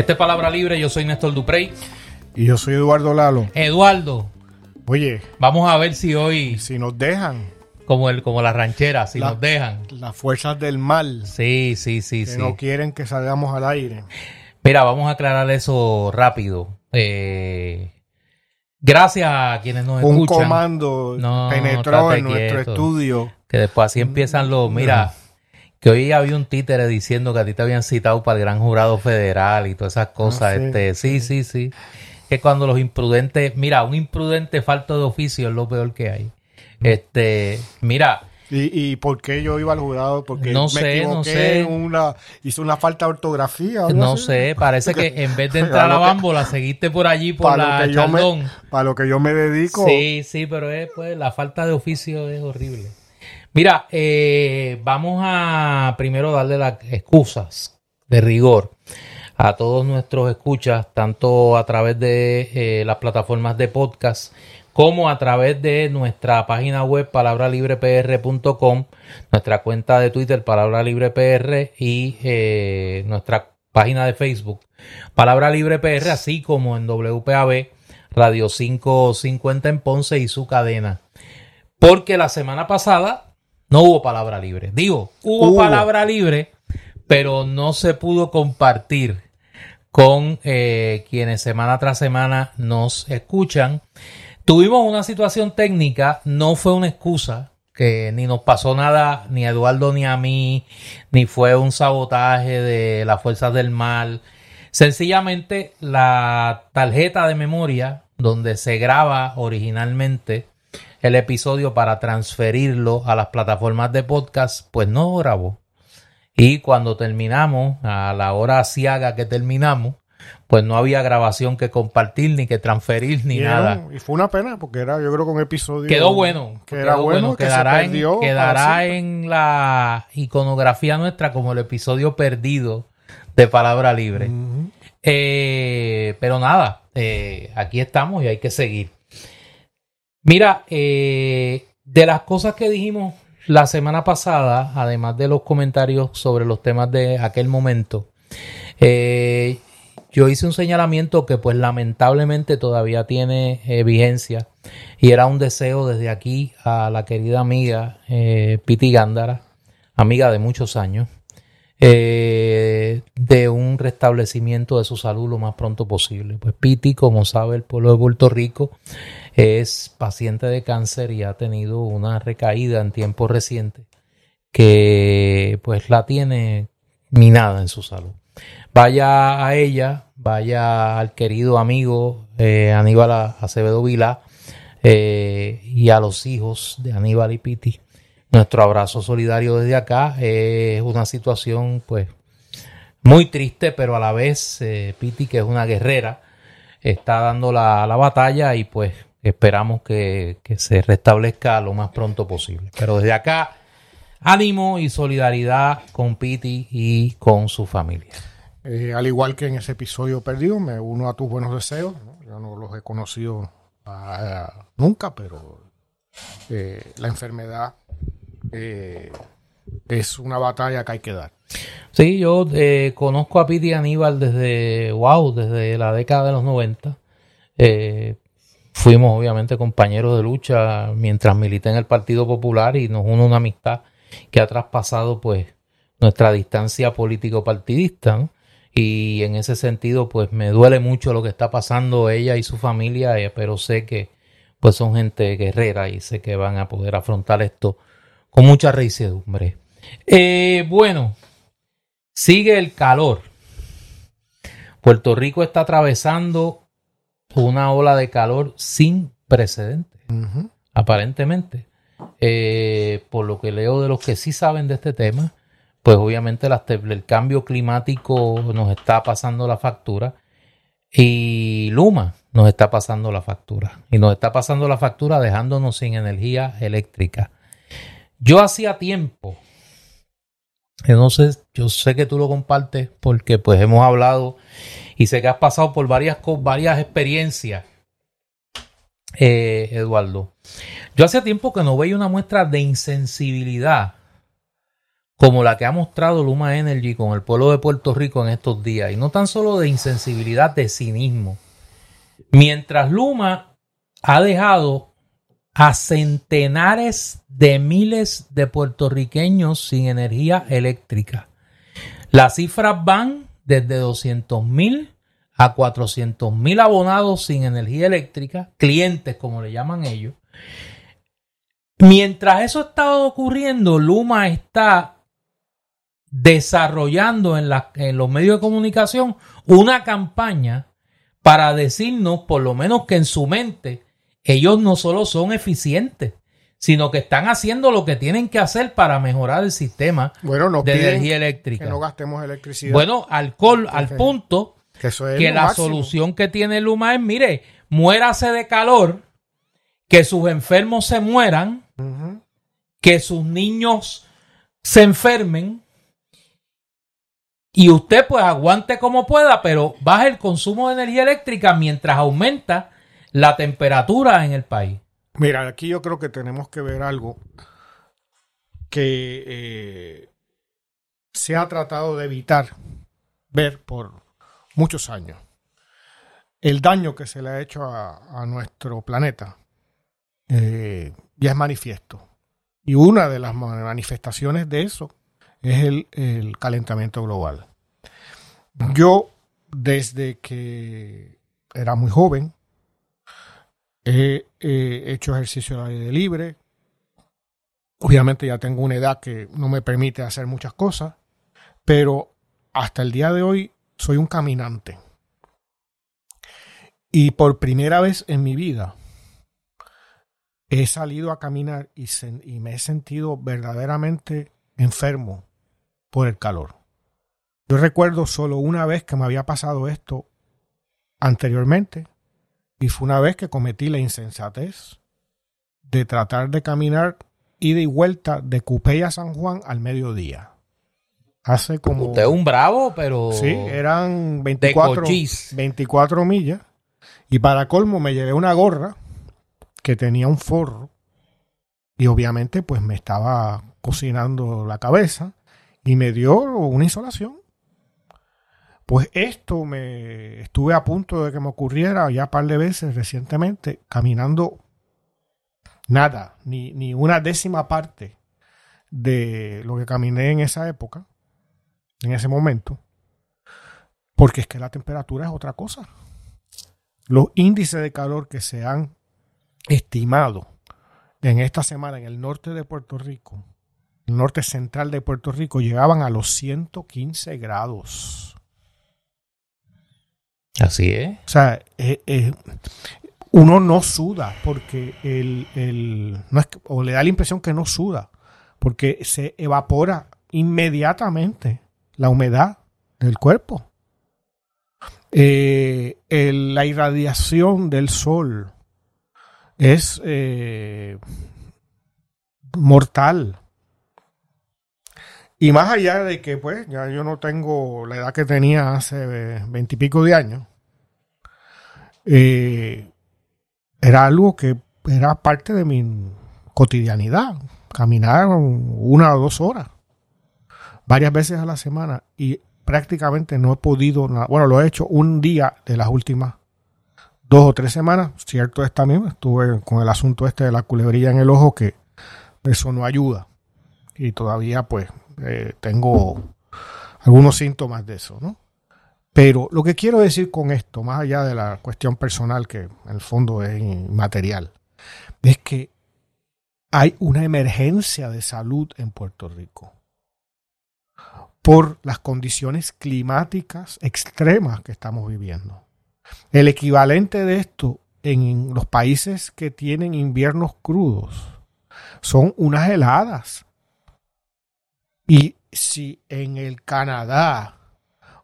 Este es Palabra Libre, yo soy Néstor Duprey. Y yo soy Eduardo Lalo. Eduardo, Oye, vamos a ver si hoy, si nos dejan como el, como la ranchera, si La- nos dejan. las fuerzas del mal Sí, sí, sí, que sí. no quieren que salgamos al aire. Mira, vamos a aclarar eso rápido. Eh, gracias a quienes nos Un escuchan. comando No, penetró en nuestro quieto. estudio. Que después así empiezan los. Mira, que hoy había un títere diciendo que a ti te habían citado para el gran jurado federal y todas esas cosas. Ah, sí. este, sí, sí, sí. Que cuando los imprudentes. Mira, un imprudente falto de oficio es lo peor que hay. Este, mira, ¿Y, y por qué yo iba al jurado? Porque No me sé, equivoqué no sé. una, hice una falta de ortografía. no así. sé, parece que en vez de entrar a la bámbola, seguiste por allí por Para la Chaldón. para lo que yo me dedico. Sí, sí, pero es, pues, la falta de oficio es horrible. Mira, eh, vamos a primero darle las excusas de rigor a todos nuestros escuchas, tanto a través de eh, las plataformas de podcast como a través de nuestra página web palabralibrepr.com, nuestra cuenta de Twitter Palabra Libre PR y eh, nuestra página de Facebook Palabra Libre PR, así como en WPAB Radio 550 en Ponce y su cadena. Porque la semana pasada no hubo palabra libre. Digo, hubo, Hubo. palabra libre, pero no se pudo compartir con eh, quienes semana tras semana nos escuchan. Tuvimos una situación técnica, no fue una excusa, que ni nos pasó nada, ni a Eduardo ni a mí, ni fue un sabotaje de las fuerzas del mal. Sencillamente la tarjeta de memoria donde se graba originalmente el episodio para transferirlo a las plataformas de podcast, pues no grabó. Y cuando terminamos, a la hora ciaga que terminamos, pues no había grabación que compartir, ni que transferir, ni Y, nada. era- y fue una pena porque era, yo creo que un episodio. Quedó bueno. Que quedó era bueno, que quedará se perdió. en, quedará en la iconografía nuestra como el episodio perdido de Palabra Libre. Eh, pero nada, eh, aquí estamos y hay que seguir. Mira, eh, de las cosas que dijimos la semana pasada, además de los comentarios sobre los temas de aquel momento, eh, yo hice un señalamiento que pues lamentablemente todavía tiene eh, vigencia y era un deseo desde aquí a la querida amiga eh, Piti Gándara, amiga de muchos años, eh, de un restablecimiento de su salud lo más pronto posible. Pues Piti, como sabe el pueblo de Puerto Rico, es paciente de cáncer y ha tenido una recaída en tiempos recientes que pues la tiene minada en su salud. Vaya a ella, vaya al querido amigo eh, Aníbal Acevedo Vilá eh, y a los hijos de Aníbal y Piti. Nuestro abrazo solidario desde acá. Es una situación pues muy triste, pero a la vez eh, Piti, que es una guerrera, está dando la, la batalla y pues esperamos que, que se restablezca lo más pronto posible. Pero desde acá, ánimo y solidaridad con Piti y con su familia. Eh, al igual que en ese episodio perdido, me uno a tus buenos deseos. ¿no? Yo no los he conocido ah, nunca, pero eh, la enfermedad eh, es una batalla que hay que dar. Sí, yo conozco a Piti Aníbal desde, wow, desde la década de los 90. Fuimos obviamente compañeros de lucha mientras milité en el Partido Popular y nos une una amistad que ha traspasado pues nuestra distancia político-partidista. Y en ese sentido pues me duele mucho lo que está pasando ella y su familia, eh, pero sé que pues son gente guerrera y sé que van a poder afrontar esto con mucha reisedumbre. Eh, bueno, sigue el calor. Puerto Rico está atravesando una ola de calor sin precedentes, aparentemente. Eh, por lo que leo de los que sí saben de este tema, pues obviamente las el cambio climático nos está pasando la factura y Luma nos está pasando la factura. Y nos está pasando la factura dejándonos sin energía eléctrica. Yo hacía tiempo, sé, yo sé que tú lo compartes porque pues hemos hablado y sé que has pasado por varias, varias experiencias, eh, Eduardo. Yo hacía tiempo que no veía una muestra de insensibilidad como la que ha mostrado Luma Energy con el pueblo de Puerto Rico en estos días, y no tan solo de insensibilidad, de cinismo. Mientras Luma ha dejado a centenares de miles de puertorriqueños sin energía eléctrica. Las cifras van desde 200 mil a 400 mil abonados sin energía eléctrica, clientes como le llaman ellos. Mientras eso está ocurriendo, Luma está desarrollando en los medios de comunicación una campaña para decirnos, por lo menos que en su mente, ellos no solo son eficientes, sino que están haciendo lo que tienen que hacer para mejorar el sistema de energía eléctrica. Que no gastemos electricidad. Bueno, alcohol al punto que, la solución que tiene Luma es, mire, muérase de calor, que sus enfermos se mueran, que sus niños se enfermen, y usted pues aguante como pueda, pero baje el consumo de energía eléctrica mientras aumenta la temperatura en el país. Mira, aquí yo creo que tenemos que ver algo que eh, se ha tratado de evitar ver por muchos años. El daño que se le ha hecho a, nuestro planeta eh, ya es manifiesto. Y una de las manifestaciones de eso es el, el calentamiento global. Yo, desde que era muy joven, he, hecho ejercicio al aire libre. Obviamente ya tengo una edad que no me permite hacer muchas cosas, pero hasta el día de hoy soy un caminante. Y por primera vez en mi vida he salido a caminar y, y me he sentido verdaderamente enfermo por el calor. Yo recuerdo solo una vez que me había pasado esto anteriormente y fue una vez que cometí la insensatez de tratar de caminar ida y vuelta de Cupey a San Juan al mediodía. Hace como... Usted es un bravo, pero... Sí, eran 24, 24 millas. Y para colmo me llevé una gorra que tenía un forro. Y obviamente pues me estaba cocinando la cabeza y me dio una insolación. Pues esto me estuve a punto de que me ocurriera ya un par de veces recientemente, caminando nada, ni, ni una décima parte de lo que caminé en esa época, en ese momento, porque es que la temperatura es otra cosa. Los índices de calor que se han estimado en esta semana en el norte de Puerto Rico norte central de Puerto Rico llegaban a los 115 grados. Así es. O sea, eh, eh, uno no suda porque el, no es, o le da la impresión que no suda porque se evapora inmediatamente la humedad del cuerpo. Eh, la irradiación del sol es mortal. Y más allá de que, pues, ya yo no tengo la edad que tenía hace veintipico de años, eh, era algo que era parte de mi cotidianidad. Caminar una o dos horas, varias veces a la semana, y prácticamente no he podido, bueno, lo he hecho un día de las últimas dos o tres semanas. Cierto es también, estuve con el asunto este de la culebrilla en el ojo, que eso no ayuda. Y todavía, pues, eh, tengo algunos síntomas de eso, ¿no? Pero lo que quiero decir con esto, más allá de la cuestión personal, que en el fondo es inmaterial, es que hay una emergencia de salud en Puerto Rico por las condiciones climáticas extremas que estamos viviendo. El equivalente de esto en los países que tienen inviernos crudos son unas heladas y si en el Canadá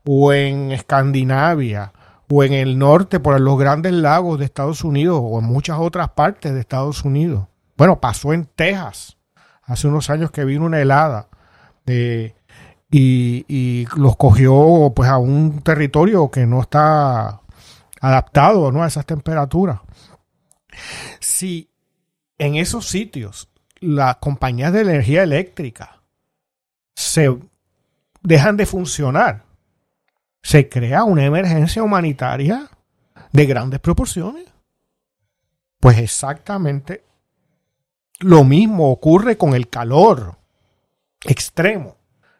o en Escandinavia o en el norte por los grandes lagos de Estados Unidos o en muchas otras partes de Estados Unidos. Bueno, pasó en Texas hace unos años que vino una helada y, y, los cogió pues a un territorio que no está adaptado ¿no? a esas temperaturas. Si en esos sitios las compañías de energía eléctrica se dejan de funcionar, se crea una emergencia humanitaria de grandes proporciones. Pues exactamente lo mismo ocurre con el calor extremo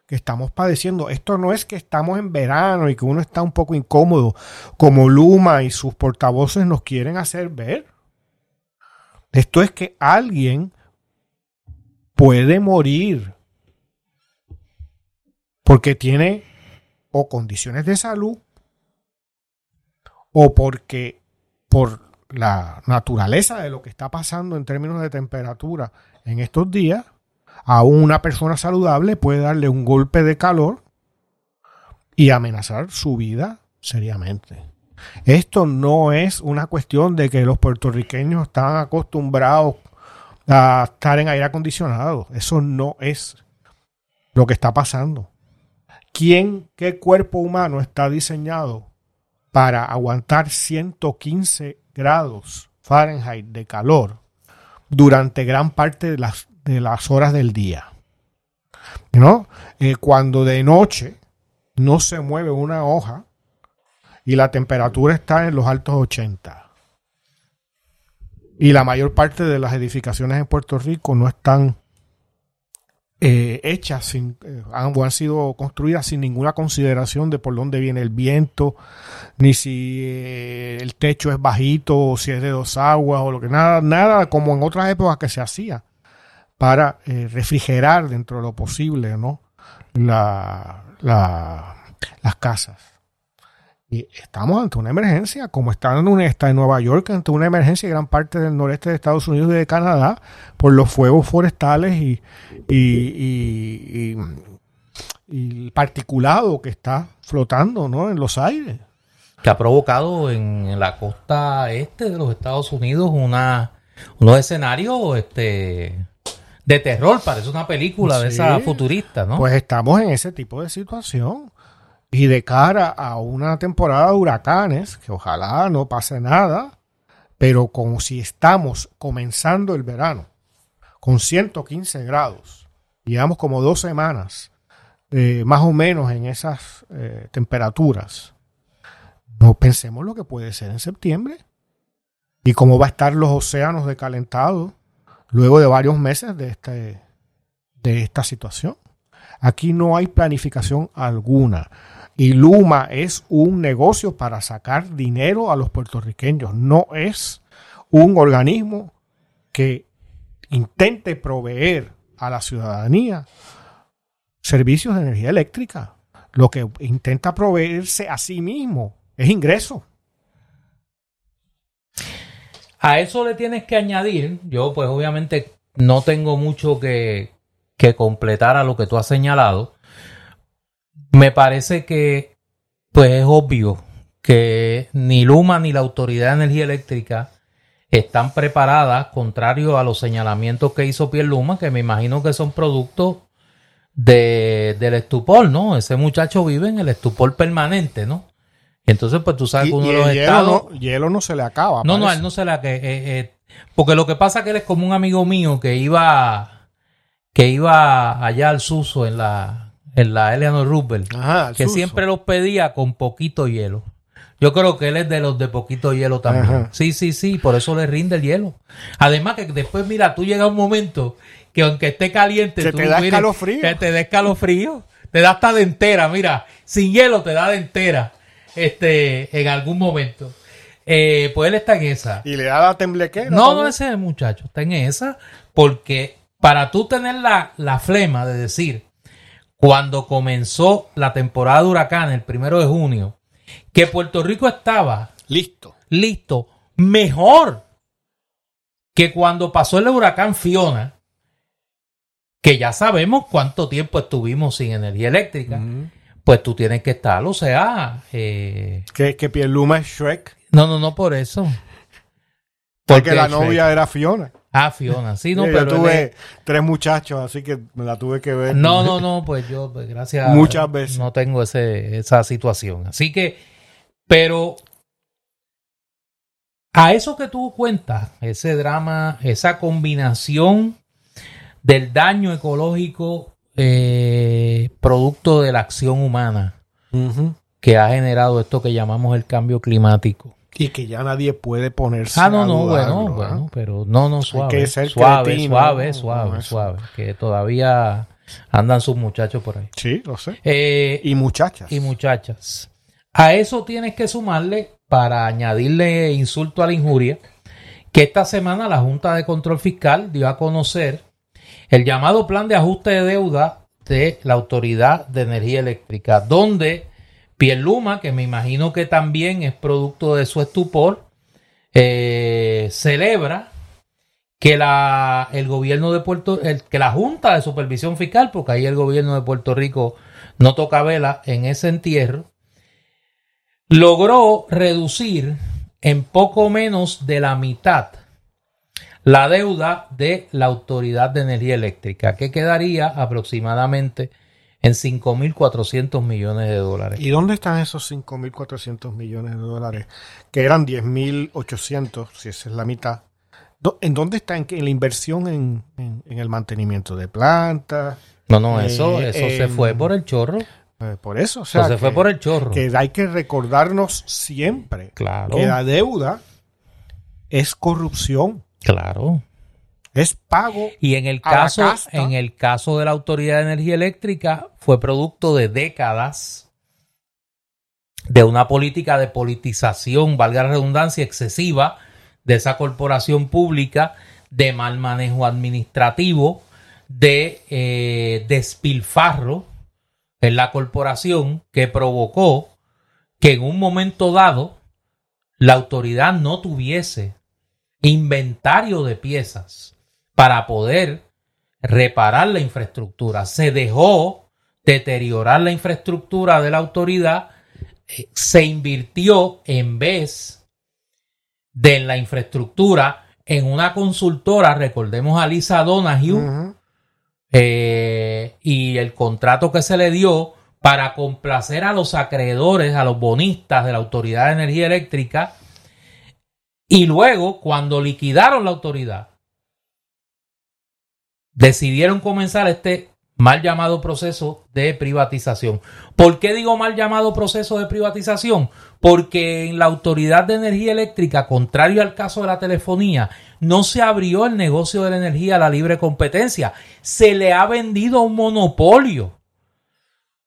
que estamos padeciendo. Esto no es que estamos en verano y que uno está un poco incómodo, como Luma y sus portavoces nos quieren hacer ver. Esto es que alguien puede morir porque tiene o condiciones de salud o porque por la naturaleza de lo que está pasando en términos de temperatura en estos días, a una persona saludable puede darle un golpe de calor y amenazar su vida seriamente. Esto no es una cuestión de que los puertorriqueños están acostumbrados a estar en aire acondicionado. Eso no es lo que está pasando. ¿Quién, qué cuerpo humano está diseñado para aguantar 115 grados Fahrenheit de calor durante gran parte de las, de las horas del día? ¿No? Eh, cuando de noche no se mueve una hoja y la temperatura está en los altos 80 y la mayor parte de las edificaciones en Puerto Rico no están eh, hechas sin, eh, han, sido construidas sin ninguna consideración de por dónde viene el viento, ni si eh, el techo es bajito, o si es de dos aguas, o lo que nada, nada como en otras épocas que se hacía para eh, refrigerar dentro de lo posible, ¿no? La, las casas. Y estamos ante una emergencia, como está en, está en Nueva York, ante una emergencia en gran parte del noreste de Estados Unidos y de Canadá por los fuegos forestales y, y, y, y el particulado que está flotando ¿no? en los aires. Que ha provocado en la costa este de los Estados Unidos una, unos escenarios este, de terror, parece una película sí, de esa futurista, ¿no? Pues estamos en ese tipo de situación. Y de cara a una temporada de huracanes, que ojalá no pase nada, pero como si estamos comenzando el verano con 115 grados, llevamos como dos semanas eh, más o menos en esas eh, temperaturas, no pensemos lo que puede ser en septiembre y cómo va a estar los océanos decalentados luego de varios meses de, este, de esta situación. Aquí no hay planificación alguna. Y Luma es un negocio para sacar dinero a los puertorriqueños. No es un organismo que intente proveer a la ciudadanía servicios de energía eléctrica. Lo que intenta proveerse a sí mismo es ingreso. A eso le tienes que añadir, yo pues obviamente no tengo mucho que, que completar a lo que tú has señalado, me parece que pues es obvio que ni Luma ni la Autoridad de Energía Eléctrica están preparadas, contrario a los señalamientos que hizo Pierre Luma, que me imagino que son productos de, del estupor, ¿no? Ese muchacho vive en el estupor permanente, ¿no? Entonces, pues tú sabes que uno de los hielo estados... No, hielo no se le acaba. No, no, a él no se le acaba. Eh, eh, porque lo que pasa es que él es como un amigo mío que iba, que iba allá al Suso en la en la Eleanor Roosevelt, Ajá, que suso. siempre los pedía con poquito hielo. Yo creo que él es de los de poquito hielo también. Ajá. Sí, sí, sí, por eso le rinde el hielo. Además que después, mira, tú llegas a un momento que aunque esté caliente, tú, te da mire, escalofrío. Que te da escalofrío. Te da hasta de entera, mira. Sin hielo te da de entera. Este, en algún momento. Eh, pues él está en esa. Y le da la temblequera. No, no, ese muchacho está en esa porque para tú tener la, la flema de decir, cuando comenzó la temporada de huracanes, el primero de junio, que Puerto Rico estaba Listo. listo mejor que cuando pasó el huracán Fiona, que ya sabemos cuánto tiempo estuvimos sin energía eléctrica, pues tú tienes que estar, o sea, eh, Que, que Pierluma es Shrek. no, no, no por eso. Porque la Shrek- novia era Fiona. Ah, Fiona, sí, no, yo pero él tuve es- tres muchachos, así que me la tuve que ver. No, no, no, pues yo, pues gracias. Muchas veces. No tengo ese, esa situación. Así que, pero a eso que tú cuentas, ese drama, esa combinación del daño ecológico, eh, producto de la acción humana que ha generado esto que llamamos el cambio climático. Y que ya nadie puede ponerse. Ah, no, no, bueno, bueno, pero no, no, suave. suave, suave, suave, suave. Que todavía andan sus muchachos por ahí. Sí, lo sé. Eh, y muchachas. Y muchachas. A eso tienes que sumarle, para añadirle insulto a la injuria, que esta semana la Junta de Control Fiscal dio a conocer el llamado plan de ajuste de deuda de la Autoridad de Energía Eléctrica, donde Luma, que me imagino que también es producto de su estupor, eh, celebra que la, el gobierno de Puerto que la Junta de Supervisión Fiscal, porque ahí el gobierno de Puerto Rico no toca vela en ese entierro, logró reducir en poco menos de la mitad la deuda de la Autoridad de Energía Eléctrica, que quedaría aproximadamente en 5.400 millones de dólares. ¿Y dónde están esos 5.400 millones de dólares? Que eran 10.800, si esa es la mitad. ¿En dónde está en, la inversión en, el mantenimiento de plantas? No, no, eso, eh, eso se fue por el chorro. Eh, por eso, o sea, se fue por el chorro. Que hay que recordarnos siempre claro. que la deuda es corrupción. Claro es pago. Y en el caso, en el caso de la Autoridad de Energía Eléctrica, fue producto de décadas de una política de politización, valga la redundancia, excesiva de esa corporación pública, de mal manejo administrativo, de eh, despilfarro en la corporación que provocó que en un momento dado la autoridad no tuviese inventario de piezas para poder reparar la infraestructura. Se dejó deteriorar la infraestructura de la autoridad, eh, se invirtió en vez de la infraestructura en una consultora, recordemos a Lisa Donahue, eh, y el contrato que se le dio para complacer a los acreedores, a los bonistas de la Autoridad de Energía Eléctrica, y luego, cuando liquidaron la autoridad, decidieron comenzar este mal llamado proceso de privatización. ¿Por qué digo mal llamado proceso de privatización? Porque en la Autoridad de Energía Eléctrica, contrario al caso de la telefonía, no se abrió el negocio de la energía a la libre competencia. Se le ha vendido un monopolio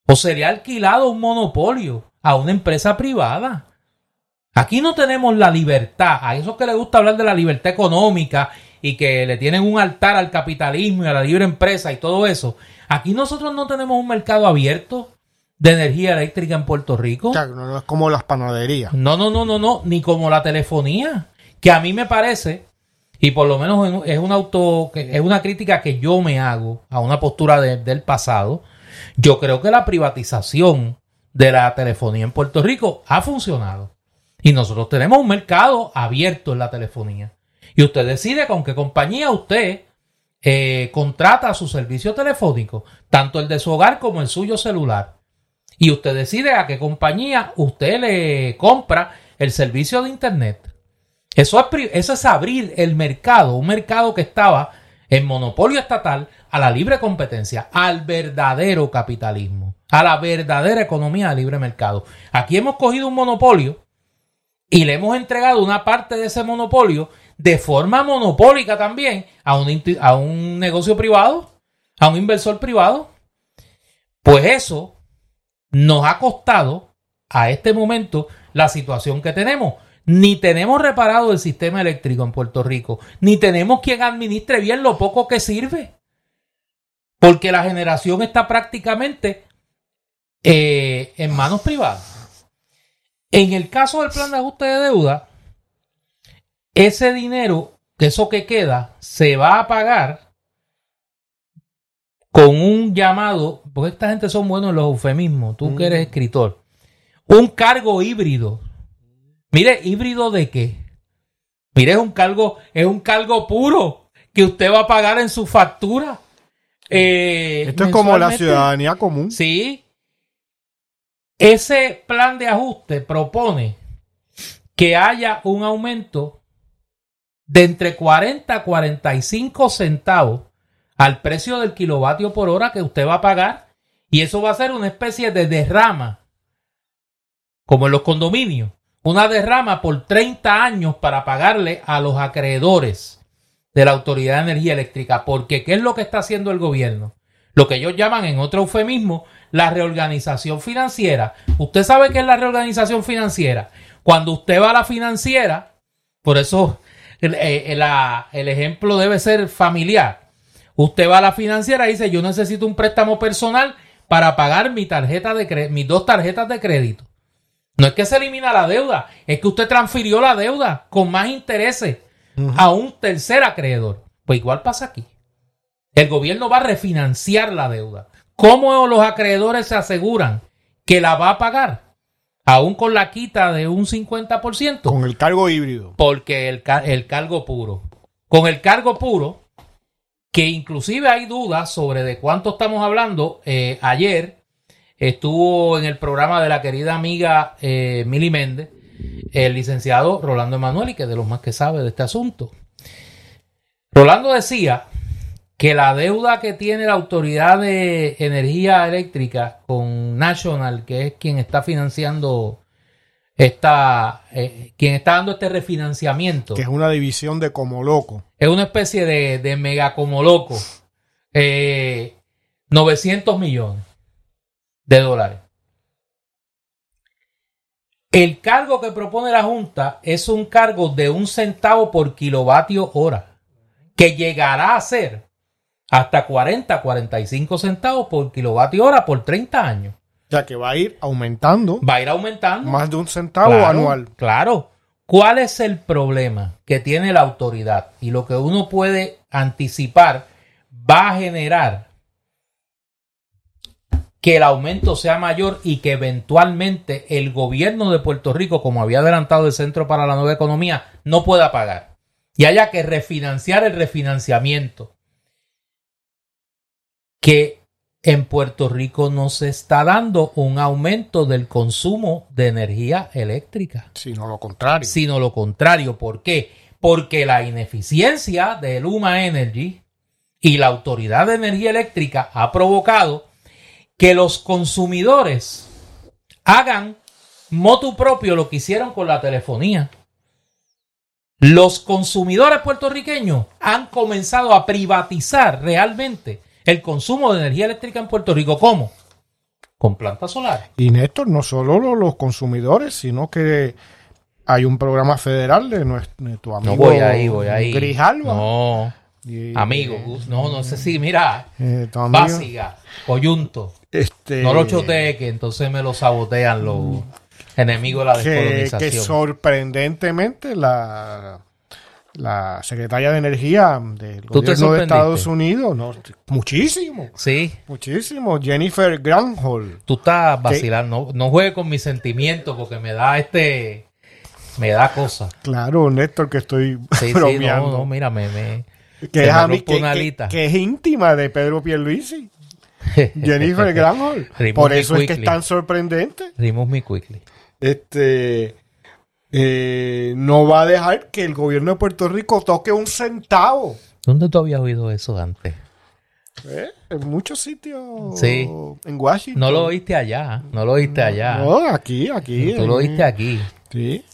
o se le ha alquilado un monopolio a una empresa privada. Aquí no tenemos la libertad. A esos que les gusta hablar de la libertad económica y que le tienen un altar al capitalismo y a la libre empresa y todo eso. Aquí nosotros no tenemos un mercado abierto de energía eléctrica en Puerto Rico. no es como las panaderías. No, no, no, no, no, ni como la telefonía. Que a mí me parece, y por lo menos es una auto, es una crítica que yo me hago a una postura del pasado. Yo creo que la privatización de la telefonía en Puerto Rico ha funcionado. Y nosotros tenemos un mercado abierto en la telefonía. Y usted decide con qué compañía usted eh, contrata su servicio telefónico, tanto el de su hogar como el suyo celular. Y usted decide a qué compañía usted le compra el servicio de Internet. Eso es, eso es abrir el mercado, un mercado que estaba en monopolio estatal a la libre competencia, al verdadero capitalismo, a la verdadera economía de libre mercado. Aquí hemos cogido un monopolio y le hemos entregado una parte de ese monopolio de forma monopólica también a un, a un negocio privado, a un inversor privado, pues eso nos ha costado a este momento la situación que tenemos. Ni tenemos reparado el sistema eléctrico en Puerto Rico, ni tenemos quien administre bien lo poco que sirve. Porque la generación está prácticamente eh, en manos privadas. En el caso del plan de ajuste de deuda, ese dinero, que eso que queda, se va a pagar con un llamado, porque esta gente son buenos en los eufemismos, tú que eres mm. escritor, un cargo híbrido. Mire, híbrido de qué? Mire, es un cargo, es un cargo puro que usted va a pagar en su factura. Eh, Esto es como la ciudadanía común. Sí. Ese plan de ajuste propone que haya un aumento de entre 40 a 45 centavos al precio del kilovatio por hora que usted va a pagar Y eso va a ser una especie de derrama, como en los condominios, una derrama por 30 años para pagarle a los acreedores de la Autoridad de Energía Eléctrica. Porque ¿qué es lo que está haciendo el gobierno? Lo que ellos llaman en otro eufemismo la reorganización financiera. ¿Usted sabe qué es la reorganización financiera? Cuando usted va a la financiera, por eso el, eh, el ejemplo debe ser familiar. Usted va a la financiera y dice, yo necesito un préstamo personal para pagar mi tarjeta de mis dos tarjetas de crédito. No es que se elimina la deuda, es que usted transfirió la deuda con más intereses a un tercer acreedor. Pues igual pasa aquí. El gobierno va a refinanciar la deuda. ¿Cómo los acreedores se aseguran que la va a pagar? Aún con la quita de un 50%. Con el cargo híbrido. Porque el, el cargo puro. Con el cargo puro, que inclusive hay dudas sobre de cuánto estamos hablando. Eh, ayer estuvo en el programa de la querida amiga eh, Mili Méndez, el licenciado Rolando Emanuel, y que de los más que sabe de este asunto. Rolando decía que la deuda que tiene la Autoridad de Energía Eléctrica con National, que es quien está financiando esta, eh, quien está dando este refinanciamiento. Que es una división de Como Loco. Es una especie de, de mega Como Loco. 900 eh, millones de dólares. El cargo que propone la Junta es un cargo de un centavo por kilovatio hora, que llegará a ser hasta 40, 45 centavos por kilovatio hora por 30 años. O sea que va a ir aumentando. Va a ir aumentando. Más de un centavo anual. Claro. ¿Cuál es el problema que tiene la autoridad? Y lo que uno puede anticipar va a generar que el aumento sea mayor y que eventualmente el gobierno de Puerto Rico, como había adelantado el Centro para la Nueva Economía, no pueda pagar. Y haya que refinanciar el refinanciamiento que en Puerto Rico no se está dando un aumento del consumo de energía eléctrica. Sino lo contrario. Sino lo contrario. ¿Por qué? Porque la ineficiencia de Luma Energy y la Autoridad de Energía Eléctrica ha provocado que los consumidores hagan motu propio lo que hicieron con la telefonía. Los consumidores puertorriqueños han comenzado a privatizar realmente el consumo de energía eléctrica en Puerto Rico. ¿Cómo? Con plantas solares. Y Néstor, no solo los consumidores, sino que hay un programa federal de nuestro amigo no voy ahí, voy ahí. Grijalva. No. amigo, no, no sé si, mira, eh, básica, coyunto. Este, no lo choteé, que entonces me lo sabotean los enemigos de la descolonización. que sorprendentemente la la secretaria de Energía del gobierno de Estados Unidos, no, muchísimo. Sí. Muchísimo. Jennifer Granholm. Tú estás vacilando. No, no juegues con mis sentimientos porque me da este. Me da cosa. Claro, Néstor, que estoy sí, bromeando. Sí, no, no, mira, me. que, es que, que, es íntima de Pedro Pierluisi. Jennifer Granholm. Por eso es que es tan sorprendente. Rimos me quickly. Este. Eh, no va a dejar que el gobierno de Puerto Rico toque un centavo. ¿Dónde tú habías oído eso antes? Eh, en muchos sitios. Sí. En Washington. No lo oíste allá. No lo oíste allá. No, aquí, aquí. Tú lo oíste aquí. Sí.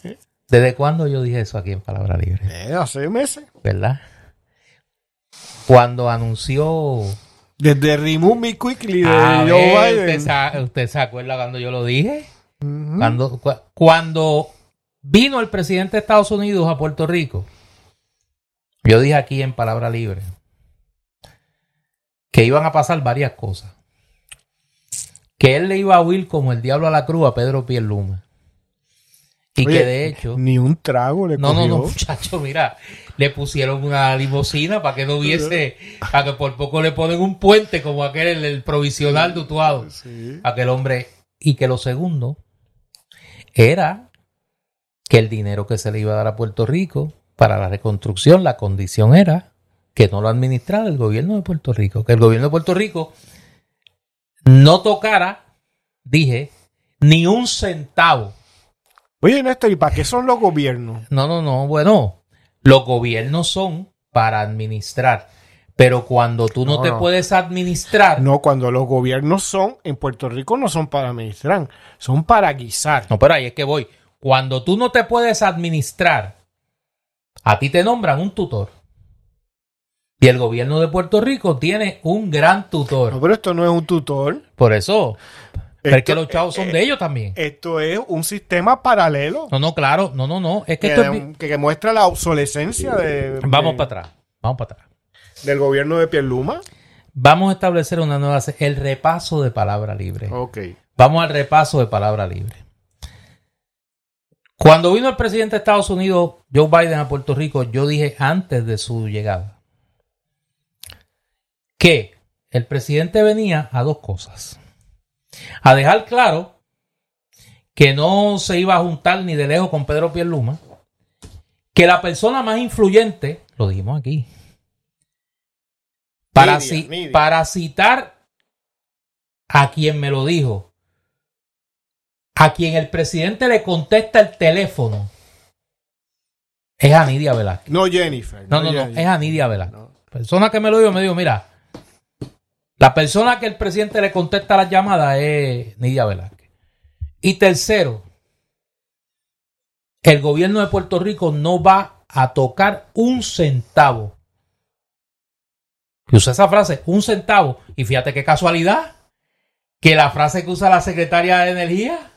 ¿Desde cuándo yo dije eso aquí en Palabra Libre? Eh, hace meses. ¿Verdad? Cuando anunció. Desde Remove Me Quickly de Joe Biden. ¿usted se, acuerda cuando yo lo dije? cuando, cuando Vino el presidente de Estados Unidos a Puerto Rico. Yo dije aquí en palabra libre que iban a pasar varias cosas. Que él le iba a huir como el diablo a la cruz a Pedro Pierluma. Y que de hecho. Ni un trago le No, no, no, muchacho, mira. Le pusieron una limosina para que no hubiese. Para que por poco le ponen un puente como aquel, el, provisional de Utuado. Aquel hombre. Y que lo segundo era que el dinero que se le iba a dar a Puerto Rico para la reconstrucción, la condición era que no lo administrara el gobierno de Puerto Rico, que el gobierno de Puerto Rico no tocara, dije, ni un centavo. Oye, Néstor, ¿y para qué son los gobiernos? No, no, no, bueno, los gobiernos son para administrar, Pero cuando tú no, No, te no. puedes administrar, no. No, cuando los gobiernos son, en Puerto Rico no son para administrar, son para guisar. pero ahí es que voy. Cuando tú no te puedes administrar, a ti te nombran un tutor. Y el gobierno de Puerto Rico tiene un gran tutor. No, pero esto no es un tutor, Por eso, pero es que Esto- los chavos son eh, de ellos también. esto es un sistema paralelo No, no, claro, no, no, no. Es que que, esto es que- muestra la obsolescencia de, Vamos de- para atrás, vamos para atrás. del gobierno de Pierluma. Vamos a establecer una nueva... El repaso de palabra libre. Ok. Vamos al repaso de palabra libre. Cuando vino el presidente de Estados Unidos, Joe Biden, a Puerto Rico, yo dije antes de su llegada que el presidente venía a dos cosas. A dejar claro que no se iba a juntar ni de lejos con Pedro Pierluma, que la persona más influyente, lo dijimos aquí, para, Media, ci- media. para citar a quien me lo dijo, a quien el presidente le contesta el teléfono, es a Nidia Velázquez. No Jennifer. No, no, no, es a Nidia Velázquez. No. Persona que me lo dijo, me dijo, mira, la persona que el presidente le contesta las llamadas es Nidia Velázquez. Y tercero, el gobierno de Puerto Rico no va a tocar un centavo. Y usa esa frase, un centavo. Y fíjate qué casualidad, que la frase que usa la secretaria de Energía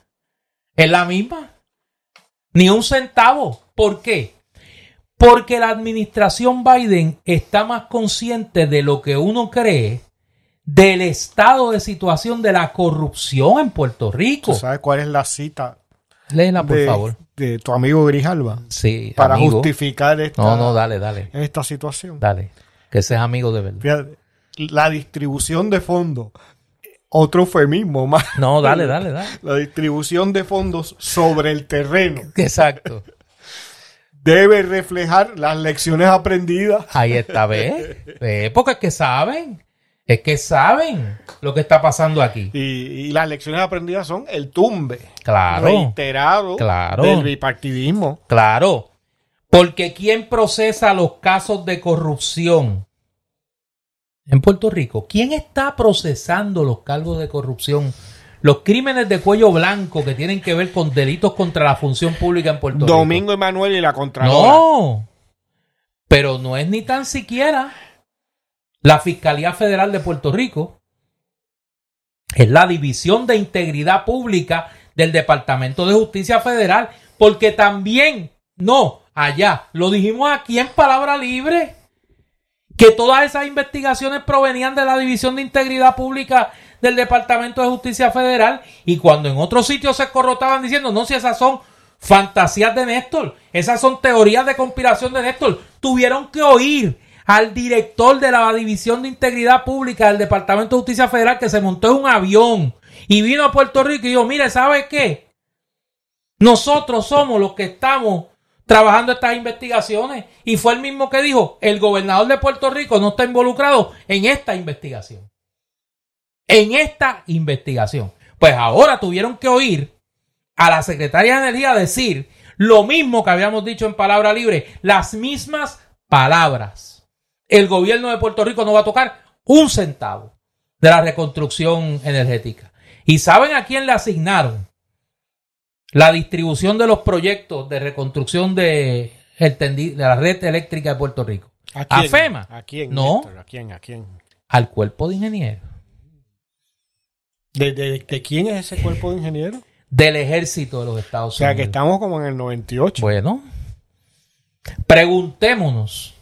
es la misma. Ni un centavo. ¿Por qué? Porque la administración Biden está más consciente de lo que uno cree del estado de situación de la corrupción en Puerto Rico. ¿Tú sabes cuál es la cita Léela, por de, favor. de tu amigo Grijalba Sí, para amigo. justificar esta, No, no, dale, dale. esta situación? Dale. Que seas amigo de verdad. Fíjate, la distribución de fondos, otro eufemismo más. No, dale, dale, dale. La distribución de fondos sobre el terreno Exacto. debe reflejar las lecciones aprendidas. Ahí está, ¿ves? ¿Ves? Porque es que saben. Es que saben lo que está pasando aquí. Y, y las lecciones aprendidas son el tumbe Claro. reiterado Claro. del bipartidismo. Claro. Porque ¿quién procesa los casos de corrupción en Puerto Rico? ¿Quién está procesando los cargos de corrupción? Los crímenes de cuello blanco que tienen que ver con delitos contra la función pública en Puerto Rico. Domingo Emanuel y la Contralora. No. Pero no es ni tan siquiera la Fiscalía Federal de Puerto Rico. Es la División de Integridad Pública del Departamento de Justicia Federal. Porque también, no, allá, lo dijimos aquí en Palabra Libre, que todas esas investigaciones provenían de la División de Integridad Pública del Departamento de Justicia Federal y cuando en otros sitios se corrotaban diciendo, no, si esas son fantasías de Néstor, esas son teorías de conspiración de Néstor, tuvieron que oír al director de la División de Integridad Pública del Departamento de Justicia Federal que se montó en un avión y vino a Puerto Rico y dijo, mire, ¿sabe qué? Nosotros somos los que estamos trabajando estas investigaciones. Y fue el mismo que dijo, el gobernador de Puerto Rico no está involucrado en esta investigación. En esta investigación. Pues ahora tuvieron que oír a la secretaria de Energía decir lo mismo que habíamos dicho en palabra libre, las mismas palabras. El gobierno de Puerto Rico no va a tocar un centavo de la reconstrucción energética. ¿Y saben a quién le asignaron la distribución de los proyectos de reconstrucción de, el tendi- de la red eléctrica de Puerto Rico? ¿A, ¿A quién? FEMA? ¿A quién? No. ¿A quién? ¿A quién? Al cuerpo de ingenieros ¿De, de, de quién es ese cuerpo de ingenieros? del ejército de los O Estados sea, que Unidos. estamos como en el 98. Bueno, preguntémonos,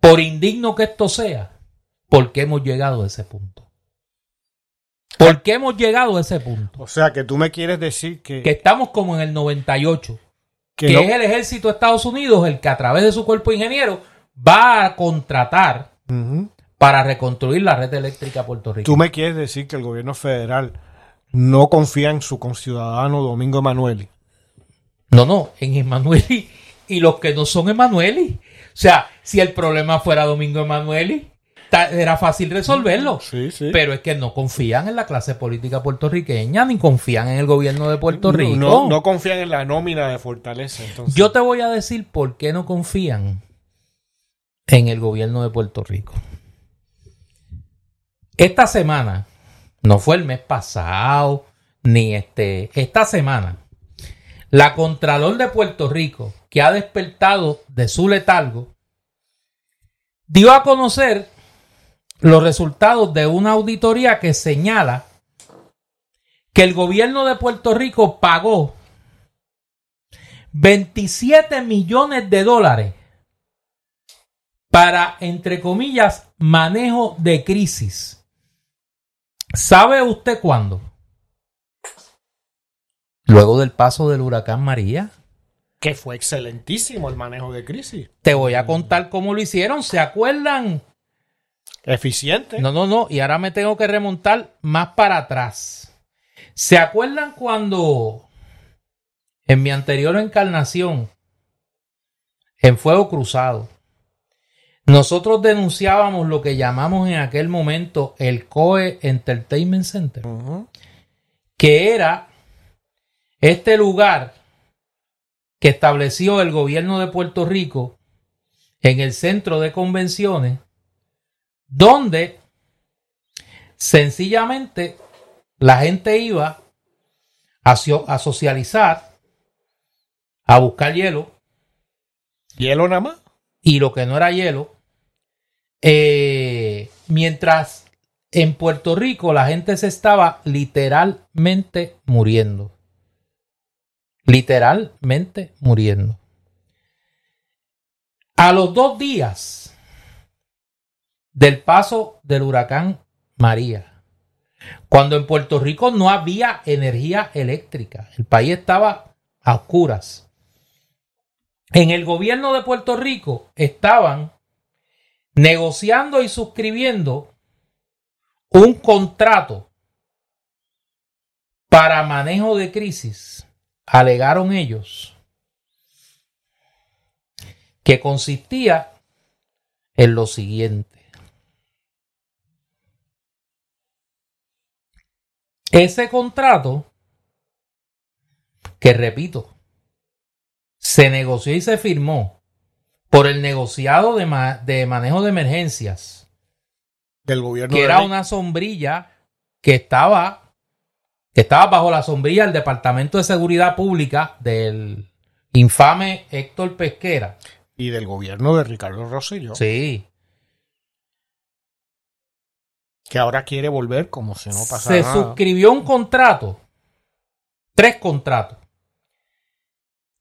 por indigno que esto sea, ¿por qué hemos llegado a ese punto? ¿Por qué hemos llegado a ese punto? O sea, que tú me quieres decir que, Que estamos como en el 98, que que no- es el ejército de Estados Unidos el que a través de su cuerpo de ingeniero va a contratar para reconstruir la red eléctrica de Puerto Rico. Tú me quieres decir que el gobierno federal no confía en su conciudadano Domingo Emanueli. No, no, en Emanueli y los que no son Emanueli. O sea, si el problema fuera Domingo Emanueli, era fácil resolverlo. Sí, sí. Pero es que no confían en la clase política puertorriqueña ni confían en el gobierno de Puerto No- Rico. No, no confían en la nómina de Fortaleza. Entonces. Yo te voy a decir por qué no confían en el gobierno de Puerto Rico. Esta semana, no fue el mes pasado, ni este, esta semana, la Contralor de Puerto Rico, que ha despertado de su letargo, dio a conocer los resultados de una auditoría que señala que el gobierno de Puerto Rico pagó 27 millones de dólares para, entre comillas, manejo de crisis. ¿Sabe usted cuándo? Luego del paso del huracán María. Que fue excelentísimo el manejo de crisis. Te voy a contar cómo lo hicieron. ¿Se acuerdan? Eficiente. No, no, no. Y ahora me tengo que remontar más para atrás. ¿Se acuerdan cuando en mi anterior encarnación, en Fuego Cruzado, nosotros denunciábamos lo que llamamos en aquel momento el COE Entertainment Center, que era este lugar que estableció el gobierno de Puerto Rico en el centro de convenciones, donde sencillamente la gente iba a, a socializar, a buscar hielo. ¿Hielo nada más? Y lo que no era hielo, eh, mientras en Puerto Rico la gente se estaba literalmente muriendo. Literalmente muriendo. A los dos días del paso del huracán María, cuando en Puerto Rico no había energía eléctrica, el país estaba a oscuras. En el gobierno de Puerto Rico estaban negociando y suscribiendo un contrato para manejo de crisis, alegaron ellos, que consistía en lo siguiente. Ese contrato, que repito, se negoció y se firmó por el negociado de, manejo de emergencias. Del gobierno. Que era una sombrilla que estaba, que estaba bajo la sombrilla del Departamento de Seguridad Pública del infame Héctor Pesquera. Y del gobierno de Ricardo Rosselló. Sí. Que ahora quiere volver como si no pasara Se suscribió un contrato. Tres contratos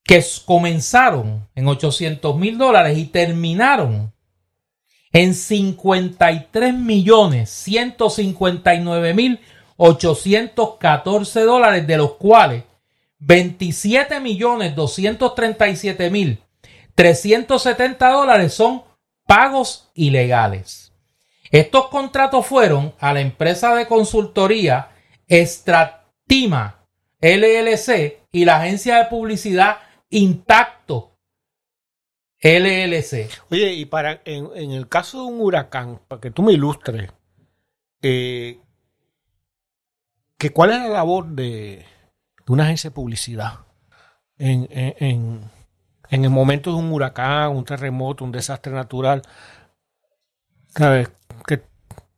que comenzaron en 800 mil dólares y terminaron en 53 millones 159 mil 814 dólares, de los cuales 27 millones 237 mil 370 dólares son pagos ilegales. Estos contratos fueron a la empresa de consultoría Estratima LLC y la agencia de publicidad intacto. LLC. Oye, y para en, el caso de un huracán, para que tú me ilustres, eh, que cuál es la labor de, una agencia de publicidad en, en, el momento de un huracán, un terremoto, un desastre natural. ¿Sabes?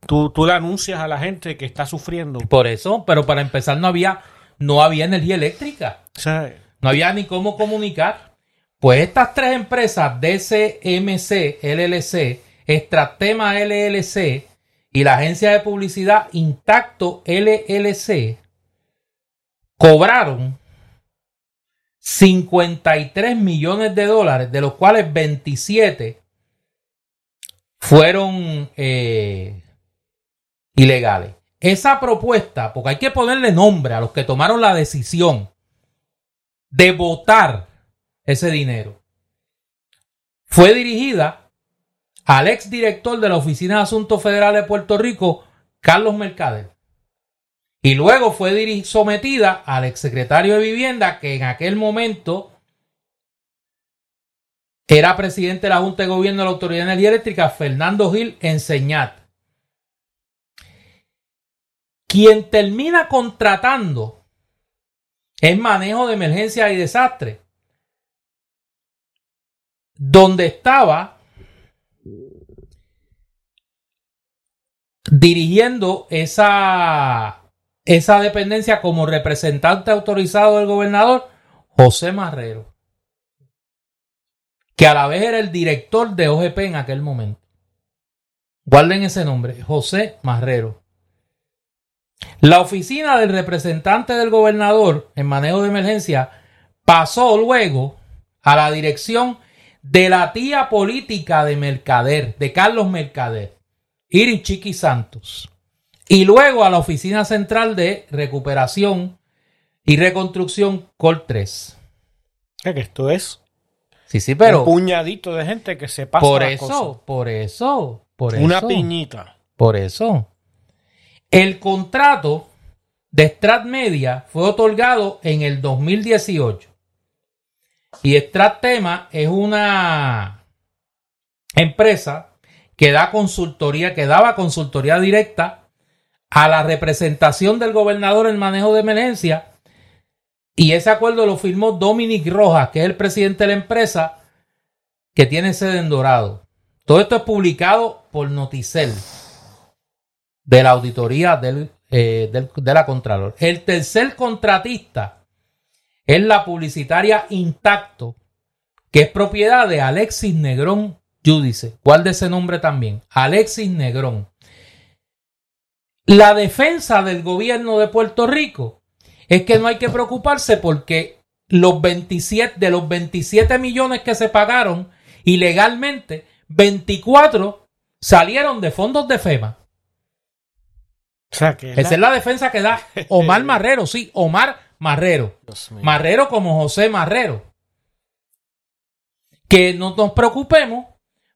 Tú, tú le anuncias a la gente que está sufriendo. Por eso, pero para empezar no había, no había energía eléctrica. No había ni cómo comunicar. Pues estas tres empresas, DCMC, LLC, Estratema LLC y la agencia de publicidad Intacto LLC, cobraron 53 millones de dólares, de los cuales 27 fueron eh, ilegales. Esa propuesta, porque hay que ponerle nombre a los que tomaron la decisión de votar ese dinero. Fue dirigida al ex director de la Oficina de Asuntos Federales de Puerto Rico, Carlos Mercader. Y luego fue sometida al ex secretario de Vivienda, que en aquel momento era presidente de la Junta de Gobierno de la Autoridad de Energía Eléctrica, Fernando Gil Enseñat. Quien termina contratando es manejo de emergencia y desastre. Donde estaba dirigiendo esa, esa dependencia como representante autorizado del gobernador, José Marrero, que a la vez era el director de OGP en aquel momento. Guarden ese nombre, José Marrero. La oficina del representante del gobernador en manejo de emergencia pasó luego a la dirección de la tía política de Mercader, de Carlos Mercader, Iris Chiqui Santos, y luego a la oficina central de recuperación y reconstrucción Col 3. que esto es sí, sí, pero, un puñadito de gente que se pasa por eso, por eso, por Una eso. piñita. Por eso. El contrato de Strat Media fue otorgado en el 2018. Y Strat Tema es una empresa que da consultoría, que daba consultoría directa a la representación del gobernador en manejo de emergencia. Y ese acuerdo lo firmó Dominic Rojas, que es el presidente de la empresa que tiene sede en Dorado. Todo esto es publicado por Noticel de la auditoría del, eh, del- de la Contralor. El tercer contratista es la publicitaria Intacto, que es propiedad de Alexis Negrón Judice. Guarde ese nombre también. Alexis Negrón. La defensa del gobierno de Puerto Rico es que no hay que preocuparse porque los 27, de los 27 millones que se pagaron ilegalmente, 24 salieron de fondos de FEMA. O sea, que es Esa la- es la defensa que da Omar Marrero, sí, Omar Marrero. Marrero como José Marrero. Que no nos preocupemos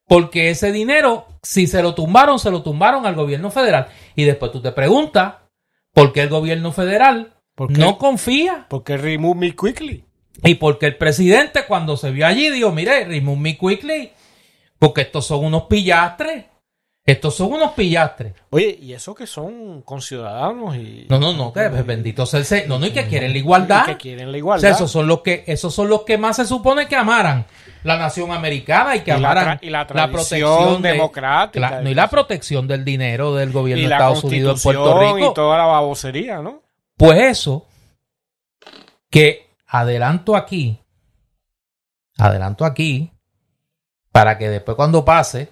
porque ese dinero, si se lo tumbaron, se lo tumbaron al gobierno federal. Y después tú te preguntas por qué el gobierno federal no confía. Porque remove me quickly. Y porque el presidente cuando se vio allí dijo, mire, remove me quickly, porque estos son unos pillastres. Estos son unos pillastres. Oye, y eso que son conciudadanos y. No, no, no, que bendito sea el No, no, y que quieren la igualdad. y que quieren la O sea, igualdad. esos son los que, esos son los que más se supone que amaran la nación americana y que Y amaran y la de- democrática. No, y la protección del dinero del gobierno de Estados Unidos en Puerto Rico. y toda la babosería, ¿no? Pues eso, que adelanto aquí, adelanto aquí, para que después cuando pase,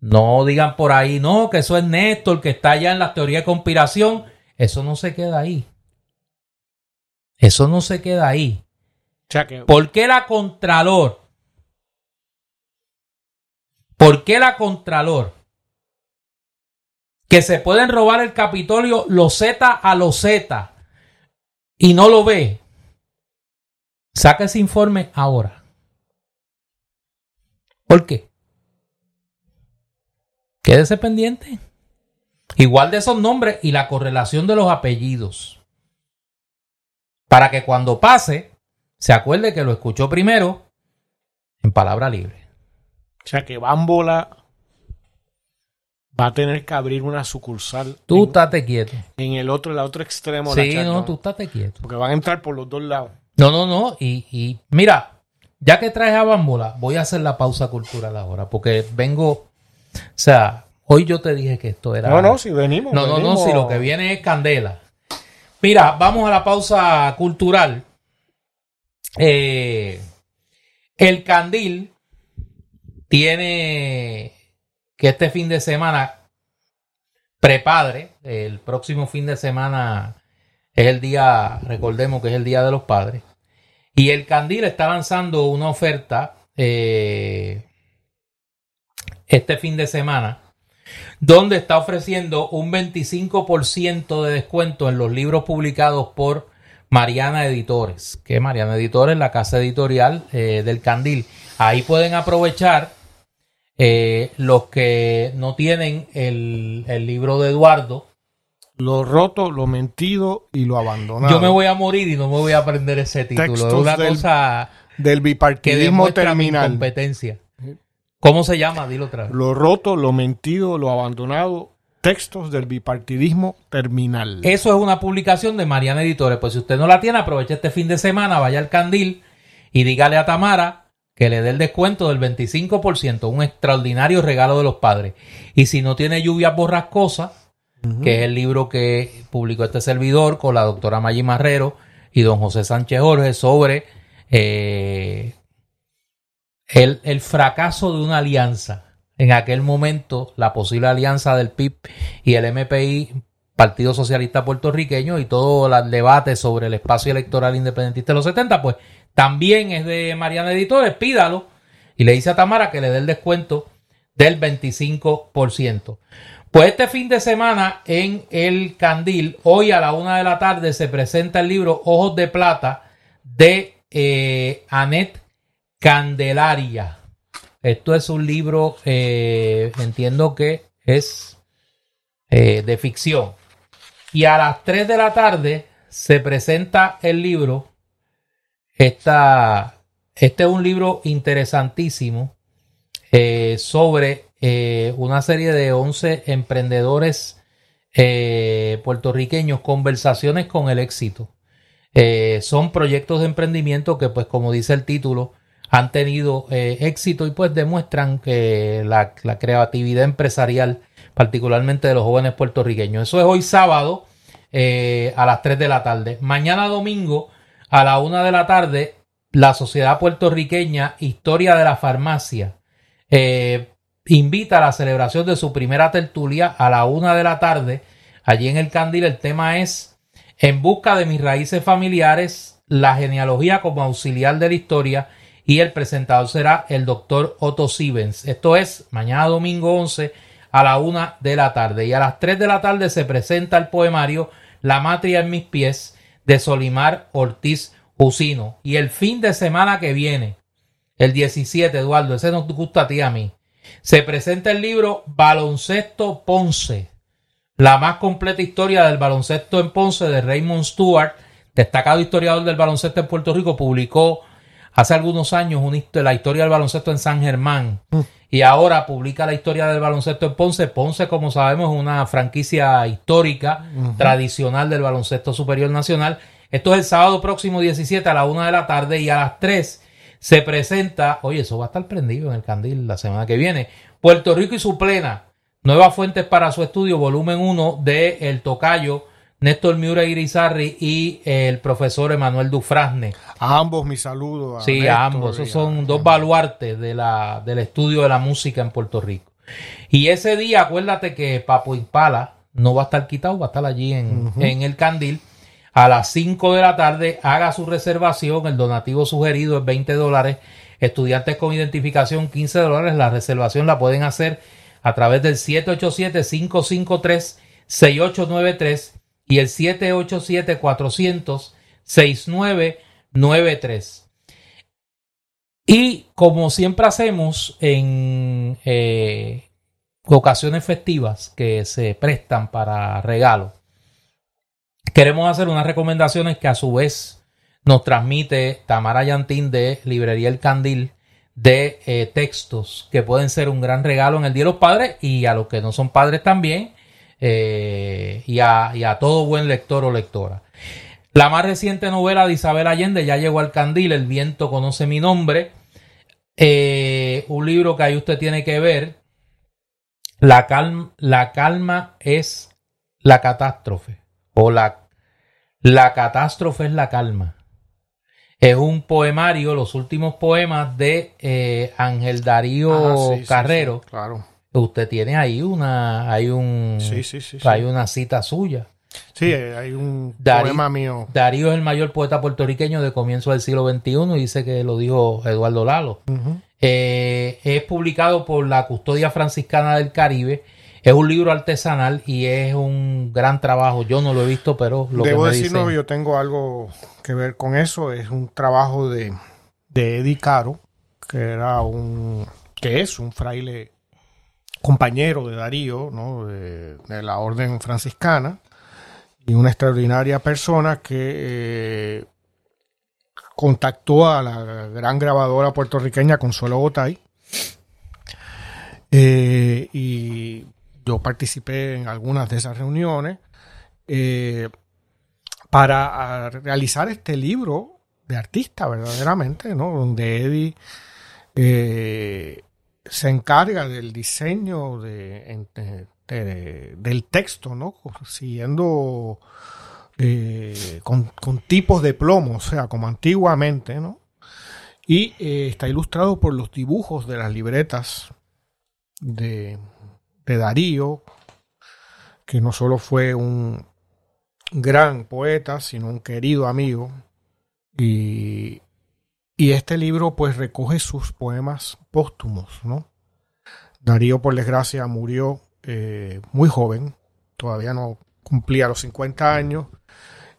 no digan por ahí, no, que eso es Néstor, que está allá en la teoría de conspiración. Eso no se queda ahí. Eso no se queda ahí. ¿Por qué la Contralor? ¿Por qué la Contralor? Que se pueden robar el Capitolio los Z a los Z y no lo ve. Saca ese informe ahora. ¿Por qué? Quédese pendiente. Igual de esos nombres y la correlación de los apellidos. Para que cuando pase, se acuerde que lo escuchó primero en palabra libre. O sea que Bambola va a tener que abrir una sucursal Tú estate quieto. en el otro, el otro extremo de Sí, la no, tú estate quieto. Porque van a entrar por los dos lados. No, no, no. Y, y mira, ya que traes a Bambola, voy a hacer la pausa cultural ahora. Porque vengo. O sea, hoy yo te dije que esto era. No, no, si venimos. No, no, no, venimos- si lo que viene es candela. Mira, vamos a la pausa cultural. Eh, el Candil tiene que este fin de semana, prepadre, el próximo fin de semana es el día, recordemos que es el Día de los Padres, y el Candil está lanzando una oferta eh, este fin de semana donde está ofreciendo un 25% de descuento en los libros publicados por Mariana Editores, que Mariana Editores es la casa editorial eh, del Candil. Ahí pueden aprovechar eh, los que no tienen el, el libro de Eduardo. Lo roto, lo mentido y lo abandonado. Yo me voy a morir y no me voy a aprender ese título. Es Textos una del- cosa Del que bipartidismo mi terminal. ¿Cómo se llama? Dilo otra vez. Lo roto, lo mentido, lo abandonado. Textos del bipartidismo terminal. Eso es una publicación de Mariana Editores. Pues si usted no la tiene, aproveche este fin de semana, vaya al Candil y dígale a Tamara que le dé el descuento del 25%, un extraordinario regalo de los padres. Y si no tiene lluvias borrascosas, que es el libro que publicó este servidor con la doctora Maggi Marrero y don José Sánchez Jorge sobre eh, el, el, fracaso de una alianza. En aquel momento, la posible alianza del PIB y el MPI, Partido Socialista Puertorriqueño, y todo el debate sobre el espacio electoral independentista de los 70, pues también es de Mariana Editores, pídalo. Y le dice a Tamara que le dé el descuento del 25%. Pues este fin de semana en el Candil, hoy a la una de la tarde, se presenta el libro Ojos de Plata de eh, Anet Candelaria. Esto es un libro, eh, entiendo que es eh, de ficción. Y a las 3 de la tarde se presenta el libro. Esta, este es un libro interesantísimo eh, sobre una serie de 11 emprendedores puertorriqueños, conversaciones con el éxito. son proyectos de emprendimiento que, pues como dice el título, han tenido eh, éxito y pues demuestran que la, creatividad empresarial, particularmente de los jóvenes puertorriqueños. Eso es hoy sábado eh, a las 3 de la tarde. Mañana domingo a la 1 de la tarde, la Sociedad Puertorriqueña Historia de la Farmacia eh, invita a la celebración de su primera tertulia a la 1 de la tarde. Allí en el Candil el tema es En busca de mis raíces familiares, la genealogía como auxiliar de la historia y el presentador será el doctor Otto Sivens. Esto es mañana domingo 11 a la 1 de la tarde. Y a las 3 de la tarde se presenta el poemario La Matria en mis pies de Solimar Ortiz Jusino y el fin de semana que viene, el 17, Eduardo, ese nos gusta a ti a mí, se presenta el libro Baloncesto Ponce, la más completa historia del baloncesto en Ponce de Raymond Stewart, destacado historiador del baloncesto en Puerto Rico, publicó hace algunos años la historia del baloncesto en San Germán mm. y ahora publica la historia del baloncesto en Ponce. Ponce, como sabemos, es una franquicia histórica, tradicional del baloncesto superior nacional. Esto es el sábado próximo 17 a la 1 de la tarde y a las 3 se presenta, oye, eso va a estar prendido en el candil la semana que viene, Puerto Rico y su plena, nuevas fuentes para su estudio, volumen 1 de El Tocayo Néstor Miura Irizarri y el profesor Emanuel Dufrasne. A ambos mi saludo. sí, a ambos. Esos son dos baluartes de la, del estudio de la música en Puerto Rico. Y ese día, acuérdate que Papo Impala no va a estar quitado, va a estar allí en, en el Candil. A las 5 de la tarde, haga su reservación. El donativo sugerido es 20 dólares. Estudiantes con identificación, 15 dólares. La reservación la pueden hacer a través del 787-553-6893 y el 787-400-6993. Y como siempre hacemos en eh, ocasiones festivas que se prestan para regalo, queremos hacer unas recomendaciones que a su vez nos transmite Tamara Yantín de Librería El Candil de eh, textos que pueden ser un gran regalo en el Día de los Padres y a los que no son padres también eh, y, a, todo buen lector o lectora. La más reciente novela de Isabel Allende ya llegó al candil, El viento conoce mi nombre. Eh, un libro que ahí usted tiene que ver. La calma, la calma es la catástrofe. O la, la catástrofe es la calma. Es un poemario, los últimos poemas de eh, Ángel Darío ah, Carrero. claro usted tiene ahí una, hay un, hay una cita suya. Sí, hay un poema mío. Darío es el mayor poeta puertorriqueño de comienzo del siglo XXI y dice que lo dijo Eduardo Lalo. Eh, es publicado por la Custodia Franciscana del Caribe. Es un libro artesanal y es un gran trabajo. Yo no lo he visto, pero lo Debo que me decirlo, yo tengo algo que ver con eso. Es un trabajo de, de Eddie Caro, que era un, que es un fraile compañero de Darío, ¿no? de, la orden franciscana, y una extraordinaria persona que eh, contactó a la gran grabadora puertorriqueña Consuelo Gotay. Eh, y yo participé en algunas de esas reuniones eh, para realizar este libro de artista, verdaderamente, ¿no? Donde Eddie se encarga del diseño de, del texto, ¿no? Siguiendo eh, con, tipos de plomo, o sea, como antiguamente, ¿no? Y eh, está ilustrado por los dibujos de las libretas de, de Darío, que no solo fue un gran poeta, sino un querido amigo. Y, y este libro pues recoge sus poemas póstumos, ¿no? Darío, por desgracia, murió eh, muy joven, todavía no cumplía los 50 años,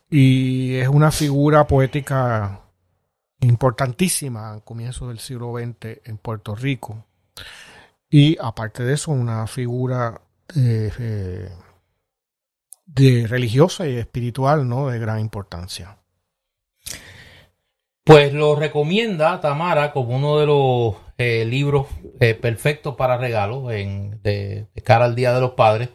y es una figura poética importantísima al comienzo del siglo XX en Puerto Rico. Y aparte de eso, una figura eh, eh, de religiosa y espiritual, ¿no? De gran importancia. Pues lo recomienda Tamara como uno de los eh, libros eh, perfectos para regalo en, de, cara al Día de los Padres.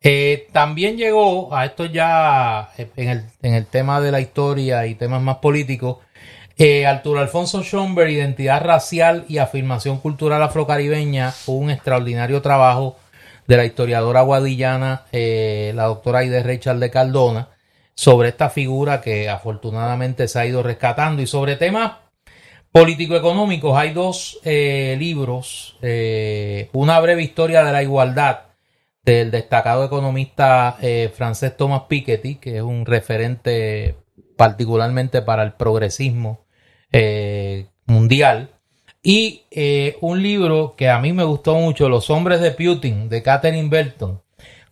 Eh, también llegó a esto ya en el, en el, tema de la historia y temas más políticos. Arturo Alfonso Schomberg, Identidad Racial y Afirmación Cultural Afrocaribeña, un extraordinario trabajo de la historiadora guadillana, la doctora Aide Rachel de Cardona sobre esta figura que afortunadamente se ha ido rescatando. Y sobre temas político-económicos hay dos eh, libros, eh, una breve historia de la igualdad del destacado economista eh, francés Thomas Piketty, que es un referente particularmente para el progresismo mundial, y un libro que a mí me gustó mucho, Los hombres de Putin, de Catherine Belton,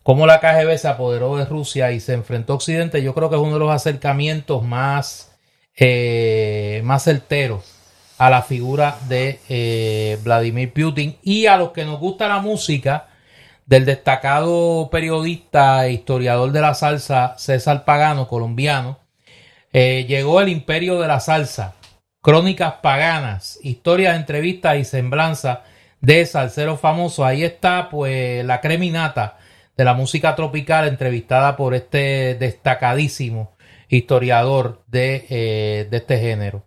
cómo la KGB se apoderó de Rusia y se enfrentó a Occidente, yo creo que es uno de los acercamientos más, eh, más certeros a la figura de eh, Vladimir Putin y a los que nos gusta la música del destacado periodista e historiador de la salsa César Pagano, colombiano. Eh, llegó el imperio de la salsa, crónicas paganas, historias, entrevistas y semblanza de salseros famosos. Ahí está pues la creminata de la música tropical, entrevistada por este destacadísimo historiador de, eh, de este género.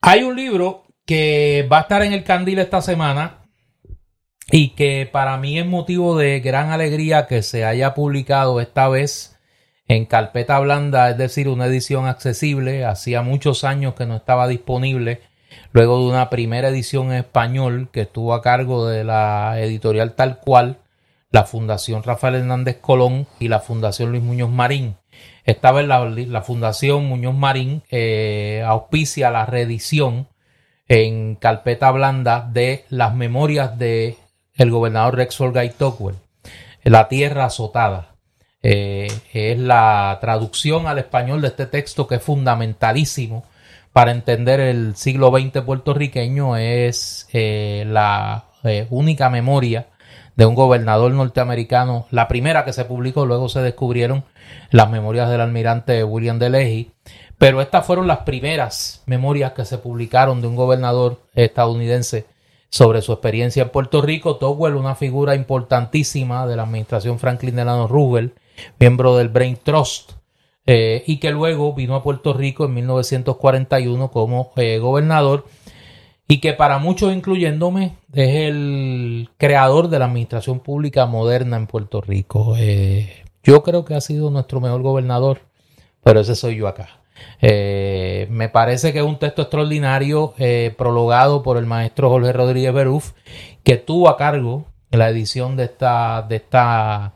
Hay un libro que va a estar en el candil esta semana y que para mí es motivo de gran alegría que se haya publicado esta vez en carpeta blanda, es decir, una edición accesible. Hacía muchos años que no estaba disponible, luego de una primera edición en español que estuvo a cargo de la editorial tal cual la Fundación Rafael Hernández Colón y la Fundación Luis Muñoz Marín. Esta vez la, Fundación Muñoz Marín eh, auspicia la reedición en carpeta blanda de las memorias de el gobernador Rexford Guy Tocqueville, La Tierra Azotada. Eh, es la traducción al español de este texto que es fundamentalísimo para entender el siglo XX puertorriqueño. Es eh, la única memoria de un gobernador norteamericano, la primera que se publicó, luego se descubrieron las memorias del almirante William de pero estas fueron las primeras memorias que se publicaron de un gobernador estadounidense sobre su experiencia en Puerto Rico. Towell, una figura importantísima de la administración Franklin Delano Roosevelt, miembro del Brain Trust, eh, y que luego vino a Puerto Rico en 1941 como eh, gobernador y que para muchos, incluyéndome, es el creador de la administración pública moderna en Puerto Rico. Eh, yo creo que ha sido nuestro mejor gobernador, pero ese soy yo acá. Eh, me parece que es un texto extraordinario eh, prologado por el maestro Jorge Rodríguez Beruf, que tuvo a cargo la edición de esta, de esta,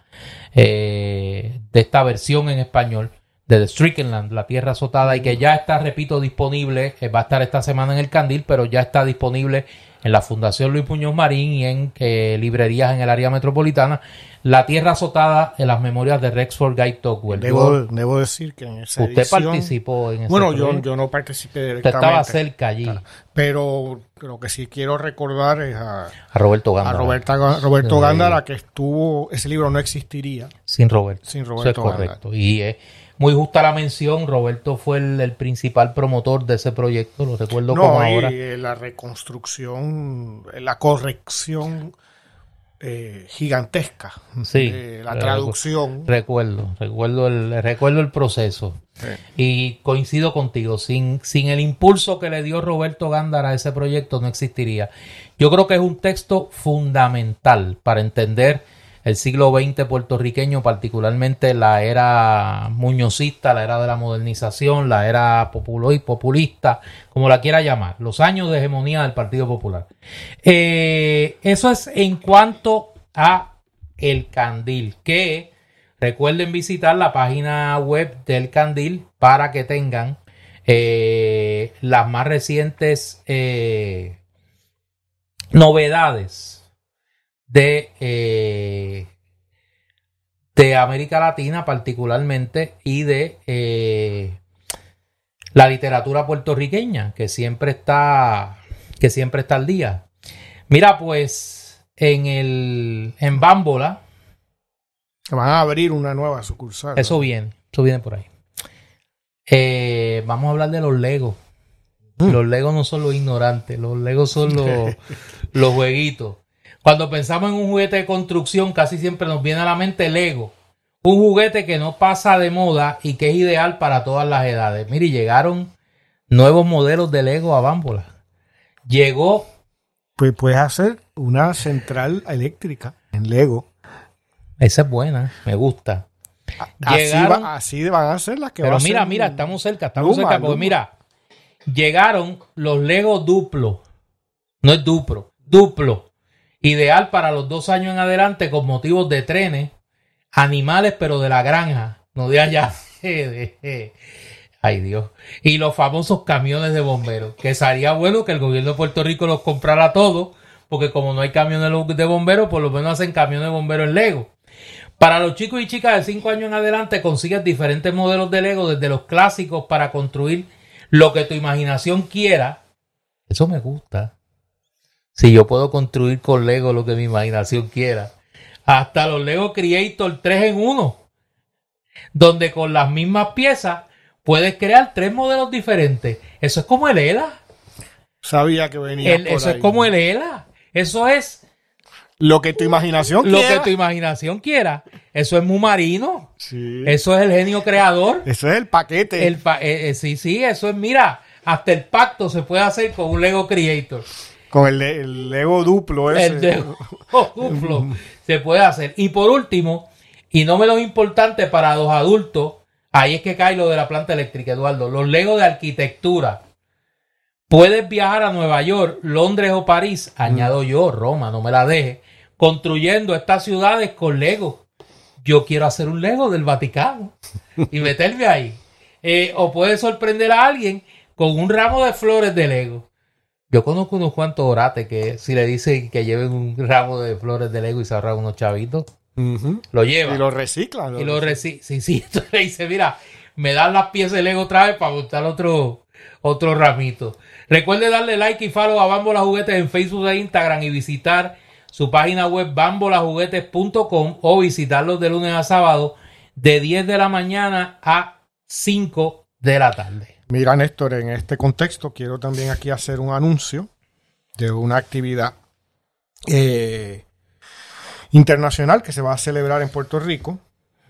de esta versión en español de The Strickland, La Tierra Azotada, y que ya está, repito, disponible, eh, va a estar esta semana en el Candil, pero ya está disponible en la Fundación Luis Puñoz Marín y en eh, librerías en el área metropolitana. La Tierra Azotada en las memorias de Rexford Guy Tocqueville. Debo, decir que en esa Usted participó en ese Bueno, yo, yo, no participé directamente. Usted estaba cerca allí. Pero lo que sí quiero recordar es a, a Roberto Gándara. A Roberto, Roberto Gándara, que estuvo... Ese libro no existiría. Sin Roberto. Sin Roberto Eso es correcto. Y... Eh, muy justa la mención, Roberto fue el, principal promotor de ese proyecto, lo recuerdo como ahora. Y la reconstrucción, la corrección eh, gigantesca. Sí, de la recu- traducción. Recuerdo, recuerdo el, recuerdo el proceso. Sí. Y coincido contigo, sin, sin el impulso que le dio Roberto Gándara a ese proyecto no existiría. Yo creo que es un texto fundamental para entender el siglo XX puertorriqueño, particularmente la era muñozista, la era de la modernización, la era populo- populista, como la quiera llamar, los años de hegemonía del Partido Popular. Eh, eso es en cuanto a el candil, que recuerden visitar la página web del candil para que tengan eh, las más recientes eh, novedades de, eh, de América Latina particularmente y de eh, la literatura puertorriqueña que siempre está que siempre está al día. Mira, pues en el en Bámbola, Van a abrir una nueva sucursal. eso viene, eso viene por ahí. Eh, vamos a hablar de los Legos. Mm. Los Legos no son los ignorantes, los Legos son los, los jueguitos. Cuando pensamos en un juguete de construcción, casi siempre nos viene a la mente Lego. Un juguete que no pasa de moda y que es ideal para todas las edades. Mire, llegaron nuevos modelos de Lego a Bámbola. Llegó Pues puedes hacer una central eléctrica en Lego. Esa es buena, me gusta. Así, Llegaron- va- así van a ser las que va Pero a mira, hacer mira, estamos cerca, estamos Luma, cerca, porque Luma. mira, llegaron los Lego Duplo. No es Duplo, Duplo. Ideal para los dos años en adelante con motivos de trenes, animales, pero de la granja, no de allá. Ay Dios. Y los famosos camiones de bomberos, que sería bueno que el gobierno de Puerto Rico los comprara todos, porque como no hay camiones de bomberos, por lo menos hacen camiones de bomberos en Lego. Para los chicos y chicas de 5 años en adelante consigues diferentes modelos de Lego, desde los clásicos para construir lo que tu imaginación quiera. Eso me gusta. Si yo puedo construir con Lego lo que mi imaginación quiera. Hasta los Lego Creator 3 en 1. Donde con las mismas piezas puedes crear tres modelos diferentes. Eso es como el ELA. Sabía que venía. El- por eso es como el ELA. Eso es Lo que tu imaginación lo quiera. que tu imaginación quiera. Eso es muy marino. Sí. Eso es el genio creador. Eso es el paquete. El pa- eh, eh, sí, sí, eso es, mira, hasta el pacto se puede hacer con un Lego Creator. Con el, el Lego duplo ese. El de Duplo se puede hacer. Y por último, y no menos importante para los adultos, ahí es que cae lo de la planta eléctrica, Eduardo. Los Legos de arquitectura. Puedes viajar a Nueva York, Londres o París, añado yo, Roma, no me la deje, construyendo estas ciudades con Lego. Yo quiero hacer un Lego del Vaticano y meterme ahí. Eh, o puedes sorprender a alguien con un ramo de flores de Lego. Yo conozco unos cuantos orates que si le dicen que lleven un ramo de flores de Lego y se ahorran unos chavitos, lo llevan. Y lo reciclan. Y lo reci- Sí, sí. Entonces le dice, mira, me dan las piezas de Lego otra vez para montar otro, otro ramito. Recuerde darle like y follow a Bambola Juguetes en Facebook e Instagram y visitar su página web bambolajuguetes.com o visitarlos de lunes a sábado de 10 de la mañana a 5 de la tarde. Mira, Néstor, en este contexto quiero también aquí hacer un anuncio de una actividad eh, internacional que se va a celebrar en Puerto Rico.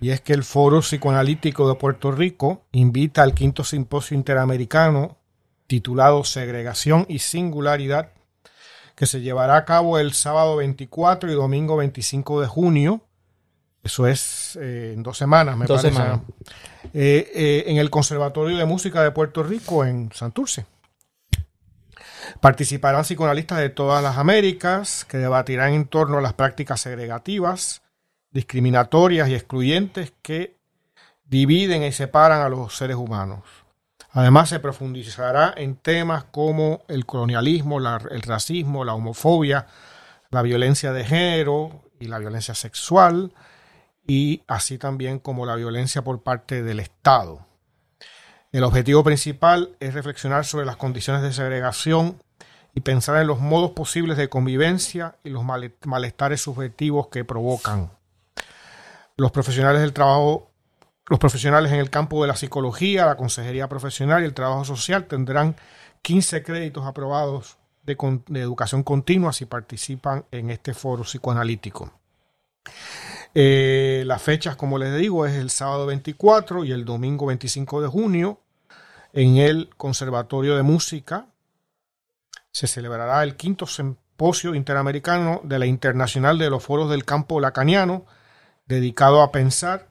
Y es que el Foro Psicoanalítico de Puerto Rico invita al quinto simposio interamericano titulado Segregación y Singularidad, que se llevará a cabo el sábado 24 y domingo 25 de junio. Eso es eh, en dos semanas, me Dos parece. semanas. Eh, eh, en el Conservatorio de Música de Puerto Rico en Santurce. Participarán psicoanalistas de todas las Américas que debatirán en torno a las prácticas segregativas, discriminatorias y excluyentes que dividen y separan a los seres humanos. Además, se profundizará en temas como el colonialismo, la- el racismo, la homofobia, la violencia de género y la violencia sexual, y así también como la violencia por parte del Estado. El objetivo principal es reflexionar sobre las condiciones de segregación y pensar en los modos posibles de convivencia y los male- malestares subjetivos que provocan. Los profesionales del trabajo, los profesionales en el campo de la psicología, la consejería profesional y el trabajo social tendrán 15 créditos aprobados de, educación continua si participan en este foro psicoanalítico. Eh, las fechas, como les digo, es el sábado 24 y el domingo 25 de junio en el Conservatorio de Música. Se celebrará el quinto simposio interamericano de la Internacional de los Foros del Campo Lacaniano, dedicado a pensar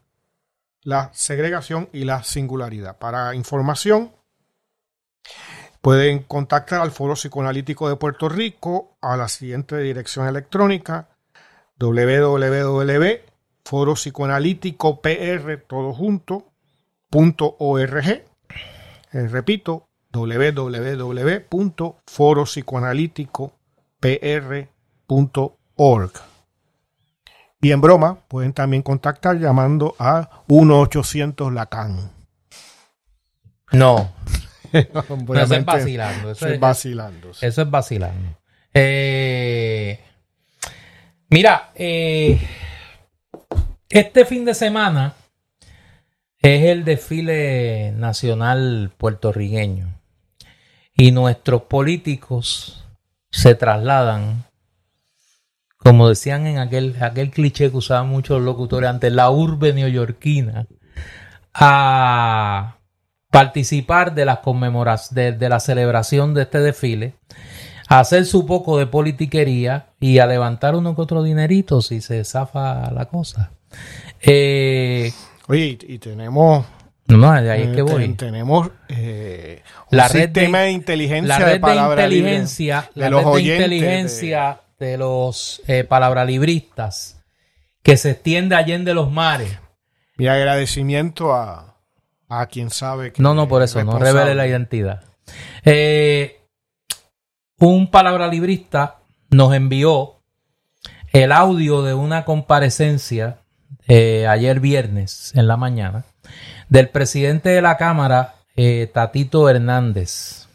la segregación y la singularidad. Para información, pueden contactar al Foro Psicoanalítico de Puerto Rico a la siguiente dirección electrónica www.foropsicoanalíticopr todo junto eh, repito www.foropsicoanalíticopr.org y en broma, pueden también contactar llamando a 1-800 Lacan. No. eso es vacilando. Eso es vacilando. Eso es vacilando. Eh, mira, eh, este fin de semana es el desfile nacional puertorriqueño y nuestros políticos se trasladan como decían en aquel, aquel cliché que usaban muchos locutores antes, la urbe neoyorquina, a participar de las conmemoraciones, de, la celebración de este desfile, a hacer su poco de politiquería y a levantar uno que otro dinerito si se zafa la cosa. Eh, Oye, y, tenemos no, de ahí es que voy. Tenemos eh, la red sistema de, inteligencia la red de, inteligencia, la red de inteligencia de los eh, palabralibristas que se extiende allende los mares. Mi agradecimiento a, a quien sabe que. No, no, por eso, no revele la identidad. Eh, un palabralibrista nos envió el audio de una comparecencia eh, ayer viernes en la mañana del presidente de la Cámara, eh, Tatito Hernández,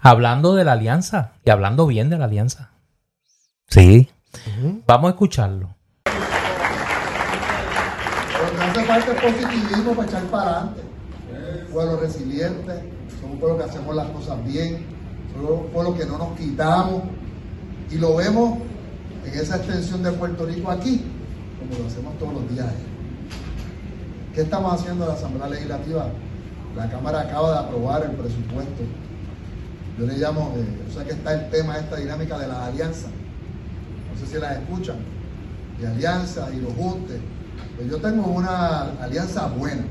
hablando de la alianza y hablando bien de la alianza. Sí. Vamos a escucharlo. Lo que hace falta es positivismo para echar para adelante. Un pueblo resiliente, somos pueblo que hacemos las cosas bien, un pueblo que no nos quitamos y lo vemos en esa extensión de Puerto Rico aquí, como lo hacemos todos los días. ¿Qué estamos haciendo en la Asamblea Legislativa? La Cámara acaba de aprobar el presupuesto. Yo le llamo, eh, o sea que está el tema, esta dinámica de las alianzas no sé si las escuchan, de alianza y los juntes. Pues yo tengo una alianza buena.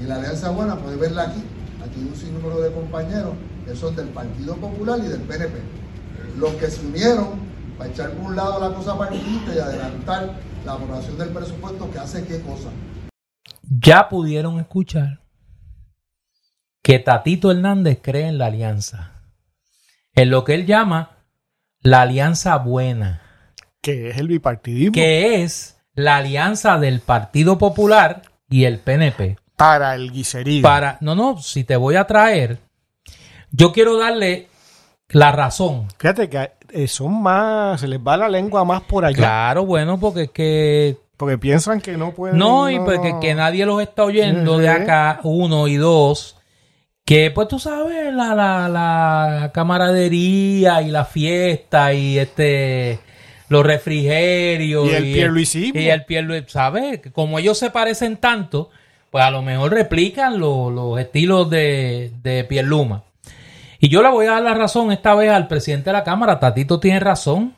Y la alianza buena, puede verla aquí. Aquí hay un sinnúmero de compañeros que son del Partido Popular y del PNP. Los que se unieron para echar por un lado la cosa partidista y adelantar la aprobación del presupuesto que hace qué cosa. Ya pudieron escuchar que Tatito Hernández cree en la alianza. En lo que él llama la alianza buena. Que es el bipartidismo. Que es la alianza del Partido Popular y el PNP. Para el guiserío. Para, no, no, si te voy a traer, yo quiero darle la razón. Fíjate que eh, son más, se les va la lengua más por allá. Claro, bueno, porque es que... Porque piensan que no pueden... No, y porque que nadie los está oyendo de acá, uno y dos que pues tú sabes, la, la, la camaradería y la fiesta y este los refrigerios y el pierluisismo. Y el pierluisismo, ¿sabes? Como ellos se parecen tanto, pues a lo mejor replican los estilos de, de Pierluma. Y yo le voy a dar la razón esta vez al presidente de la Cámara, Tatito tiene razón.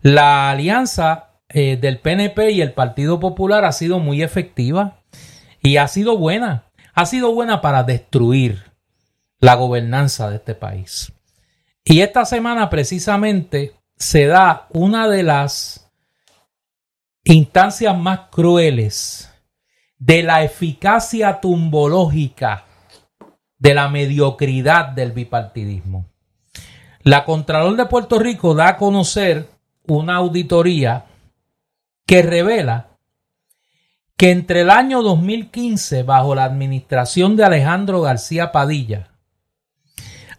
La alianza eh, del PNP y el Partido Popular ha sido muy efectiva y ha sido buena. Ha sido buena para destruir la gobernanza de este país. Y esta semana precisamente se da una de las instancias más crueles de la eficacia tumbológica de la mediocridad del bipartidismo. La Contralor de Puerto Rico da a conocer una auditoría que revela que entre el año 2015, bajo la administración de Alejandro García Padilla,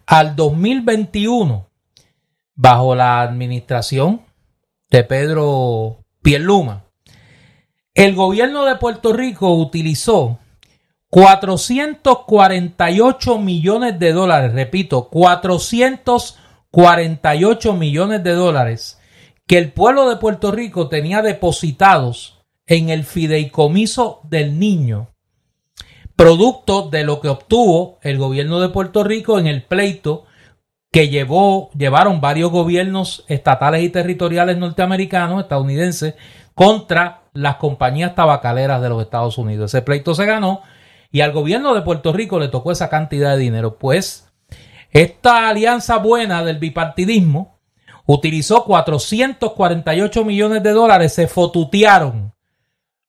al 2021, bajo la administración de Pedro Pierluma, el gobierno de Puerto Rico utilizó 448 millones de dólares, repito, 448 48 millones de dólares que el pueblo de Puerto Rico tenía depositados en el fideicomiso del niño, producto de lo que obtuvo el gobierno de Puerto Rico en el pleito que llevó, llevaron varios gobiernos estatales y territoriales norteamericanos, estadounidenses, contra las compañías tabacaleras de los Estados Unidos. Ese pleito se ganó y al gobierno de Puerto Rico le tocó esa cantidad de dinero. Pues esta alianza buena del bipartidismo utilizó 448 millones de dólares, se fotutearon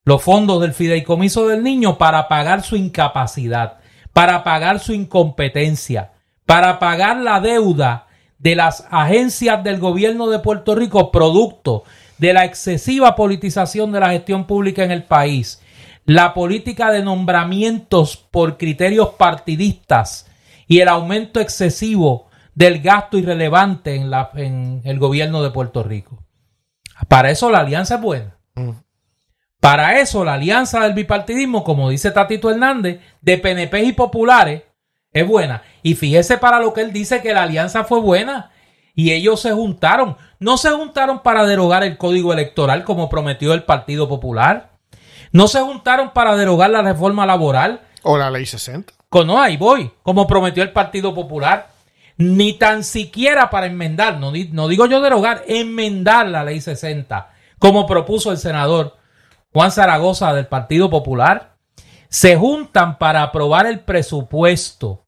los fondos del fideicomiso del niño para pagar su incapacidad, para pagar su incompetencia, para pagar la deuda de las agencias del gobierno de Puerto Rico producto de la excesiva politización de la gestión pública en el país, la política de nombramientos por criterios partidistas y el aumento excesivo del gasto irrelevante en, la, en el gobierno de Puerto Rico. Para eso la alianza es buena. Mm. Para eso la alianza del bipartidismo, como dice Tatito Hernández, de PNP y populares, es buena. Y fíjese para lo que él dice que la alianza fue buena. Y ellos se juntaron. No se juntaron para derogar el código electoral como prometió el Partido Popular. No se juntaron para derogar la reforma laboral. O la ley 60. No, ahí voy. Como prometió el Partido Popular. Ni tan siquiera para enmendar, no, no digo yo derogar, enmendar la ley 60, como propuso el senador Juan Zaragoza del Partido Popular. Se juntan para aprobar el presupuesto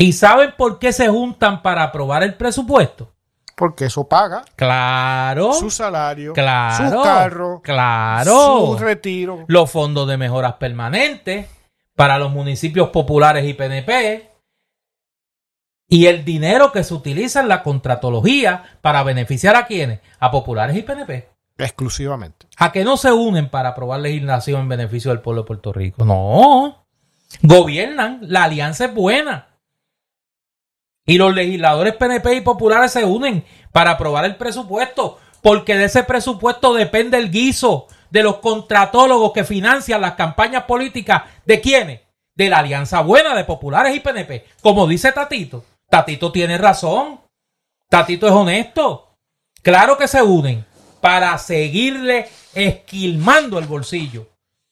¿Y saben por qué se juntan para aprobar el presupuesto? Porque eso paga. Claro. Su salario. Claro. Su carro. Claro. Su retiro. Los fondos de mejoras permanentes para los municipios populares y PNP. Y el dinero que se utiliza en la contratología para beneficiar a quienes? A populares y PNP. Exclusivamente. A que no se unen para aprobar legislación en beneficio del pueblo de Puerto Rico. No. Gobiernan. La alianza es buena. Y los legisladores PNP y populares se unen para aprobar el presupuesto, porque de ese presupuesto depende el guiso de los contratólogos que financian las campañas políticas. ¿De quiénes? De la Alianza Buena de Populares y PNP. Como dice Tatito, Tatito tiene razón. Tatito es honesto. Claro que se unen para seguirle esquilmando el bolsillo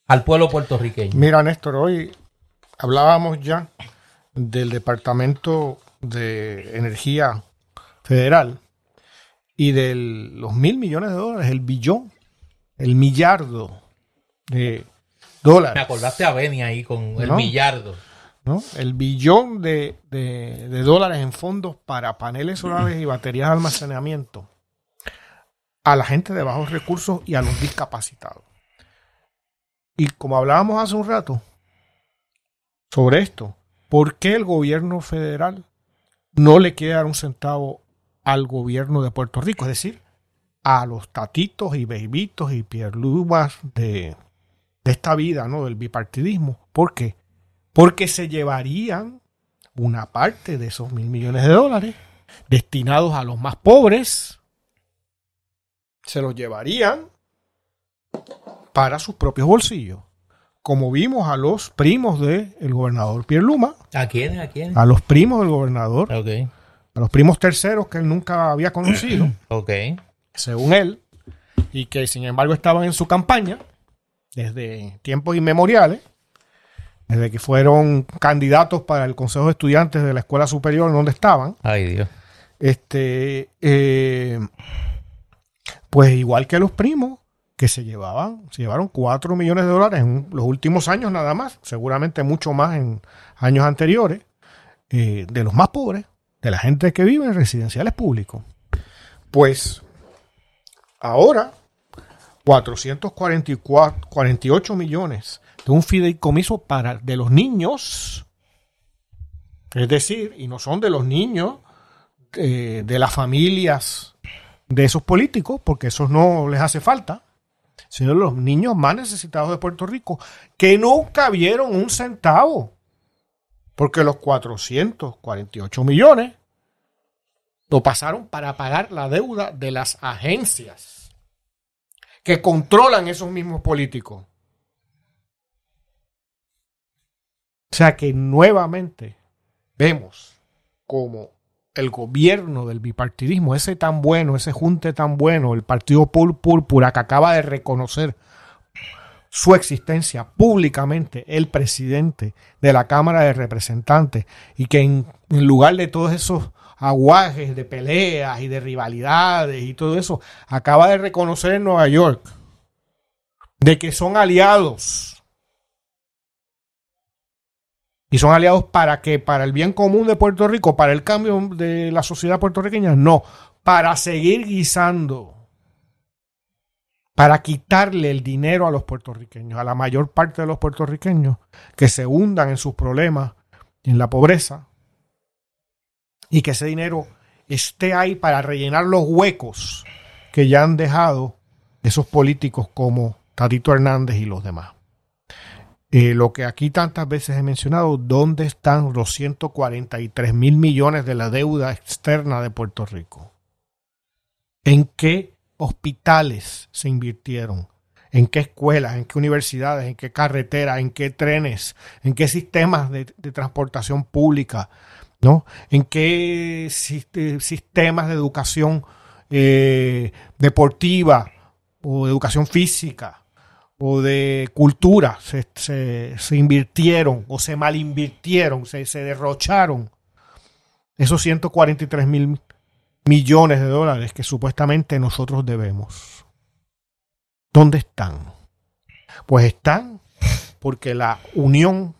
al pueblo puertorriqueño. Mira, Néstor, hoy hablábamos ya del Departamento de Energía Federal y de los mil millones de dólares, el billón, el millardo de dólares. Me acordaste a Beni ahí con el millardo. ¿no? El billón de, dólares en fondos para paneles solares y baterías de almacenamiento a la gente de bajos recursos y a los discapacitados. Y como hablábamos hace un rato sobre esto, ¿por qué el gobierno federal no le quiere dar un centavo al gobierno de Puerto Rico, es decir, a los tatitos y bebitos y pierlubas de, de esta vida, ¿no? Del bipartidismo. ¿Por qué? Porque se llevarían una parte de esos mil millones de dólares destinados a los más pobres, se los llevarían para sus propios bolsillos. Como vimos a los primos del gobernador Pierre Luma. ¿A quiénes? ¿A quiénes? A los primos del gobernador. Okay. A los primos terceros que él nunca había conocido. ok. Según él. Y que sin embargo estaban en su campaña desde tiempos inmemoriales. Desde que fueron candidatos para el Consejo de Estudiantes de la Escuela Superior donde estaban. Ay, Dios. Este. Eh, pues igual que los primos, que se llevaban, se llevaron 4 millones de dólares en los últimos años nada más, seguramente mucho más en años anteriores, eh, de los más pobres, de la gente que vive en residenciales públicos. Pues ahora 448 millones de un fideicomiso para de los niños, es decir, y no son de los niños eh, de las familias de esos políticos, porque esos no les hace falta, sino los niños más necesitados de Puerto Rico, que nunca vieron un centavo, porque los 448 millones lo pasaron para pagar la deuda de las agencias que controlan esos mismos políticos. O sea que nuevamente vemos como el gobierno del bipartidismo, ese tan bueno, ese junte tan bueno, el partido Púrpura que acaba de reconocer su existencia públicamente el presidente de la Cámara de Representantes y que en, en lugar de todos esos aguajes de peleas y de rivalidades y todo eso, acaba de reconocer en Nueva York de que son aliados y son aliados para qué? Para el bien común de Puerto Rico, para el cambio de la sociedad puertorriqueña, no, para seguir guisando, para quitarle el dinero a los puertorriqueños, a la mayor parte de los puertorriqueños que se hundan en sus problemas, en la pobreza, y que ese dinero esté ahí para rellenar los huecos que ya han dejado esos políticos como Tatito Hernández y los demás. Eh, lo que aquí tantas veces he mencionado, ¿dónde están los 143 mil millones de la deuda externa de Puerto Rico? ¿En qué hospitales se invirtieron? ¿En qué escuelas? ¿En qué universidades? ¿En qué carreteras? ¿En qué trenes? ¿En qué sistemas de, transportación pública? ¿No? ¿En qué sistemas de educación eh, deportiva o educación física? O de cultura se, invirtieron o se malinvirtieron, se, se derrocharon esos 143 mil millones de dólares que supuestamente nosotros debemos. ¿Dónde están? Pues están porque la unión,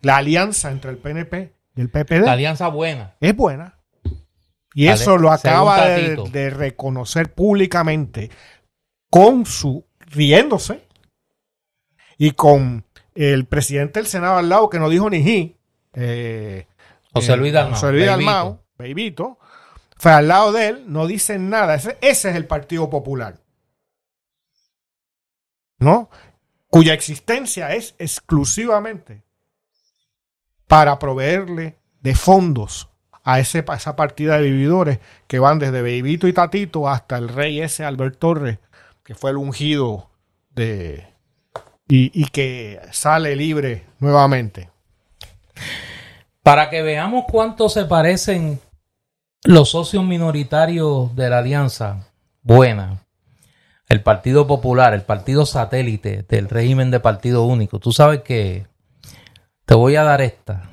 la alianza entre el PNP y el PPD. La alianza buena. Es buena. Y eso lo acaba de, de reconocer públicamente con su riéndose y con el presidente del Senado al lado que no dijo ni ji, eh, José Luis Dalmau, José Luis Dalmau, Beibito, fue al lado de él, no dicen nada. Ese, ese es el Partido Popular. ¿No? Cuya existencia es exclusivamente para proveerle de fondos a, ese, a esa partida de vividores que van desde Beibito y Tatito hasta el rey ese Albert Torres, que fue el ungido de, y, que sale libre nuevamente. Para que veamos cuánto se parecen los socios minoritarios de la Alianza Buena, el Partido Popular, el partido satélite del régimen de partido único. Tú sabes que te voy a dar esta.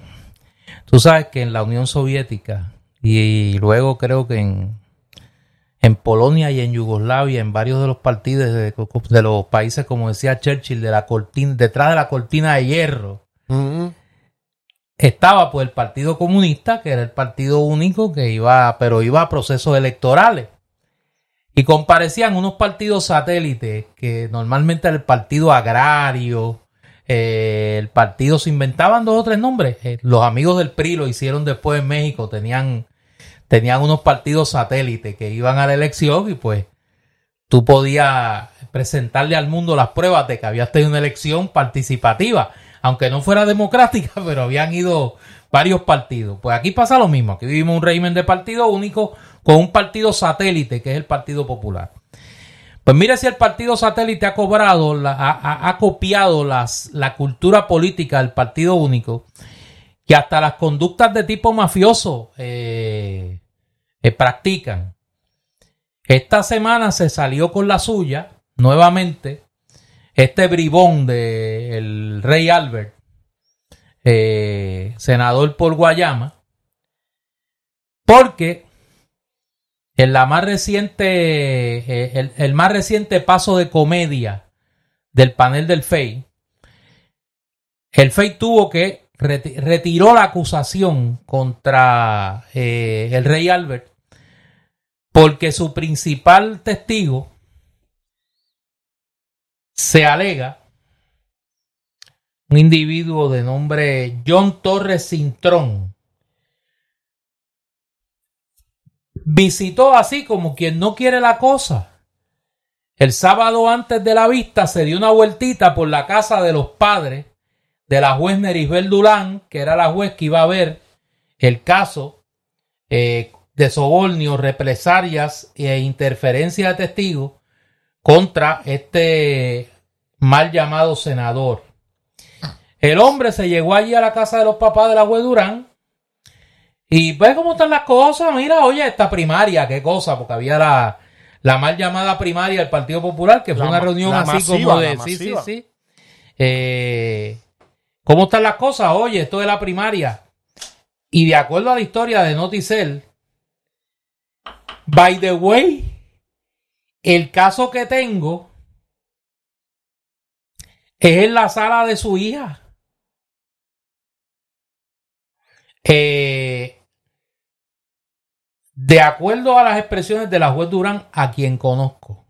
Tú sabes que en la Unión Soviética y luego creo que en en Polonia y en Yugoslavia, en varios de los partidos de, los países, como decía Churchill, de la cortina, detrás de la cortina de hierro, estaba pues el Partido Comunista, que era el partido único que iba, pero iba a procesos electorales. Y comparecían unos partidos satélites, que normalmente era el Partido Agrario, eh, el partido se inventaban dos o tres nombres. Eh, los amigos del PRI lo hicieron después en México, tenían tenían unos partidos satélites que iban a la elección y pues tú podías presentarle al mundo las pruebas de que habías tenido una elección participativa, aunque no fuera democrática, pero habían ido varios partidos. Pues aquí pasa lo mismo, aquí vivimos un régimen de partido único con un partido satélite que es el Partido Popular. Pues mire si el partido satélite ha cobrado, ha, copiado las, la cultura política del partido único que hasta las conductas de tipo mafioso eh, eh, practican. Esta semana se salió con la suya nuevamente este bribón del rey Albert, eh, senador por Guayama, porque en la más reciente, el, el, más reciente paso de comedia del panel del FEI, el FEI tuvo que retiró la acusación contra eh, el rey Albert porque su principal testigo se alega un individuo de nombre John Torres Cintrón visitó así como quien no quiere la cosa. El sábado antes de la vista se dio una vueltita por la casa de los padres de la juez Nerisbel Dulán, que era la juez que iba a ver el caso eh, de sobornio, represalias e interferencia de testigos contra este mal llamado senador. El hombre se llegó allí a la casa de los papás de la juez Durán Y ve cómo están las cosas. Mira, oye, esta primaria, qué cosa, porque había la, la mal llamada primaria del Partido Popular, que fue La una reunión así masiva, como de. Sí, sí, sí. Eh, ¿Cómo están las cosas? Oye, esto de la primaria. Y de acuerdo a la historia de Noticel, by the way, el caso que tengo es en la sala de su hija. Eh, de acuerdo a las expresiones de la juez Durán, a quien conozco,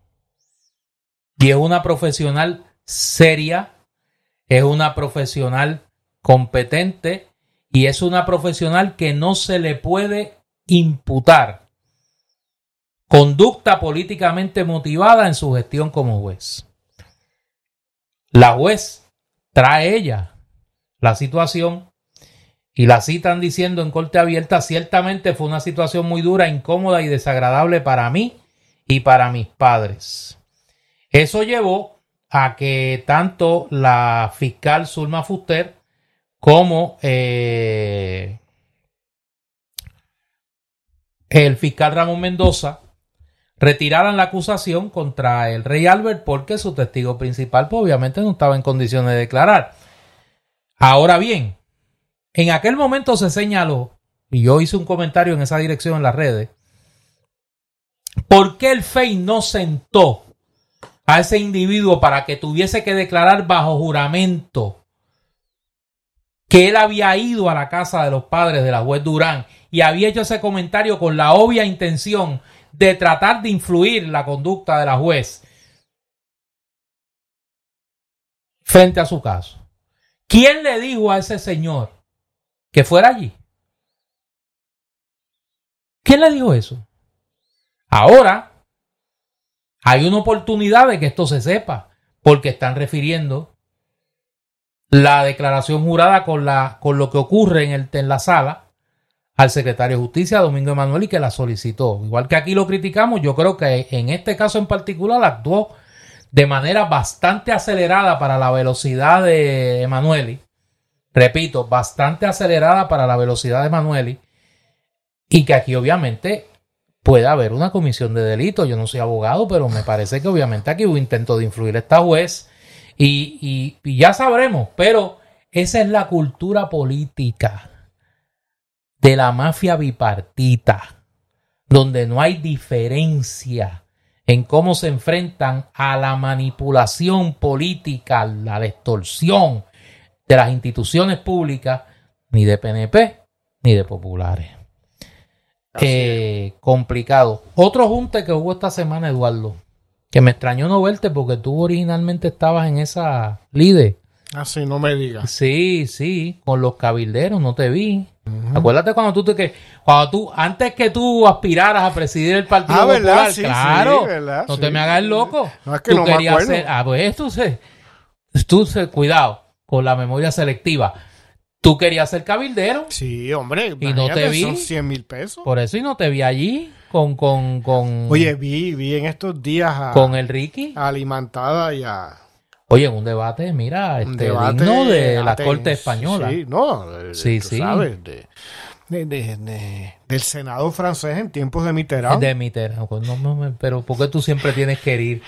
y es una profesional seria, es una profesional competente y es una profesional que no se le puede imputar conducta políticamente motivada en su gestión como juez. La juez trae ella la situación y la citan diciendo en corte abierta, ciertamente fue una situación muy dura, incómoda y desagradable para mí y para mis padres. Eso llevó a que tanto la fiscal Zulma Fuster como eh, el fiscal Ramón Mendoza retiraran la acusación contra el rey Albert porque su testigo principal pues, obviamente no estaba en condiciones de declarar. Ahora bien, en aquel momento se señaló, y yo hice un comentario en esa dirección en las redes, ¿por qué el FEI no sentó a ese individuo para que tuviese que declarar bajo juramento que él había ido a la casa de los padres de la juez Durán y había hecho ese comentario con la obvia intención de tratar de influir la conducta de la juez frente a su caso. ¿Quién le dijo a ese señor que fuera allí? ¿Quién le dijo eso? Ahora hay una oportunidad de que esto se sepa, porque están refiriendo la declaración jurada con, la, con lo que ocurre en, el, en la sala al secretario de Justicia, Domingo Emanuel, que la solicitó. Igual que aquí lo criticamos, yo creo que en este caso en particular actuó de manera bastante acelerada para la velocidad de Emanueli. Repito, bastante acelerada para la velocidad de Emanueli. Y que aquí obviamente puede haber una comisión de delito. Yo no soy abogado, pero me parece que obviamente aquí hubo intento de influir a esta juez. Y, y- ya sabremos, pero esa es la cultura política de la mafia bipartita, donde no hay diferencia en cómo se enfrentan a la manipulación política, la extorsión de las instituciones públicas, ni de PNP ni de populares. Eh, complicado. Otro junte que hubo esta semana, Eduardo, que me extrañó no verte porque tú originalmente estabas en esa líder. Así no me digas. Sí, sí, con los cabilderos, no te vi. Acuérdate cuando tú te que cuando tú antes que tú aspiraras a presidir el Partido Ah, Sí, claro, sí, ¿verdad? no Sí, te me hagas loco. No, es que tú no me querías acuerdo. ser, ah, pues tú sé, tú sé, cuidado con la memoria selectiva. Tú querías ser cabildero, Sí, hombre. Y no te vi. Son 100 mil pesos. por eso y no te vi allí con con con Oye, vi, vi en estos días a, con el Ricky. a Alimentada y a... Oye, en un debate, mira, un este debate digno de la corte española. Sí, no, de- de- Sí, tú sí. sabes, de- de- de- de- del Senado francés en tiempos de Mitterrand. De Mitterrand. Pues no, no, me- pero ¿por qué tú siempre tienes que herir?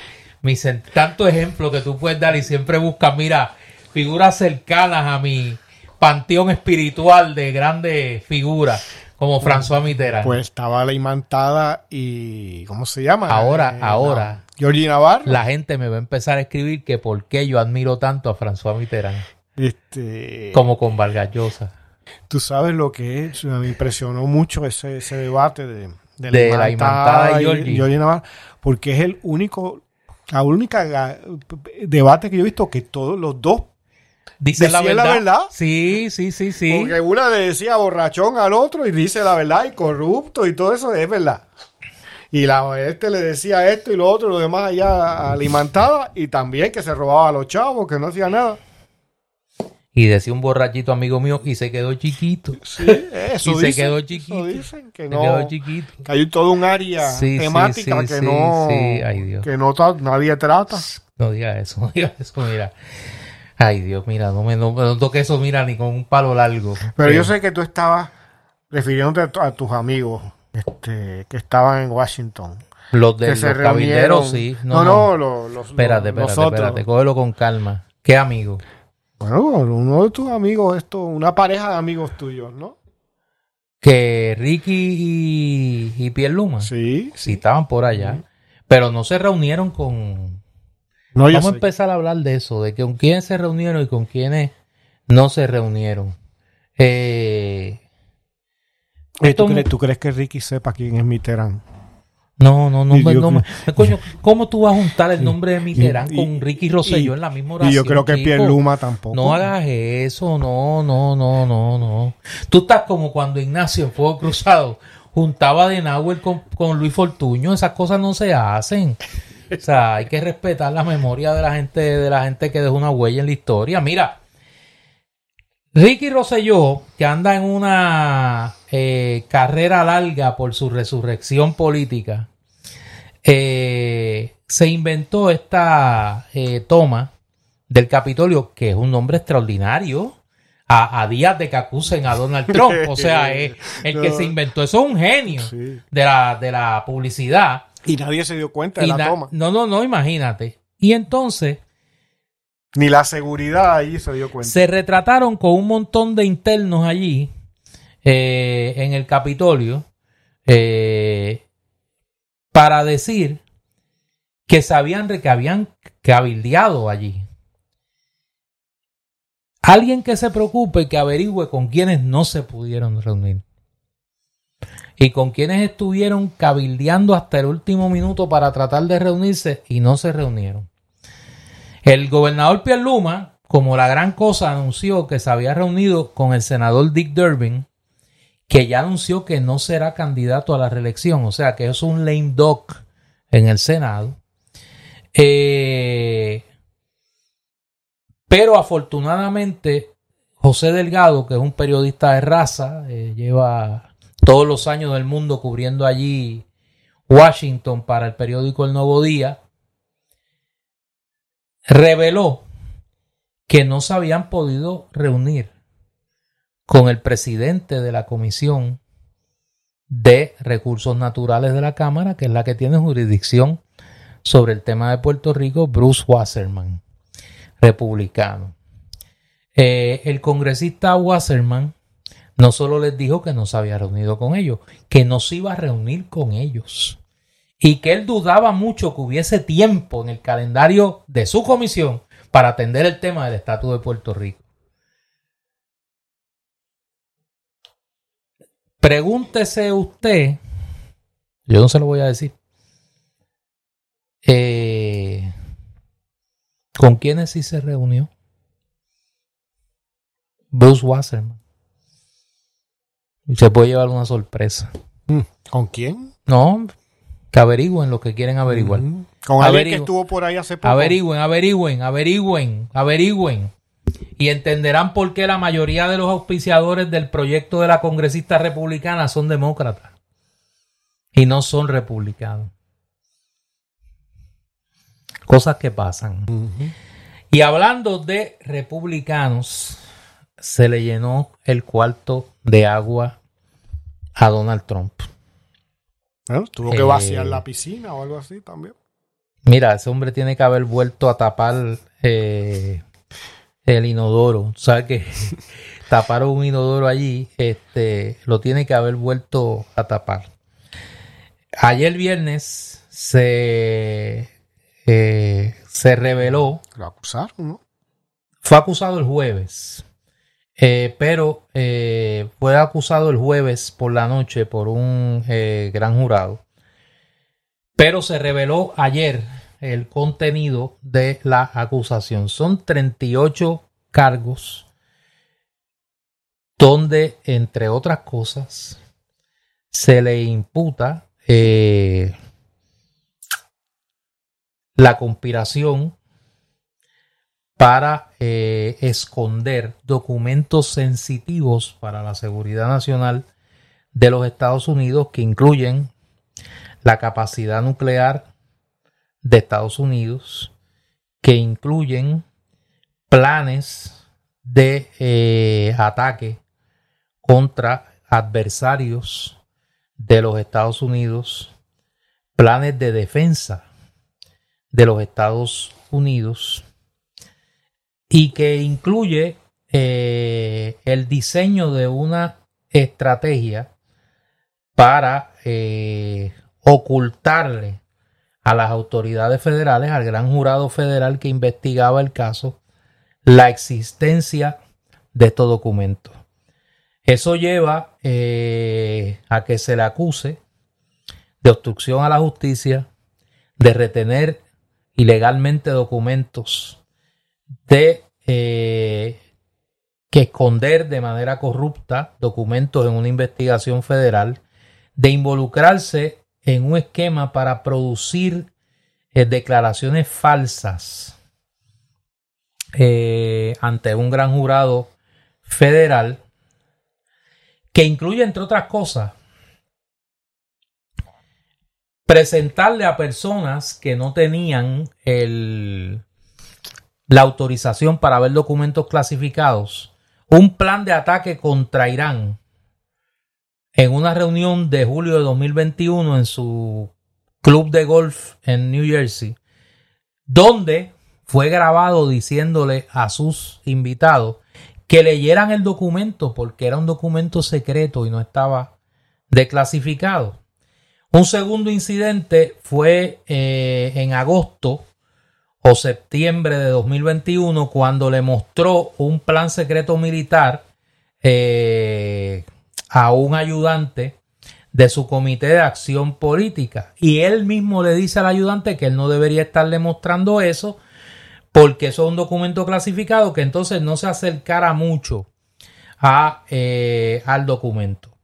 Sen- tanto ejemplo que tú puedes dar y siempre buscas, mira, figuras cercanas a mi panteón espiritual de grandes figuras como François Mitterrand. Pues estaba la imantada y. ¿Cómo se llama? Ahora, Eh, ahora. no, Georgie Navarro. la gente me va a empezar a escribir que por qué yo admiro tanto a François Mitterrand Este, como con Vargas Llosa. Tú sabes lo que es. Me impresionó mucho ese, ese debate de, de De la imantada de Georgie. Navarro, porque es el único. La única debate que yo he visto que todos los dos. Dice la ¿Decía verdad. la verdad? Sí, sí, sí, sí. Porque una le decía borrachón al otro y dice la verdad y corrupto y todo eso es verdad. Y la este le decía esto y lo otro, y lo demás allá alimentada y también que se robaba a los chavos, que no hacía nada. Y decía un borrachito amigo mío y se quedó chiquito. Sí, eso Y se dicen, quedó eso chiquito. dicen que Se no. quedó chiquito. Que hay todo un área Sí, temática sí, que no sí, ay, Dios. que no nadie trata. No diga eso, no diga eso, mira. Ay, Dios, mira, no me, no, no toque eso, mira, ni con un palo largo. Pero yo sé que tú estabas refiriéndote a, tus amigos este, que estaban en Washington. Los de los cabilderos, sí. No, no, los, los, espérate, espérate, espérate, cógelo con calma. ¿Qué amigo? Bueno, uno de tus amigos, esto, una pareja de amigos tuyos, ¿no? Que Ricky y, y Luma. Sí. Sí, estaban por allá. Pero no se reunieron con. No, Vamos a empezar a hablar de eso, de con quién se reunieron y con quiénes no se reunieron. Eh, ¿tú, crees, que Ricky sepa quién es Mitterrand? No, no, no, no, coño, ¿cómo tú vas a juntar el nombre de Mitterrand con Ricky Rosselló en la misma oración? Y yo creo que Pierre Luma tampoco. No hagas eso, no, no, no, no, no. Tú estás como cuando Ignacio en Fuego Cruzado juntaba de Nahuel con, con Luis Fortuño, esas cosas no se hacen. O sea, hay que respetar la memoria de la gente, de la gente que dejó una huella en la historia. Mira, Ricky Rosselló, que anda en una eh, carrera larga por su resurrección política, eh, se inventó esta eh, toma del Capitolio, que es un nombre extraordinario, a, días de que acusen a Donald Trump. O sea, el que se inventó eso es un genio de, la, de la publicidad. Y nadie se dio cuenta de la toma. No, no, no, imagínate. Y entonces ni la seguridad allí se dio cuenta. Se retrataron con un montón de internos allí eh, en el Capitolio eh, para decir que sabían que habían cabildeado allí. Alguien que se preocupe y que averigüe con quienes no se pudieron reunir. Y con quienes estuvieron cabildeando hasta el último minuto para tratar de reunirse y no se reunieron. El gobernador Luma, como la gran cosa, anunció que se había reunido con el senador Dick Durbin, que ya anunció que no será candidato a la reelección, o sea que es un lame duck en el Senado. Eh, pero afortunadamente, José Delgado, que es un periodista de raza, eh, lleva todos los años del mundo cubriendo allí Washington para el periódico El Nuevo Día, reveló que no se habían podido reunir con el presidente de la Comisión de Recursos Naturales de la Cámara, que es la que tiene jurisdicción sobre el tema de Puerto Rico, Bruce Wasserman, republicano. Eh, el congresista Wasserman no solo les dijo que no se había reunido con ellos, que no se iba a reunir con ellos y que él dudaba mucho que hubiese tiempo en el calendario de su comisión para atender el tema del estatus de Puerto Rico. Pregúntese usted, yo no se lo voy a decir, eh, ¿con quiénes sí se reunió? Bruce Wasserman. Se puede llevar una sorpresa. Mm, ¿Con quién? No, que averigüen lo que quieren averiguar. Con alguien que estuvo por ahí hace poco. Averigüen, averigüen, averigüen, averigüen. Y entenderán por qué la mayoría de los auspiciadores del proyecto de la congresista republicana son demócratas. Y no son republicanos. Cosas que pasan. Y hablando de republicanos, se le llenó el cuarto de agua a Donald Trump tuvo que vaciar eh, la piscina o algo así también. Mira, ese hombre tiene que haber vuelto a tapar eh, el inodoro. ¿Sabes que taparon un inodoro allí? Este, lo tiene que haber vuelto a tapar. Ayer viernes se, eh, se reveló. Lo acusaron, ¿no? Fue acusado el jueves. Eh, pero eh, fue acusado el jueves por la noche por un eh, gran jurado. Pero se reveló ayer el contenido de la acusación. Son 38 cargos donde, entre otras cosas, se le imputa la conspiración para eh, esconder documentos sensitivos para la seguridad nacional de los Estados Unidos que incluyen la capacidad nuclear de Estados Unidos, que incluyen planes de eh, ataque contra adversarios de los Estados Unidos, planes de defensa de los Estados Unidos y que incluye eh, el diseño de una estrategia para eh, ocultarle a las autoridades federales, al gran jurado federal que investigaba el caso, la existencia de estos documentos. Eso lleva eh, a que se le acuse de obstrucción a la justicia, de retener ilegalmente documentos, de eh, que esconder de manera corrupta documentos en una investigación federal, de involucrarse en un esquema para producir eh, declaraciones falsas eh, ante un gran jurado federal que incluye, entre otras cosas, presentarle a personas que no tenían el, la autorización para ver documentos clasificados un plan de ataque contra Irán en una reunión de julio de 2021 en su club de golf en New Jersey, donde fue grabado diciéndole a sus invitados que leyeran el documento porque era un documento secreto y no estaba declasificado. Un segundo incidente fue eh, en agosto o septiembre de 2021 cuando le mostró un plan secreto militar eh, a un ayudante de su comité de acción política y él mismo le dice al ayudante que él no debería estarle mostrando eso porque eso es un documento clasificado que entonces no se acercara mucho a, eh, al documento.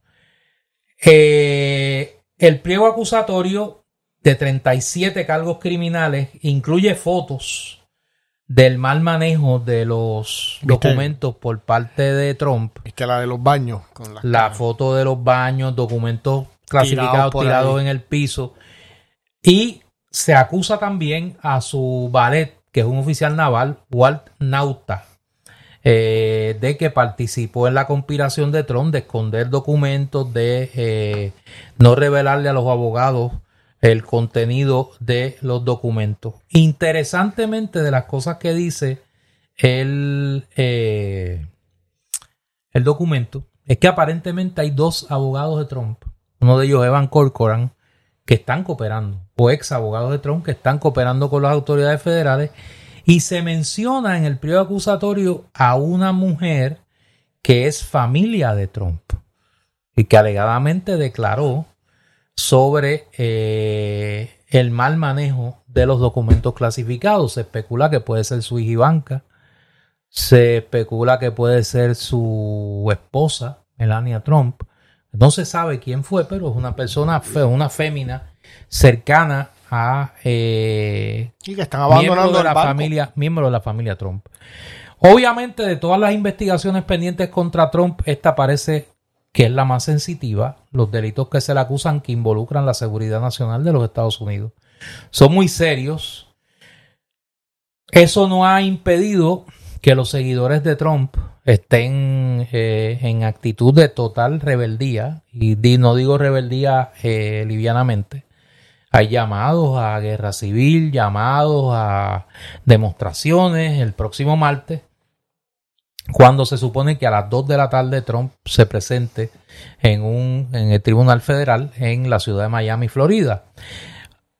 Eh, el pliego acusatorio de 37 cargos criminales incluye fotos del mal manejo de los documentos por parte de Trump. ¿Viste la de los baños? la, foto de los baños, documentos clasificados tirados en el piso. Y se acusa también a su ballet, que es un oficial naval, Walt Nauta, eh, de que participó en la conspiración de Trump de esconder documentos, de eh, no revelarle a los abogados el contenido de los documentos. Interesantemente, de las cosas que dice el, eh, el documento, es que aparentemente hay dos abogados de Trump, uno de ellos Evan Corcoran, que están cooperando, o ex abogados de Trump que están cooperando con las autoridades federales y se menciona en el periodo acusatorio a una mujer que es familia de Trump y que alegadamente declaró sobre eh, el mal manejo de los documentos clasificados. Se especula que puede ser su hija Ivanka, se especula que puede ser su esposa, Melania Trump. No se sabe quién fue, pero es una persona, una fémina cercana a eh, que están abandonando de la familia, miembro de la familia Trump. Obviamente, de todas las investigaciones pendientes contra Trump, esta parece que es la más sensitiva, los delitos que se le acusan que involucran la seguridad nacional de los Estados Unidos. Son muy serios. Eso no ha impedido que los seguidores de Trump estén eh, en actitud de total rebeldía, y no digo rebeldía eh, livianamente, hay llamados a guerra civil, llamados a demostraciones el próximo martes, cuando se supone que a las 2 de la tarde Trump se presente en, un, en el Tribunal Federal en la ciudad de Miami, Florida.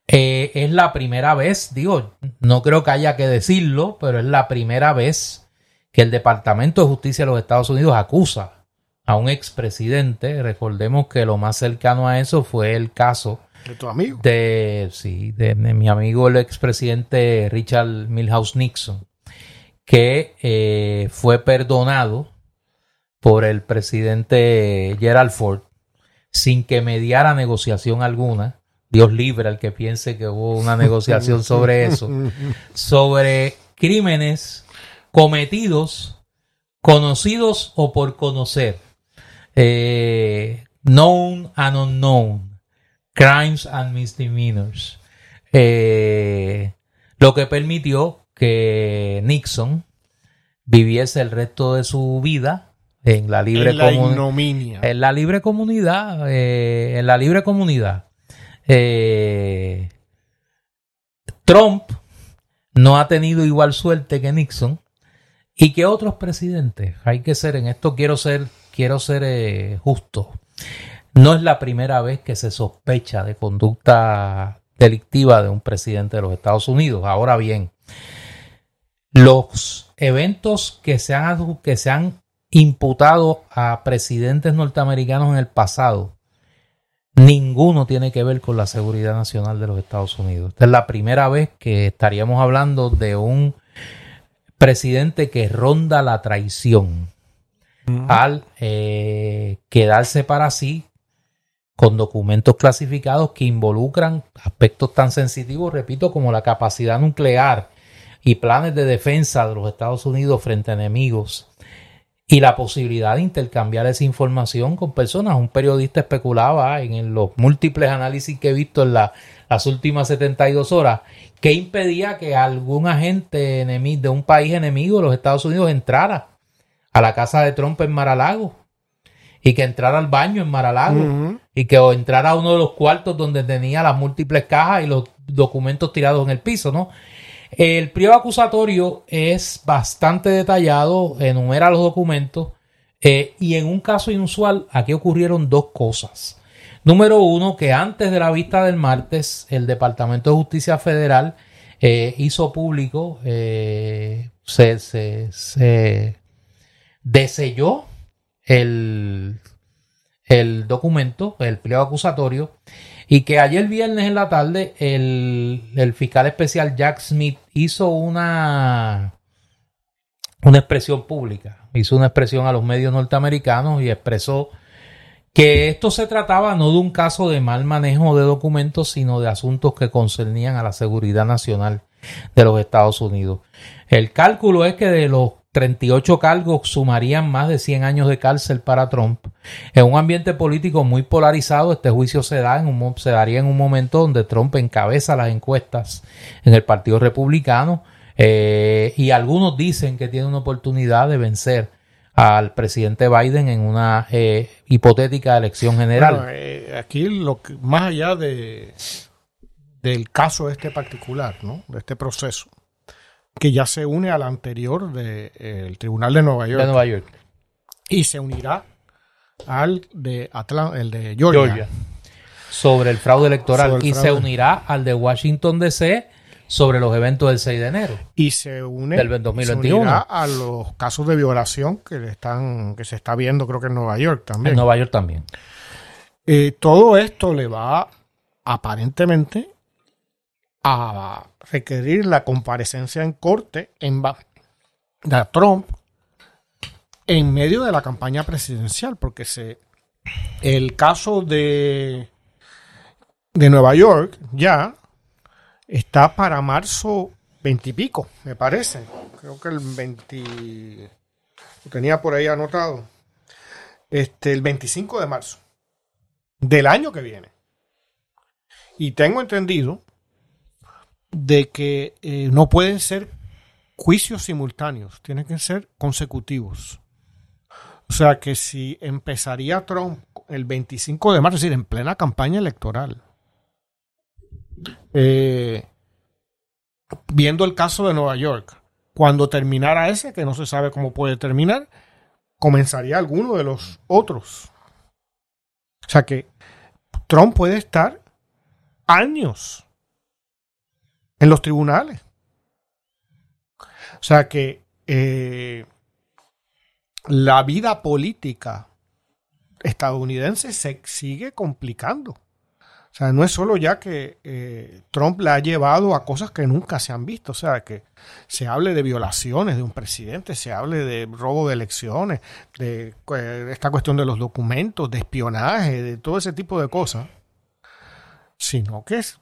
Eh, es la primera vez, digo, no creo que haya que decirlo, pero es la primera vez que el Departamento de Justicia de los Estados Unidos acusa a un expresidente. Recordemos que lo más cercano a eso fue el caso ¿De tu amigo? De, sí, de, mi amigo el expresidente Richard Milhouse Nixon, que eh, fue perdonado por el presidente Gerald Ford sin que mediara negociación alguna. Dios libre al que piense que hubo una negociación sobre eso, sobre crímenes cometidos, conocidos o por conocer, eh, known and unknown, Crimes and Misdemeanors. Eh, lo que permitió que Nixon viviese el resto de su vida en la libre En la ignominia. en la libre comunidad, eh, en la libre comunidad. Eh, Trump no ha tenido igual suerte que Nixon y que otros presidentes. Hay que ser, en esto quiero ser, quiero ser eh, justo. No es la primera vez que se sospecha de conducta delictiva de un presidente de los Estados Unidos. Ahora bien, los eventos que se han, que se han imputado a presidentes norteamericanos en el pasado, ninguno tiene que ver con la seguridad nacional de los Estados Unidos. Esta es la primera vez que estaríamos hablando de un presidente que ronda la traición al eh, quedarse para sí con documentos clasificados que involucran aspectos tan sensitivos, repito, como la capacidad nuclear y planes de defensa de los Estados Unidos frente a enemigos y la posibilidad de intercambiar esa información con personas. Un periodista especulaba en, los múltiples análisis que he visto en la- las últimas 72 horas que impedía que algún agente enemigo de un país enemigo de los Estados Unidos entrara a la casa de Trump en Mar-a-Lago y que entrara al baño en Mar-a-Lago y que o entrara a uno de los cuartos donde tenía las múltiples cajas y los documentos tirados en el piso, ¿no? El pliego acusatorio es bastante detallado, enumera los documentos eh, y en un caso inusual aquí ocurrieron dos cosas. Número uno, que antes de la vista del martes, el Departamento de Justicia Federal eh, hizo público, eh, se, se, se deselló el, el documento, el pliego acusatorio, y que ayer viernes en la tarde el, fiscal especial Jack Smith hizo una, una expresión pública, hizo una expresión a los medios norteamericanos y expresó que esto se trataba no de un caso de mal manejo de documentos, sino de asuntos que concernían a la seguridad nacional de los Estados Unidos. El cálculo es que de los 38 cargos sumarían más de 100 años de cárcel para Trump. En un ambiente político muy polarizado, este juicio se, da en un, se daría en un momento donde Trump encabeza las encuestas en el Partido Republicano eh, y algunos dicen que tiene una oportunidad de vencer al presidente Biden en una eh, hipotética elección general. Bueno, eh, aquí lo que, más allá de del caso este particular, ¿no? De este proceso, que ya se une al anterior del Tribunal de Nueva York de Nueva York, y se unirá al de el de Georgia. Georgia, sobre el fraude electoral y se unirá al de Washington DC sobre los eventos del 6 de enero. y se une Del 2021. se unirá a los casos de violación que están que se está viendo creo que en Nueva York también. En Nueva York también. Eh, todo esto le va aparentemente a requerir la comparecencia en corte en de Trump en medio de la campaña presidencial, porque se el caso de de Nueva York ya está para marzo veintipico, me parece. Creo que el 20 lo tenía por ahí anotado. Este el 25 de marzo del año que viene. Y tengo entendido de que eh, no pueden ser juicios simultáneos, tienen que ser consecutivos. O sea que si empezaría Trump el 25 de marzo, es decir, en plena campaña electoral, eh, viendo el caso de Nueva York, cuando terminara ese, que no se sabe cómo puede terminar, comenzaría alguno de los otros. O sea que Trump puede estar años en los tribunales. O sea que eh, la vida política estadounidense se sigue complicando. O sea, no es solo ya que eh, Trump le ha llevado a cosas que nunca se han visto. O sea, que se hable de violaciones de un presidente, se hable de robo de elecciones, de eh, esta cuestión de los documentos, de espionaje, de todo ese tipo de cosas. Sino que es,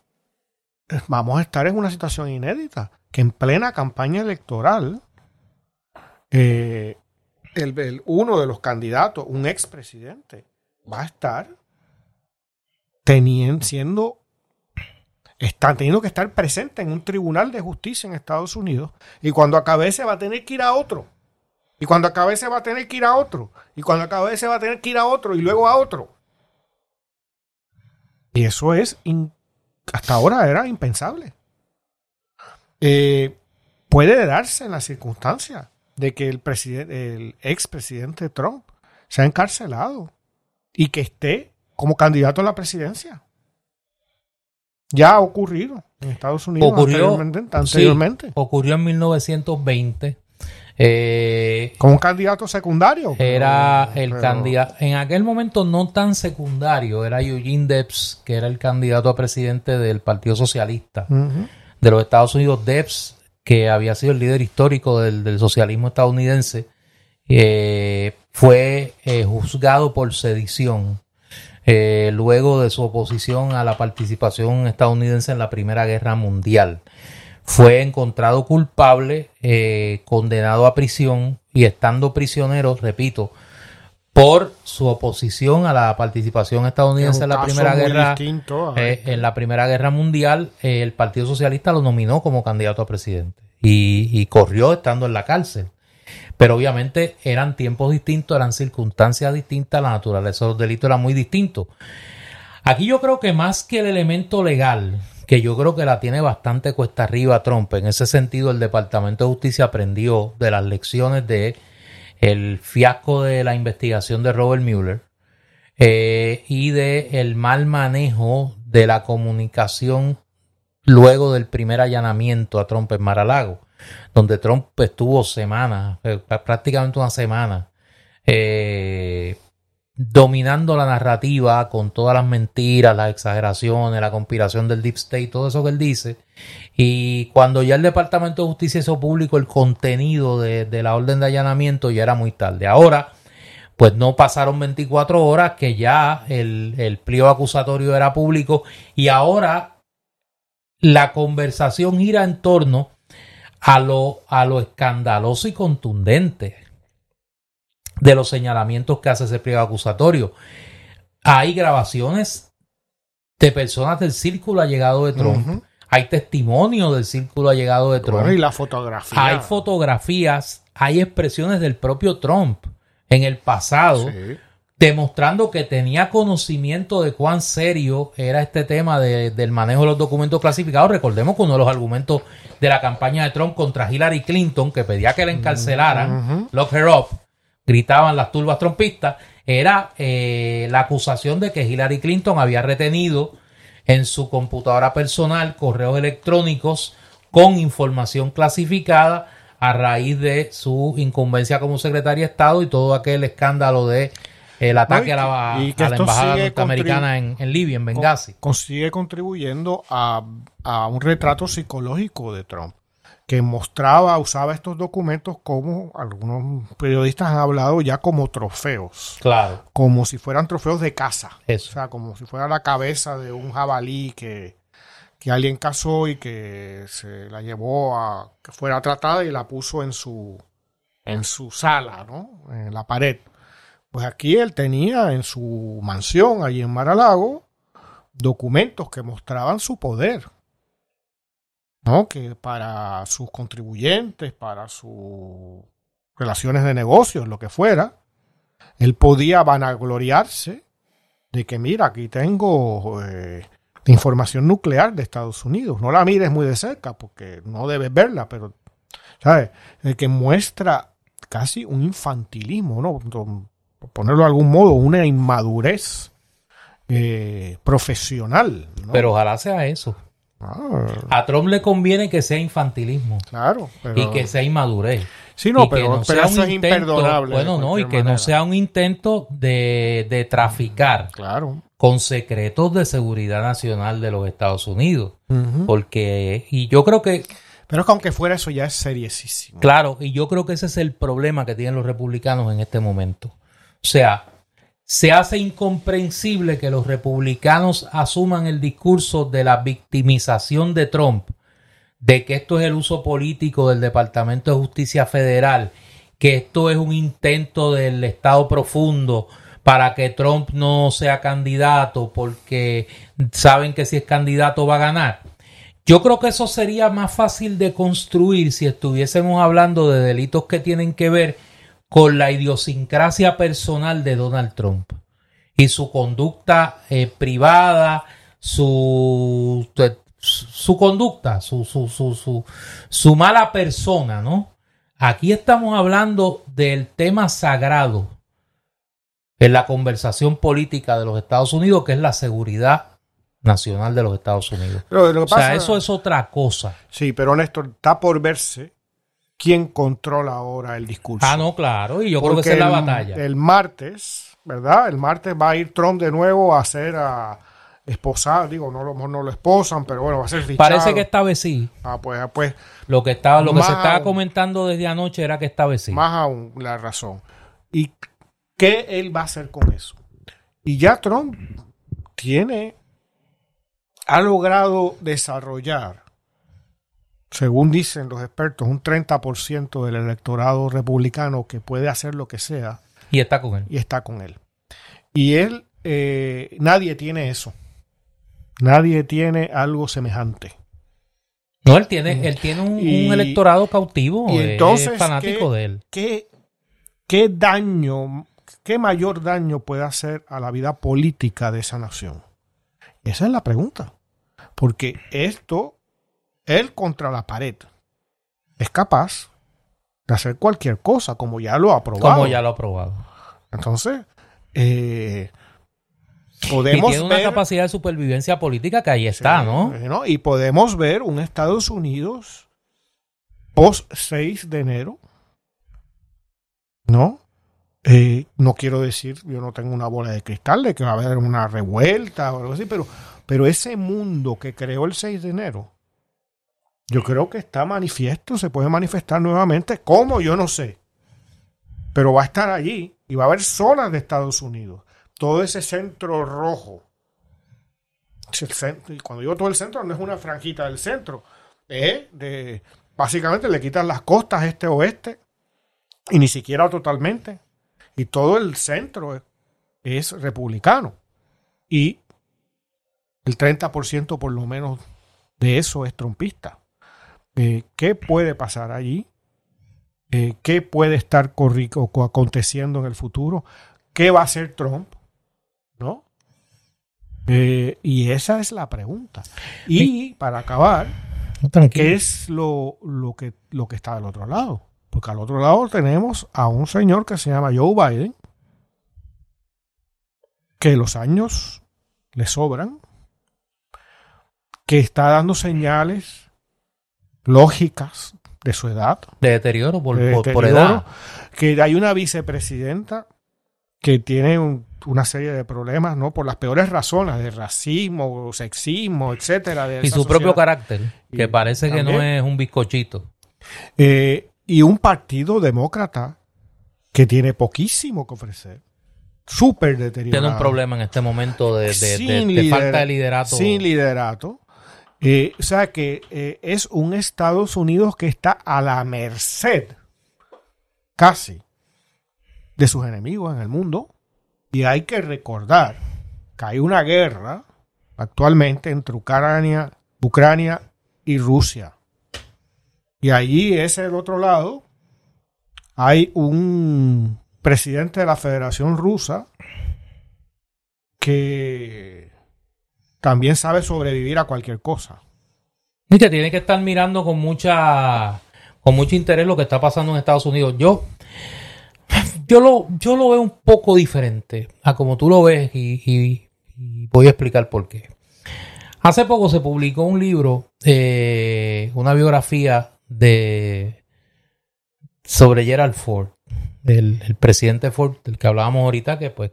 vamos a estar en una situación inédita, que en plena campaña electoral, eh, el, uno de los candidatos, un expresidente, va a estar teniendo, siendo, está teniendo que estar presente en un tribunal de justicia en Estados Unidos y cuando acabe ese va a tener que ir a otro Y cuando acabe se va a tener que ir a otro. Y cuando acabe se va a tener que ir a otro y luego a otro. Y eso es, hasta ahora era impensable. Eh, puede darse en la circunstancia de que el, presidente, el expresidente Trump sea encarcelado y que esté como candidato a la presidencia. Ya ha ocurrido en Estados Unidos ocurrió, anteriormente. ocurrió en 1920. Eh, como un candidato secundario. Era el candidato, en aquel momento no tan secundario, era Eugene Debs, que era el candidato a presidente del Partido Socialista de los Estados Unidos. Debs, que había sido el líder histórico del, socialismo estadounidense, eh, fue eh, juzgado por sedición eh, luego de su oposición a la participación estadounidense en la Primera Guerra Mundial. Fue encontrado culpable, eh, condenado a prisión y estando prisionero, repito, por su oposición a la participación estadounidense en la primera guerra eh, en la primera guerra mundial el Partido Socialista lo nominó como candidato a presidente y corrió estando en la cárcel pero obviamente eran tiempos distintos, eran circunstancias distintas, la naturaleza de los delitos era muy distinto. Aquí yo creo que más que el elemento legal, que yo creo que la tiene bastante cuesta arriba Trump, en ese sentido el Departamento de Justicia aprendió de las lecciones de el fiasco de la investigación de Robert Mueller eh, y de el mal manejo de la comunicación luego del primer allanamiento a Trump en Mar-a-Lago donde Trump estuvo semanas, eh, prácticamente una semana, eh, dominando la narrativa con todas las mentiras, las exageraciones, la conspiración del Deep State, todo eso que él dice. Y cuando ya el Departamento de Justicia hizo público el contenido de, la orden de allanamiento, ya era muy tarde. Ahora, pues no pasaron 24 horas que ya el, el pliego acusatorio era público y ahora la conversación gira en torno a lo, a lo escandaloso y contundente de los señalamientos que hace ese pliego acusatorio. Hay grabaciones de personas del círculo allegado de Trump. Hay testimonio del círculo allegado de Trump. y la fotografía. Hay fotografías, hay expresiones del propio Trump en el pasado demostrando que tenía conocimiento de cuán serio era este tema del manejo de los documentos clasificados. Recordemos que uno de los argumentos de la campaña de Trump contra Hillary Clinton, que pedía que la encarcelaran, lock her up, gritaban las turbas trompistas, era eh, la acusación de que Hillary Clinton había retenido en su computadora personal correos electrónicos con información clasificada a raíz de su incumbencia como secretaria de Estado y todo aquel escándalo de el ataque a la, embajada norteamericana en, Libia, en Benghazi. Consigue contribuyendo a, un retrato psicológico de Trump, que mostraba, usaba estos documentos como algunos periodistas han hablado ya como trofeos. Claro. Como si fueran trofeos de caza. O sea, como si fuera la cabeza de un jabalí que, que alguien cazó y que se la llevó a que fuera tratada y la puso en su en su sala, ¿no? En la pared. Pues aquí él tenía en su mansión, allí en Maralago, documentos que mostraban su poder. ¿No? Que para sus contribuyentes, para sus relaciones de negocios, lo que fuera, él podía vanagloriarse de que, mira, aquí tengo eh, información nuclear de Estados Unidos. No la mires muy de cerca porque no debes verla, pero, ¿sabes? Que muestra casi un infantilismo, ¿no? ponerlo de algún modo, una inmadurez eh, profesional. Pero ojalá sea eso. Ah. A Trump le conviene que sea infantilismo. Claro. Y que sea inmadurez. Sí, no, pero, eso es imperdonable. Bueno, no, y que no sea un intento de, de traficar claro. con secretos de seguridad nacional de los Estados Unidos. Porque, y yo creo que pero es que aunque fuera eso ya es seriesísimo. Claro, y yo creo que ese es el problema que tienen los republicanos en este momento. O sea, se hace incomprensible que los republicanos asuman el discurso de la victimización de Trump, de que esto es el uso político del Departamento de Justicia Federal, que esto es un intento del Estado profundo para que Trump no sea candidato porque saben que si es candidato va a ganar. Yo creo que eso sería más fácil de construir si estuviésemos hablando de delitos que tienen que ver con la idiosincrasia personal de Donald Trump y su conducta eh, privada, su, su conducta, su, su, su, su, mala persona, ¿no? Aquí estamos hablando del tema sagrado en la conversación política de los Estados Unidos, que es la seguridad nacional de los Estados Unidos. o sea, eso es otra cosa. Sí, pero Néstor, está por verse quién controla ahora el discurso. Ah, no, claro, y yo creo que esa es la batalla. El martes, ¿verdad? El martes va a ir Trump de nuevo a hacer a esposar, digo, no lo, no lo esposan, pero bueno, va a ser fichado. Parece que esta vez sí. Ah, pues, ah, pues. Lo que estaba, lo que se estaba comentando desde anoche era que esta vez sí. Más aún la razón. ¿Y qué él va a hacer con eso? Y ya Trump tiene, ha logrado desarrollar, según dicen los expertos, un 30% del electorado republicano que puede hacer lo que sea. Y está con él. Y está con él. Y él, eh, nadie tiene eso. Nadie tiene algo semejante. No, él tiene, él tiene un, electorado cautivo, y entonces, fanático de él. ¿qué, ¿Qué daño, qué mayor daño puede hacer a la vida política de esa nación? Esa es la pregunta. Porque esto, él contra la pared, es capaz de hacer cualquier cosa, como ya lo ha probado. Como ya lo ha probado. Entonces, eh, Podemos y tiene una capacidad de supervivencia política que ahí está, ¿no? Y podemos ver un Estados Unidos post 6 de enero, ¿no? Eh, no quiero decir, yo no tengo una bola de cristal de que va a haber una revuelta o algo así, pero, pero ese mundo que creó el 6 de enero, yo creo que está manifiesto, se puede manifestar nuevamente, ¿cómo? Yo no sé. Pero va a estar allí y va a haber zonas de Estados Unidos todo ese centro rojo. y cuando digo todo el centro, no es una franjita del centro. de, básicamente le quitan las costas este-oeste y ni siquiera totalmente. Y todo el centro es, republicano. Y el 30% por lo menos de eso es trompista. Eh, ¿Qué puede pasar allí? Eh, ¿Qué puede estar aconteciendo en el futuro? ¿Qué va a hacer Trump? ¿no? Eh, y esa es la pregunta. Y para acabar, ¿qué es lo, lo, que, lo que está del otro lado? Porque al otro lado tenemos a un señor que se llama Joe Biden, que los años le sobran, que está dando señales lógicas de su edad. De deterioro por, por edad. Que hay una vicepresidenta que tiene un una serie de problemas, ¿no? Por las peores razones, de racismo, sexismo, etcétera. y su propio carácter, que parece que no es un bizcochito. Eh, y un partido demócrata que tiene poquísimo que ofrecer. Súper deteriorado. Tiene un problema en este momento de, falta de liderato. Sin liderato. Eh, o sea que eh, es un Estados Unidos que está a la merced, casi, de sus enemigos en el mundo y hay que recordar que hay una guerra actualmente entre Ucrania, Ucrania y Rusia. Y allí, ese el otro lado, hay un presidente de la Federación Rusa que también sabe sobrevivir a cualquier cosa. Y tiene que estar mirando con mucha con mucho interés lo que está pasando en Estados Unidos. Yo yo lo, yo lo veo un poco diferente a como tú lo ves y, voy a explicar por qué. Hace poco se publicó un libro, eh, una biografía de sobre Gerald Ford, el, presidente Ford, del que hablábamos ahorita, que pues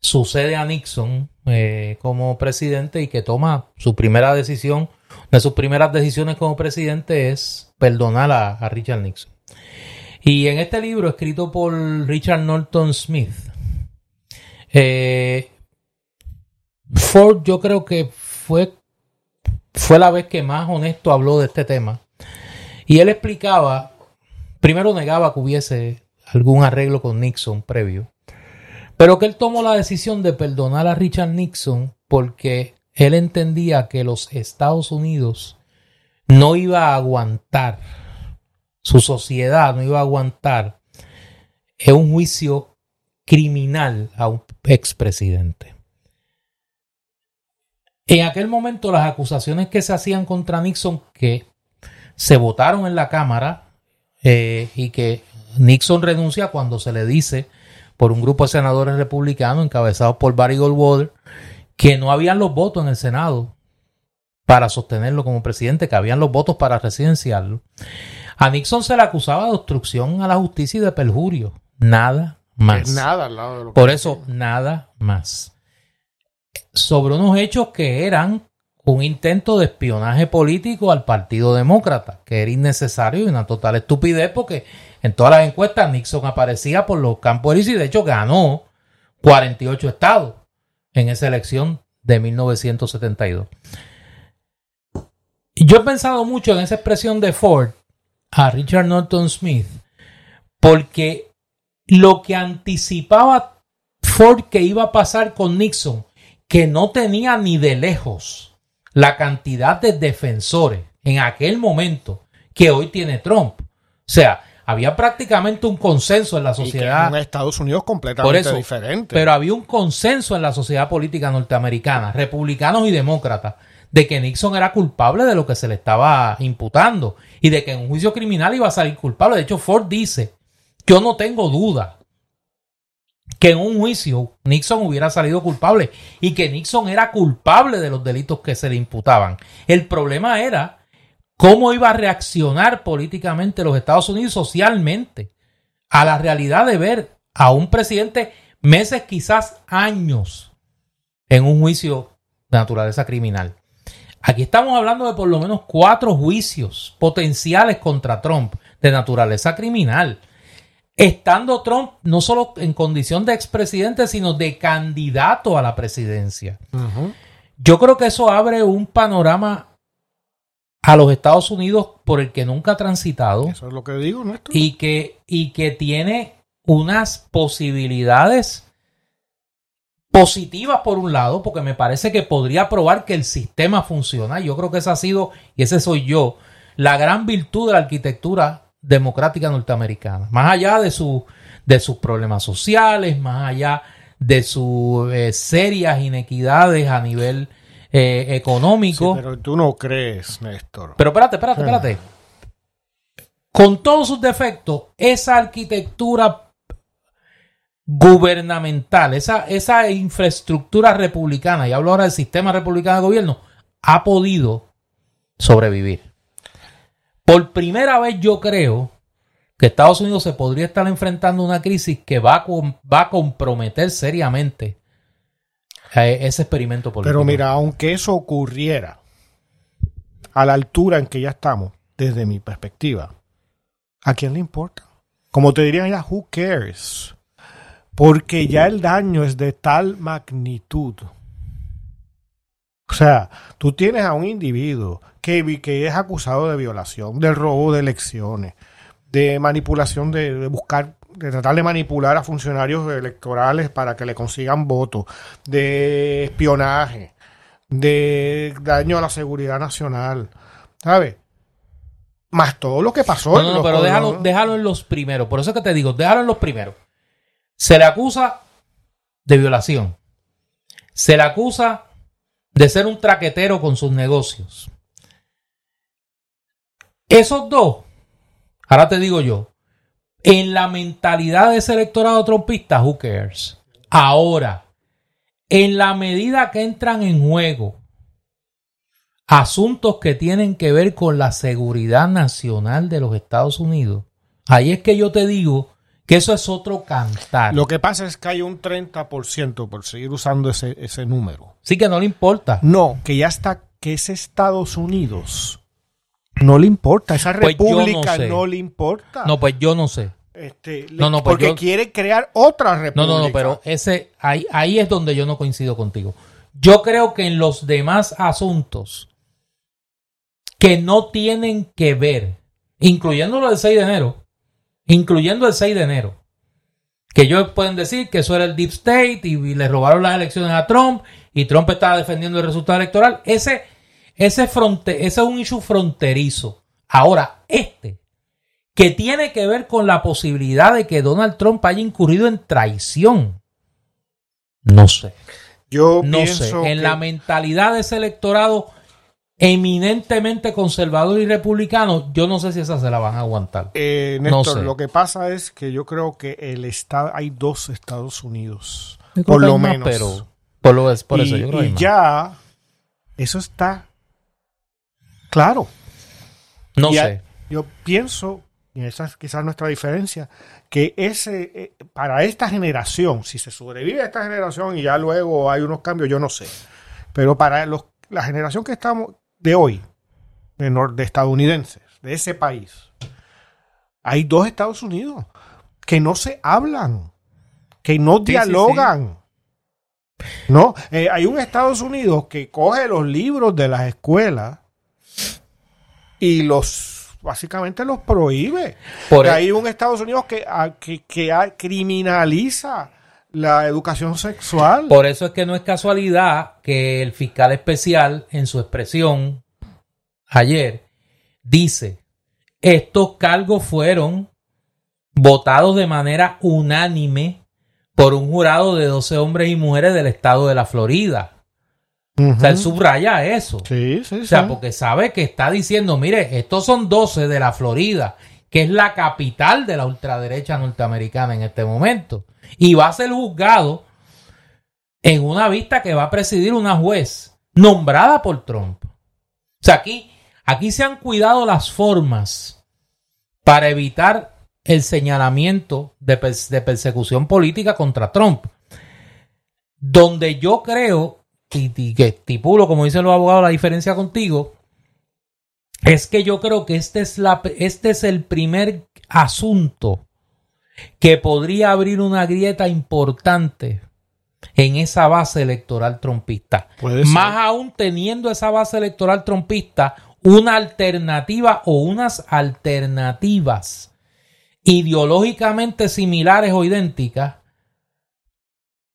sucede a Nixon eh, como presidente y que toma su primera decisión, de sus primeras decisiones como presidente es perdonar a Richard Nixon. Y en este libro, escrito por Richard Norton Smith, eh, Ford yo creo que fue, fue la vez que más honesto habló de este tema. Y él explicaba, primero negaba que hubiese algún arreglo con Nixon previo, pero que él tomó la decisión de perdonar a Richard Nixon porque él entendía que los Estados Unidos no iba a aguantar su sociedad no iba a aguantar es un juicio criminal a un expresidente. En aquel momento las acusaciones que se hacían contra Nixon que se votaron en la Cámara eh, y que Nixon renuncia cuando se le dice por un grupo de senadores republicanos encabezados por Barry Goldwater que no habían los votos en el Senado para sostenerlo como presidente, que habían los votos para residenciarlo. A Nixon se le acusaba de obstrucción a la justicia y de perjurio. Nada más. nada al lado de lo Por eso, nada más. Sobre unos hechos que eran un intento de espionaje político al Partido Demócrata, que era innecesario y una total estupidez porque en todas las encuestas Nixon aparecía por los campos y de hecho ganó 48 estados en esa elección de 1972. Yo he pensado mucho en esa expresión de Ford a Richard Norton Smith porque lo que anticipaba Ford que iba a pasar con Nixon, que no tenía ni de lejos la cantidad de defensores en aquel momento que hoy tiene Trump. O sea, había prácticamente un consenso en la sociedad. en Estados Unidos completamente diferente. Pero había un consenso en la sociedad política norteamericana, republicanos y demócratas, de que Nixon era culpable de lo que se le estaba imputando y de que en un juicio criminal iba a salir culpable. De hecho, Ford dice, yo no tengo duda que en un juicio Nixon hubiera salido culpable y que Nixon era culpable de los delitos que se le imputaban. El problema era cómo iba a reaccionar políticamente los Estados Unidos socialmente a la realidad de ver a un presidente meses, quizás años, en un juicio de naturaleza criminal. Aquí estamos hablando de por lo menos cuatro juicios potenciales contra Trump de naturaleza criminal. Estando Trump no solo en condición de expresidente, sino de candidato a la presidencia. Yo creo que eso abre un panorama a los Estados Unidos por el que nunca ha transitado. Eso es lo que digo, Néstor. Y que, y que tiene unas posibilidades positivas por un lado, porque me parece que podría probar que el sistema funciona. Yo creo que esa ha sido, y ese soy yo, la gran virtud de la arquitectura democrática norteamericana. Más allá de, su, de sus problemas sociales, más allá de sus eh, serias inequidades a nivel eh, económico. pero tú no crees, Néstor. Pero espérate, espérate, espérate. Con todos sus defectos, esa arquitectura gubernamental, esa, esa infraestructura republicana, y hablo ahora del sistema republicano de gobierno, ha podido sobrevivir. Por primera vez yo creo que Estados Unidos se podría estar enfrentando una crisis que va a, va a comprometer seriamente ese experimento político. Pero mira, aunque eso ocurriera a la altura en que ya estamos, desde mi perspectiva, ¿a quién le importa? Como te dirían ya, who cares? Porque ya el daño es de tal magnitud. O sea, tú tienes a un individuo que, que es acusado de violación, de robo de elecciones, de manipulación, de buscar de tratar de manipular a funcionarios electorales para que le consigan votos, de espionaje, de daño a la seguridad nacional, ¿sabes? Más todo lo que pasó. No, no, pero déjalo, déjalo en los primeros. Por eso es que te digo, déjalo en los primeros. Se le acusa de violación. Se le acusa de ser un traquetero con sus negocios. Esos dos, ahora te digo yo, en la mentalidad de ese electorado trompista, who cares? Ahora, en la medida que entran en juego asuntos que tienen que ver con la seguridad nacional de los Estados Unidos, ahí es que yo te digo que eso es otro cantar. Lo que pasa es que hay un 30% por seguir usando ese, ese número. Sí que no le importa. No, que ya está, que es Estados Unidos no le importa, esa pues república no, le importa. No, pues yo no sé. Este, no, no, pues porque quiere crear otra república. No, no, no, pero ese ahí, ahí es donde yo no coincido contigo. Yo creo que en los demás asuntos que no tienen que ver, incluyendo lo del 6 de enero, incluyendo el 6 de enero, que ellos pueden decir que eso era el Deep State y, y le robaron las elecciones a Trump y Trump estaba defendiendo el resultado electoral, ese ese, ese es un issue fronterizo. Ahora, este, que tiene que ver con la posibilidad de que Donald Trump haya incurrido en traición. No sé. Yo no pienso sé. En que- la mentalidad de ese electorado eminentemente conservador y republicano, yo no sé si esa se la van a aguantar. Eh, No Néstor, sé. lo que pasa es que yo creo que el estado hay dos Estados Unidos, por lo más, menos. pero por, lo, por y, eso yo creo y ya eso está claro. No Y a- sé. Yo pienso, y esa es quizás nuestra diferencia, que ese eh, para esta generación, si se sobrevive a esta generación y ya luego hay unos cambios, yo no sé. Pero para los, la generación que estamos de hoy, de, de estadounidenses, de ese país, hay dos Estados Unidos que no se hablan, que no Sí, sí, dialogan. No, Eh, hay un Estados Unidos que coge los libros de las escuelas y los básicamente los prohíbe. Por Que e- hay un Estados Unidos que, a- que, que a- criminaliza la educación sexual. Por eso es que no es casualidad que el fiscal especial, en su expresión ayer, dice: estos cargos fueron votados de manera unánime por un jurado de 12 hombres y mujeres del estado de la Florida. O sea, él subraya eso. Sí, sí, O sea, sí. porque sabe que está diciendo, mire, estos son 12 de la Florida, que es la capital de la ultraderecha norteamericana en este momento. Y va a ser juzgado en una vista que va a presidir una juez nombrada por Trump. O sea, aquí, aquí se han cuidado las formas para evitar el señalamiento de, de persecución política contra Trump. Donde yo creo, que estipulo, como dicen los abogados, la diferencia contigo, es que yo creo que este es, la, este es el primer asunto que podría abrir una grieta importante en esa base electoral trompista. Más aún teniendo esa base electoral trompista, una alternativa o unas alternativas ideológicamente similares o idénticas,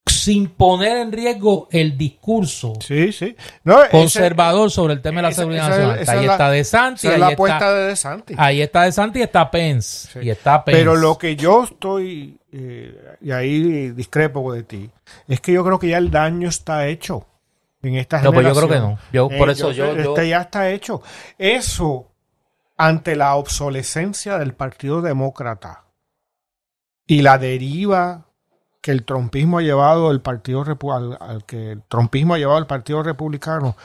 sin poner en riesgo el discurso Sí, sí. No, ese- conservador sobre el tema de la esa- seguridad esa nacional. esa ahí la- está De Santi, ahí está, de DeSantis. ahí está De Santi y está Pence. Sí. Y está Pence. Pero lo que yo estoy, eh, y ahí discrepo de ti, es que yo creo que ya el daño está hecho en esta No, pues yo generación. creo que no. Yo- por eso sé, yo- yo- Este ya está hecho. Eso, ante la obsolescencia del Partido Demócrata y la deriva que el trompismo ha llevado el partido al, que el ha llevado al Partido Republicano,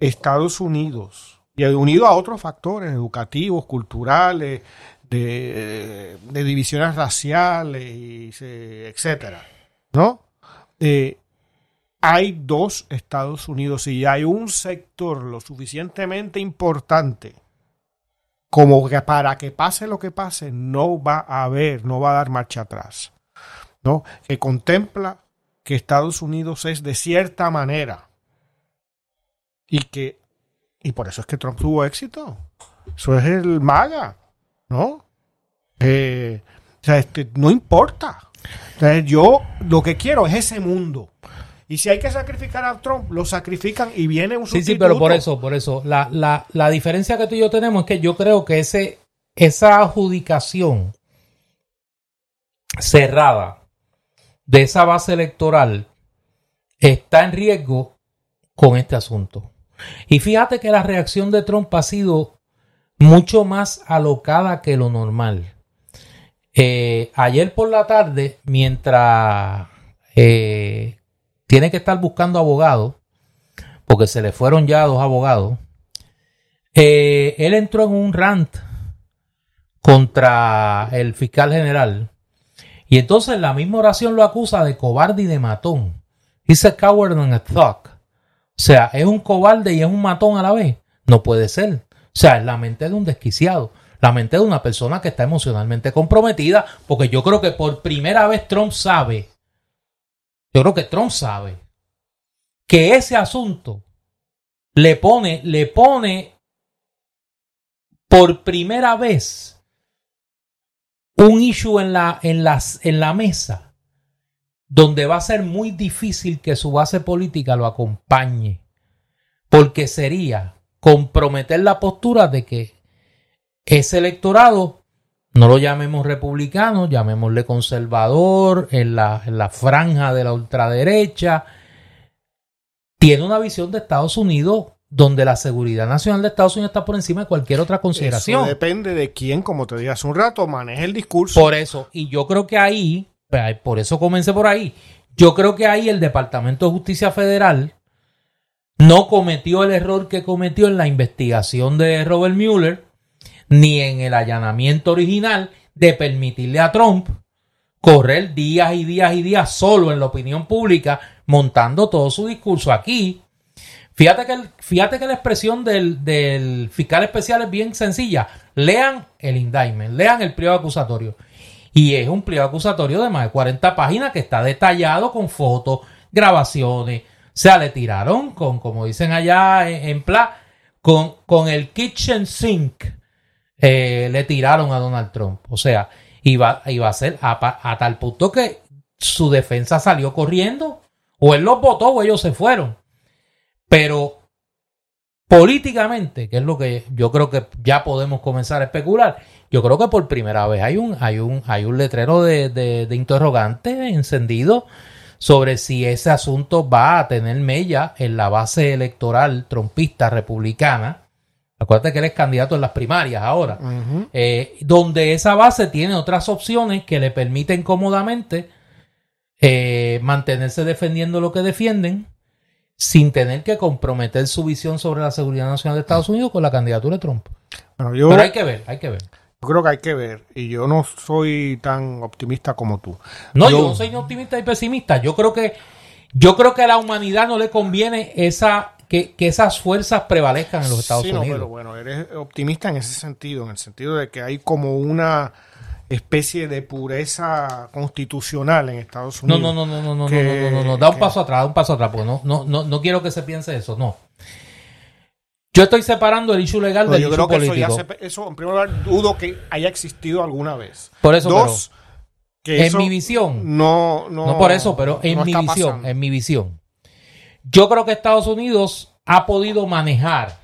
Estados Unidos, y unido a otros factores educativos, culturales, de, divisiones raciales, etcétera, ¿no? Eh, hay dos Estados Unidos y hay un sector lo suficientemente importante como que para que pase lo que pase, no va a haber, no va a dar marcha atrás. ¿No? Que contempla que Estados Unidos es de cierta manera y que y por eso es que Trump tuvo éxito. Eso es el MAGA, ¿no? Eh, o sea, este, no importa. O sea, yo lo que quiero es ese mundo. Y si hay que sacrificar a Trump, lo sacrifican y viene un Sí, sustituto. sí, pero por eso, por eso. La, la, la diferencia que tú y yo tenemos es que yo creo que ese, esa adjudicación cerrada de esa base electoral está en riesgo con este asunto. Y fíjate que la reacción de Trump ha sido mucho más alocada que lo normal. Eh, ayer por la tarde, mientras eh, tiene que estar buscando abogados, porque se le fueron ya dos abogados, eh, él entró en un rant contra el fiscal general y entonces en la misma oración lo acusa de cobarde y de matón. Dice coward and a thug. O sea, es un cobarde y es un matón a la vez. No puede ser. O sea, es la mente de un desquiciado. La mente de una persona que está emocionalmente comprometida. Porque yo creo que por primera vez Trump sabe. Yo creo que Trump sabe que ese asunto le pone, le pone por primera vez un issue en la, en las, en la mesa donde va a ser muy difícil que su base política lo acompañe, porque sería comprometer la postura de que ese electorado no lo llamemos republicano, llamémosle conservador, en la, en la franja de la ultraderecha, tiene una visión de Estados Unidos donde la seguridad nacional de Estados Unidos está por encima de cualquier otra consideración. Eso depende de quién, como te dije hace un rato, maneje el discurso. Por eso, y yo creo que ahí, pues, por eso comencé por ahí, yo creo que ahí el Departamento de Justicia Federal no cometió el error que cometió en la investigación de Robert Mueller, ni en el allanamiento original de permitirle a Trump correr días y días y días solo en la opinión pública, montando todo su discurso aquí Fíjate que, fíjate que la expresión del, fiscal especial es bien sencilla. Lean el indictment, lean el pliego acusatorio. Y es un pliego acusatorio de más de 40 páginas que está detallado con fotos, grabaciones. O sea, le tiraron con, como dicen allá en, plan, con, con el kitchen sink. Eh, le tiraron a Donald Trump. O sea, iba, iba a ser a, a tal punto que su defensa salió corriendo. O él los votó o ellos se fueron. Pero políticamente, que es lo que yo creo que ya podemos comenzar a especular, yo creo que por primera vez hay un, hay un, hay un letrero de, de, interrogante encendido sobre si ese asunto va a tener mella en la base electoral trompista republicana. Acuérdate que él es candidato en las primarias ahora, eh, donde esa base tiene otras opciones que le permiten cómodamente eh, mantenerse defendiendo lo que defienden sin tener que comprometer su visión sobre la seguridad nacional de Estados Unidos con la candidatura de Trump. Pero hay que ver, hay que ver. Yo creo que hay que ver, y yo no soy tan optimista como tú. No, yo, no soy ni optimista y pesimista. Yo creo que, yo creo que a la humanidad no le conviene esa que, esas fuerzas prevalezcan en los Estados Unidos. No, pero bueno, eres optimista en ese sentido, en el sentido de que hay como una especie de pureza constitucional en Estados Unidos. No, no, no, no, no, que, no, no, no, no, da un que... paso atrás, da un paso atrás, porque no, no, no, no quiero que se piense eso, no. Yo estoy separando el issue legal del yo creo que político. Eso, en primer lugar, dudo que haya existido alguna vez. Por eso, Dos, en mi visión. No, no. No por eso, pero en mi visión, en mi visión. Yo creo que Estados Unidos ha podido manejar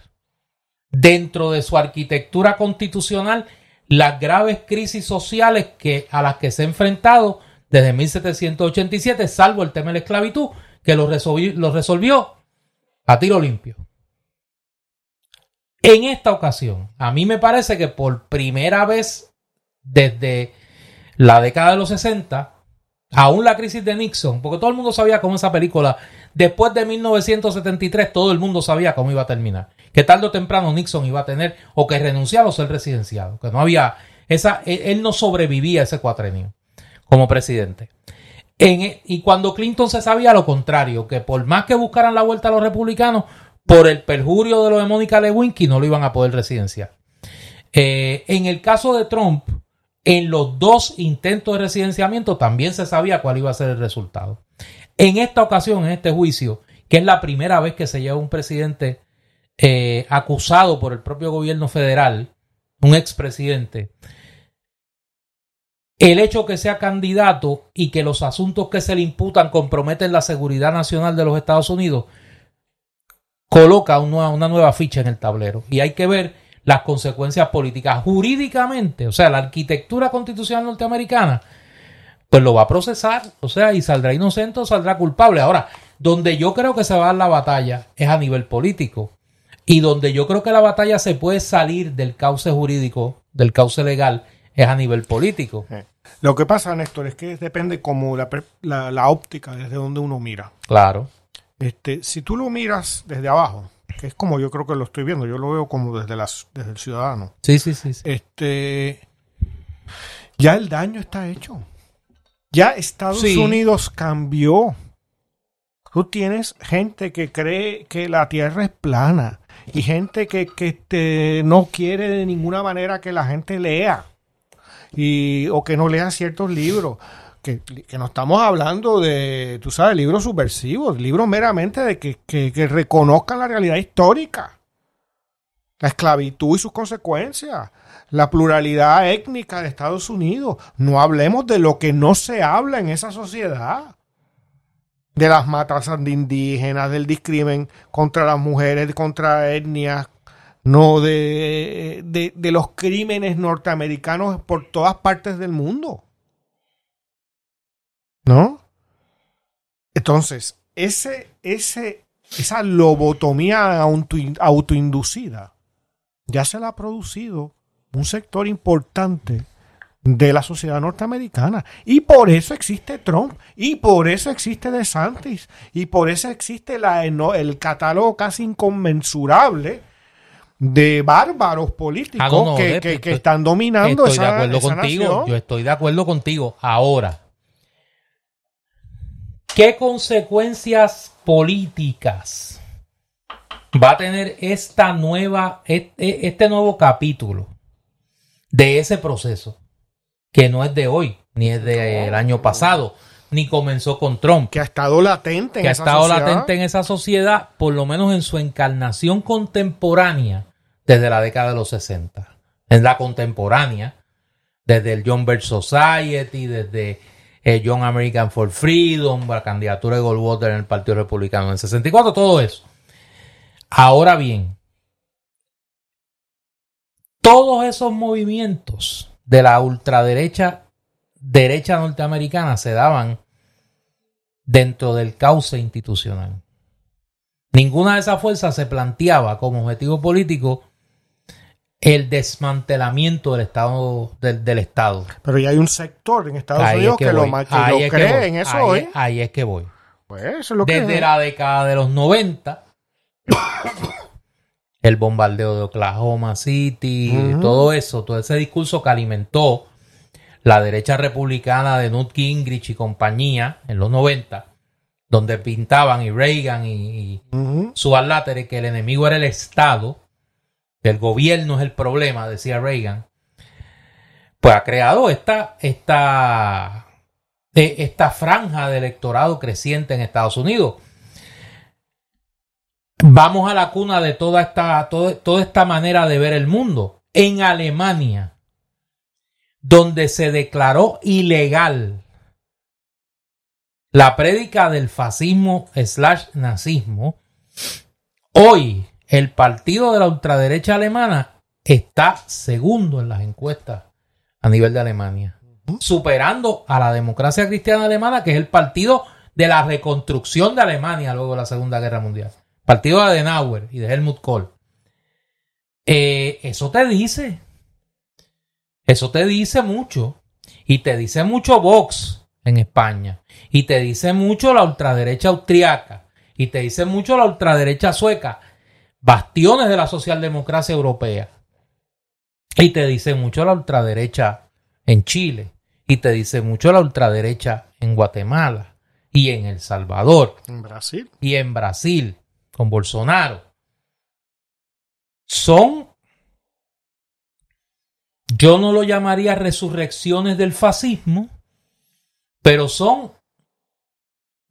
dentro de su arquitectura constitucional las graves crisis sociales que, a las que se ha enfrentado desde 1787, salvo el tema de la esclavitud, que lo resolvió, lo resolvió a tiro limpio. En esta ocasión, a mí me parece que por primera vez desde la década de los 60, aún la crisis de Nixon, porque todo el mundo sabía cómo esa película, después de 1973, todo el mundo sabía cómo iba a terminar que tarde o temprano Nixon iba a tener o que renunciaba o ser residenciado, que no había esa, él no sobrevivía a ese cuatrenio como presidente. En, y cuando Clinton se sabía lo contrario, que por más que buscaran la vuelta a los republicanos, por el perjurio de lo de Mónica Lewinsky no lo iban a poder residenciar. Eh, en el caso de Trump, en los dos intentos de residenciamiento también se sabía cuál iba a ser el resultado. En esta ocasión, en este juicio, que es la primera vez que se lleva un presidente eh, acusado por el propio gobierno federal, un expresidente, el hecho que sea candidato y que los asuntos que se le imputan comprometen la seguridad nacional de los Estados Unidos, coloca una nueva ficha en el tablero. Y hay que ver las consecuencias políticas. Jurídicamente, o sea, la arquitectura constitucional norteamericana, pues lo va a procesar, o sea, y saldrá inocente o saldrá culpable. Ahora, donde yo creo que se va a dar la batalla es a nivel político. Y donde yo creo que la batalla se puede salir del cauce jurídico, del cauce legal, es a nivel político. Lo que pasa, Néstor, es que depende como la, la, óptica desde donde uno mira. Claro. Este, si tú lo miras desde abajo, que es como yo creo que lo estoy viendo, yo lo veo como desde, las, desde el ciudadano. Sí, sí, sí, sí. Este, ya el daño está hecho. Ya Estados Unidos cambió. Tú tienes gente que cree que la Tierra es plana y gente que, que no quiere de ninguna manera que la gente lea y, o que no lea ciertos libros. Que, no estamos hablando de, tú sabes, libros subversivos, libros meramente de que, que, reconozcan la realidad histórica, la esclavitud y sus consecuencias, la pluralidad étnica de Estados Unidos. No hablemos de lo que no se habla en esa sociedad de las matanzas de indígenas, del discrimen contra las mujeres, contra etnias no de, de, de los crímenes norteamericanos por todas partes del mundo. ¿No? Entonces, ese, ese, esa lobotomía auto, autoinducida ya se la ha producido un sector importante de la sociedad norteamericana. Y por eso existe Trump, y por eso existe DeSantis, y por eso existe la, el catálogo casi inconmensurable de bárbaros políticos Ah, no, no, que, de- que- están dominando Estoy de esa, acuerdo esa contigo. nación. Yo estoy de acuerdo contigo. Ahora, ¿qué consecuencias políticas va a tener esta nueva, este, este nuevo capítulo de ese proceso? Que no es de hoy, ni es del año pasado, ni comenzó con Trump. que ha estado latente en que ha estado sociedad. latente en esa sociedad, por lo menos en su encarnación contemporánea, desde la década de los 60. En la contemporánea, desde el John Birch Society, desde eh, Young American for Freedom, la candidatura de Goldwater en el Partido Republicano en el 64, todo eso. Ahora bien, todos esos movimientos de la ultraderecha, derecha norteamericana se daban dentro del cauce institucional. Ninguna de esas fuerzas se planteaba como objetivo político el desmantelamiento del Estado. Del, del Estado. Pero ya hay un sector en Estados Ahí Unidos es que, lo, que Ahí lo es que cree voy. en eso Ahí hoy. ahí es que voy. Pues eso es lo que Desde la década de los 90, el bombardeo de Oklahoma City, todo eso, todo ese discurso que alimentó la derecha republicana de Newt Gingrich y compañía en los 90, donde pintaban y Reagan y, y su alátere que el enemigo era el Estado, que el gobierno es el problema, decía Reagan, pues ha creado esta, esta, eh, esta franja de electorado creciente en Estados Unidos. Vamos a la cuna de toda esta, todo- toda esta manera de ver el mundo. En Alemania, donde se declaró ilegal la prédica del fascismo slash nazismo, hoy el partido de la ultraderecha alemana está segundo en las encuestas a nivel de Alemania, superando a la democracia cristiana alemana, que es el partido de la reconstrucción de Alemania luego de la Segunda Guerra Mundial. Partido de Adenauer y de Helmut Kohl. Eh, eso te dice. Eso te dice mucho. Y te dice mucho Vox en España. Y te dice mucho la ultraderecha austriaca. Y te dice mucho la ultraderecha sueca. Bastiones de la socialdemocracia europea. Y te dice mucho la ultraderecha en Chile. Y te dice mucho la ultraderecha en Guatemala. Y en El Salvador En Brasil. y en Brasil con Bolsonaro. Son, yo no lo llamaría resurrecciones del fascismo, pero son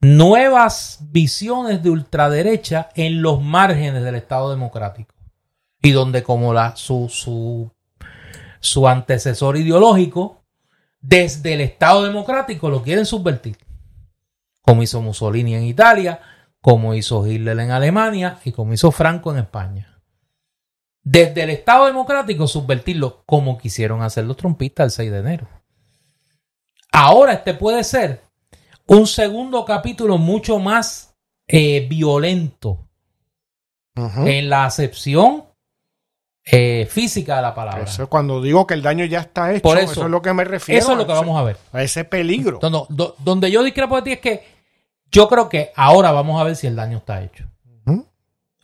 nuevas visiones de ultraderecha en los márgenes del Estado democrático. Y donde como la, su, su, su antecesor ideológico desde el Estado democrático lo quieren subvertir como hizo Mussolini en Italia, como hizo Hitler en Alemania y como hizo Franco en España. Desde el Estado democrático subvertirlo como quisieron hacer los trompistas el 6 de enero. Ahora este puede ser un segundo capítulo mucho más eh, violento en la acepción eh, física de la palabra. Eso, cuando digo que el daño ya está hecho, Por eso, eso- es lo que me refiero. Eso es lo que vamos a ver. a ese peligro. No, no, do- donde yo discrepo de ti es que yo creo que ahora vamos a ver si el daño está hecho. Ujú.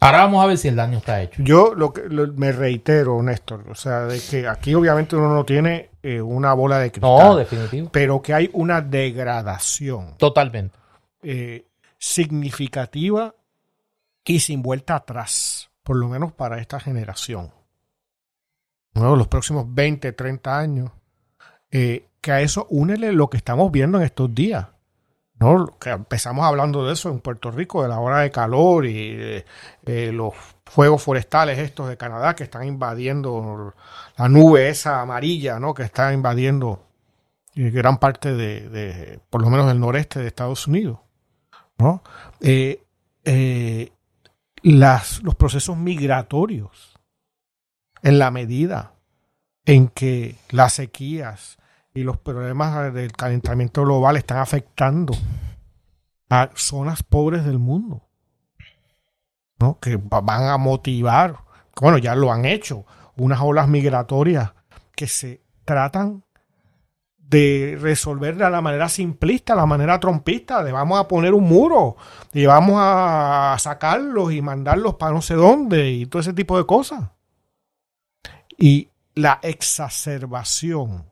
Ahora vamos a ver si el daño está hecho. Yo lo que lo- me reitero, Néstor, o sea, de que aquí obviamente uno no tiene eh, una bola de cristal, No, definitivo. pero que hay una degradación Totalmente. eh, significativa y sin vuelta atrás, por lo menos para esta generación. ¿No? Los próximos 20, 30 años, eh, que a eso únele lo que estamos viendo en estos días. ¿No? Que empezamos hablando de eso en Puerto Rico, de la hora de calor y los fuegos forestales estos de Canadá que están invadiendo la nube esa amarilla, ¿no? Que está invadiendo eh, gran parte de, de, por lo menos del noreste de Estados Unidos, ¿no? Eh, eh, las, los procesos migratorios en la medida en que las sequías y los problemas del calentamiento global están afectando a zonas pobres del mundo, ¿no? que van a motivar, bueno, ya lo han hecho, unas olas migratorias que se tratan de resolver de la manera simplista, la manera trompista, de vamos a poner un muro y vamos a sacarlos y mandarlos para no sé dónde y todo ese tipo de cosas. Y la exacerbación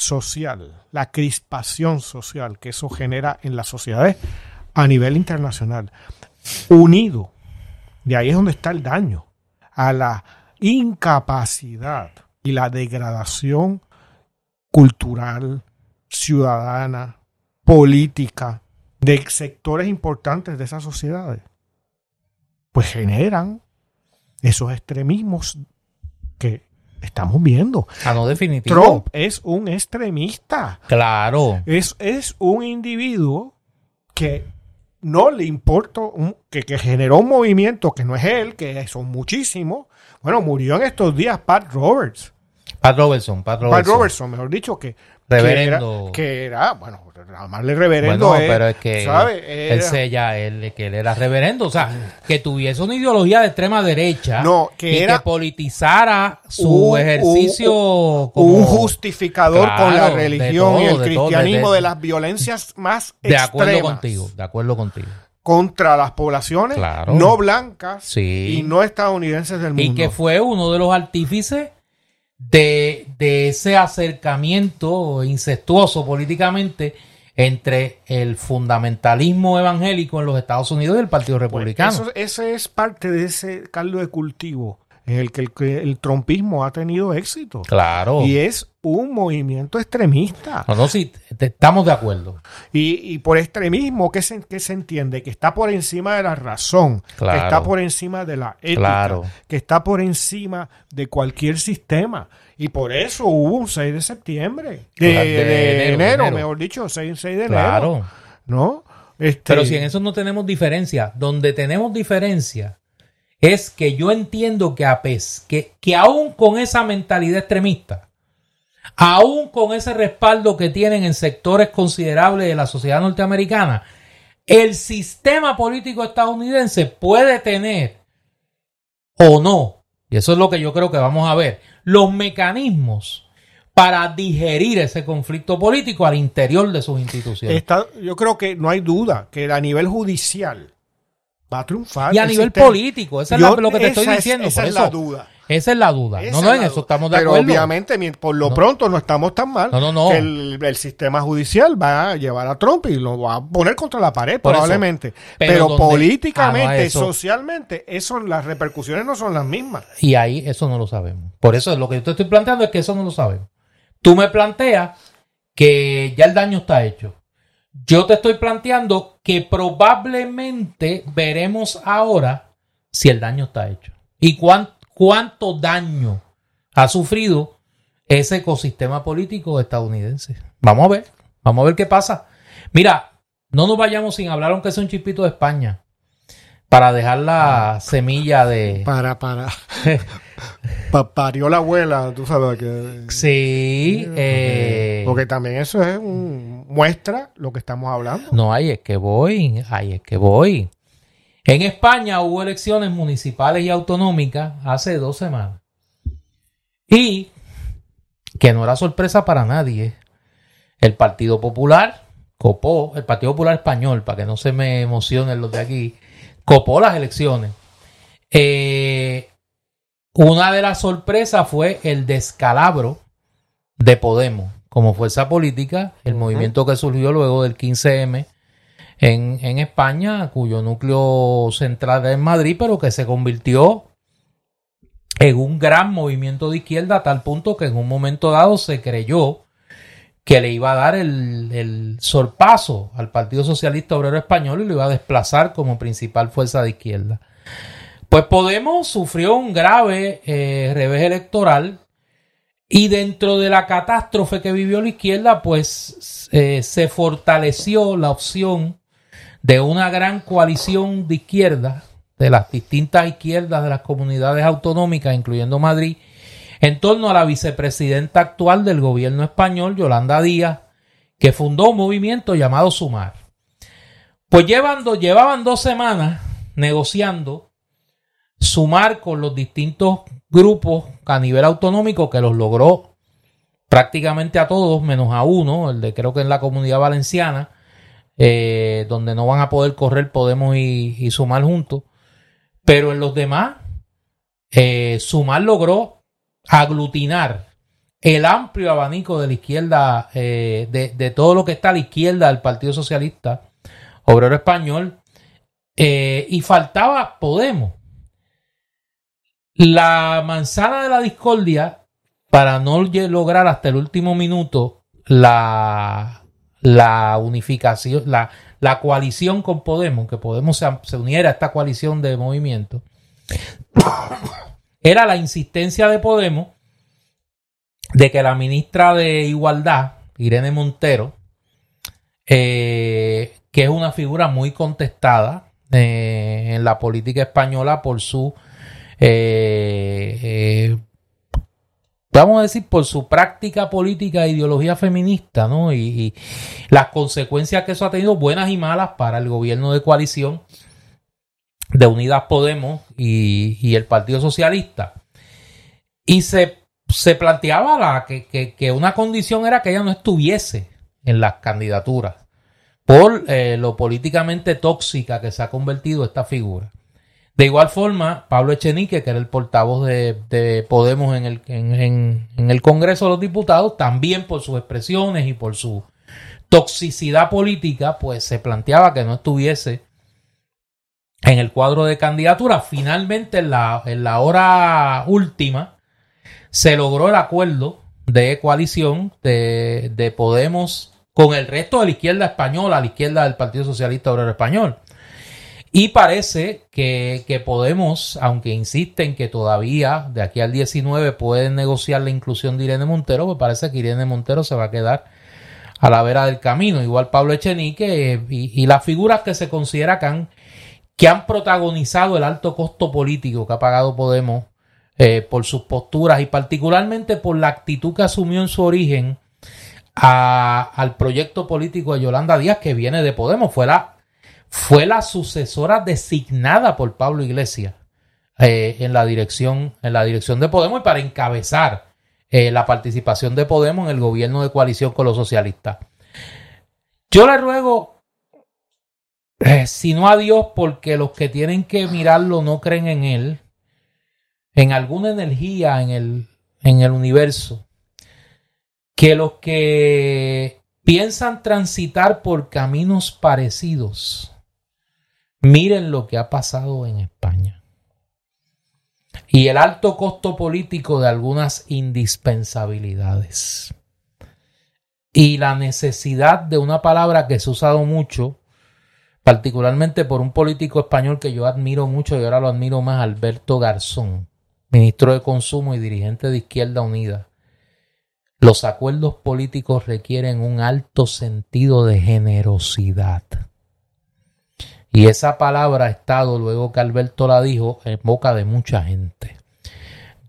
social, la crispación social que eso genera en las sociedades a nivel internacional, unido, de ahí es donde está el daño, a la incapacidad y la degradación cultural, ciudadana, política, de sectores importantes de esas sociedades, pues generan esos extremismos que estamos viendo. Ah, no, definitivo. Trump es un extremista. Claro. Es, es un individuo que no le importa, que, que, generó un movimiento que no es él, que son muchísimos. Bueno, murió en estos días Pat Roberts. Pat Robertson, Pat Robertson. Pat Robertson, mejor dicho, que, reverendo. Que era, que era bueno, llamarle reverendo bueno, pero es que ¿sabe? él se ya él, que él era reverendo, o sea, que tuviese una ideología de extrema derecha no, que y era que politizara su un, ejercicio un, como un justificador claro, con la religión todo, y el de cristianismo todo, de, de, las violencias más de extremas. acuerdo contigo, de acuerdo contigo. Contra las poblaciones claro. no blancas sí. y no estadounidenses del mundo. Y que fue uno de los artífices de, de ese acercamiento incestuoso políticamente entre el fundamentalismo evangélico en los Estados Unidos y el Partido Republicano. Pues eso, ese es parte de ese caldo de cultivo en el que el, que el, trompismo ha tenido éxito. Claro. Y es un movimiento extremista. No, no, sí, estamos de acuerdo. Y, y por extremismo, ¿qué se, ¿qué se, entiende? Que está por encima de la razón, claro. que está por encima de la ética, claro. que está por encima de cualquier sistema. Y por eso hubo un 6 de septiembre, de, de, de, de enero, enero, mejor dicho, 6, 6 de claro. enero. ¿No? Este... Pero si en eso no tenemos diferencia, donde tenemos diferencia es que yo entiendo que, a pes, que, que aún con esa mentalidad extremista, aún con ese respaldo que tienen en sectores considerables de la sociedad norteamericana, el sistema político estadounidense puede tener o no, y eso es lo que yo creo que vamos a ver, los mecanismos para digerir ese conflicto político al interior de sus instituciones. Yo creo que no hay duda que a nivel judicial va a triunfar. Y a nivel sistema. político, eso es lo que te esa estoy es, diciendo. Esa por es eso, la duda. Esa es la duda. Esa no, no, en eso duda. estamos de Pero acuerdo. obviamente, por lo no. pronto no estamos tan mal. No, no, no. El, el, sistema judicial va a llevar a Trump y lo va a poner contra la pared, por probablemente. Eso. Pero, Pero donde, políticamente, ah, no, eso. socialmente, eso, las repercusiones no son las mismas. Y ahí eso no lo sabemos. Por eso lo que yo te estoy planteando es que eso no lo sabemos. Tú me planteas que ya el daño está hecho. Yo te estoy planteando que probablemente veremos ahora si el daño está hecho. ¿Y cuánto, cuánto daño ha sufrido ese ecosistema político estadounidense? Vamos a ver, vamos a ver qué pasa. Mira, no nos vayamos sin hablar aunque sea un chipito de España. Para dejar la semilla de... Para, para. pa parió la abuela, tú sabes que... Sí. Eh... Porque también eso es un... muestra lo que estamos hablando. No, ahí es que voy, ahí es que voy. En España hubo elecciones municipales y autonómicas hace dos semanas. Y, que no era sorpresa para nadie, el Partido Popular copó, el Partido Popular Español, para que no se me emocionen los de aquí, copó las elecciones. Eh, una de las sorpresas fue el descalabro de Podemos como fuerza política, el uh -huh. movimiento que surgió luego del 15M en, España, cuyo núcleo central es Madrid, pero que se convirtió en un gran movimiento de izquierda a tal punto que en un momento dado se creyó que le iba a dar el, el sorpaso al Partido Socialista Obrero Español y lo iba a desplazar como principal fuerza de izquierda. Pues Podemos sufrió un grave eh, revés electoral y dentro de la catástrofe que vivió la izquierda, pues eh, se fortaleció la opción de una gran coalición de izquierda, de las distintas izquierdas de las comunidades autonómicas, incluyendo Madrid, en torno a la vicepresidenta actual del gobierno español, Yolanda Díaz, que fundó un movimiento llamado Sumar. Pues llevando, llevaban dos semanas negociando sumar con los distintos grupos a nivel autonómico que los logró prácticamente a todos, menos a uno, el de creo que en la comunidad valenciana, eh, donde no van a poder correr Podemos y, Sumar juntos. Pero en los demás, eh, Sumar logró aglutinar el amplio abanico de la izquierda, eh, de, de, todo lo que está a la izquierda del Partido Socialista Obrero Español, y faltaba Podemos. La manzana de la discordia, para no lograr hasta el último minuto la, la unificación, la, la coalición con Podemos, que Podemos se, uniera a esta coalición de movimiento, era la insistencia de Podemos de que la ministra de Igualdad, Irene Montero, eh, que es una figura muy contestada eh, en la política española por su eh, eh, vamos a decir, por su práctica política e ideología feminista, ¿no? Y, las consecuencias que eso ha tenido, buenas y malas, para el gobierno de coalición de Unidas Podemos y, el Partido Socialista. Y se, se planteaba la, que, que, una condición era que ella no estuviese en las candidaturas por eh, lo políticamente tóxica que se ha convertido esta figura. De igual forma, Pablo Echenique, que era el portavoz de, Podemos en el, en, el Congreso de los Diputados, también por sus expresiones y por su toxicidad política, pues se planteaba que no estuviese en el cuadro de candidatura. Finalmente, en la, hora última, se logró el acuerdo de coalición de Podemos con el resto de la izquierda española, la izquierda del Partido Socialista Obrero Español. Y parece que, Podemos, aunque insisten que todavía de aquí al 19 pueden negociar la inclusión de Irene Montero, pues parece que Irene Montero se va a quedar a la vera del camino. Igual Pablo Echenique y, las figuras que se considera que han, que han protagonizado el alto costo político que ha pagado Podemos eh, por sus posturas y particularmente por la actitud que asumió en su origen al proyecto político de Yolanda Díaz que viene de Podemos. Fue la fue la sucesora designada por Pablo Iglesias eh, en, la dirección, en la dirección de Podemos y para encabezar eh, la participación de Podemos en el gobierno de coalición con los socialistas. Yo le ruego, eh, si no a Dios, porque los que tienen que mirarlo no creen en Él, en alguna energía en el, en el universo, que los que piensan transitar por caminos parecidos, Miren lo que ha pasado en España. Y el alto costo político de algunas indispensabilidades. Y la necesidad de una palabra que se ha usado mucho, particularmente por un político español que yo admiro mucho y ahora lo admiro más, Alberto Garzón, ministro de Consumo y dirigente de Izquierda Unida. Los acuerdos políticos requieren un alto sentido de generosidad. Y esa palabra ha estado, luego que Alberto la dijo, en boca de mucha gente.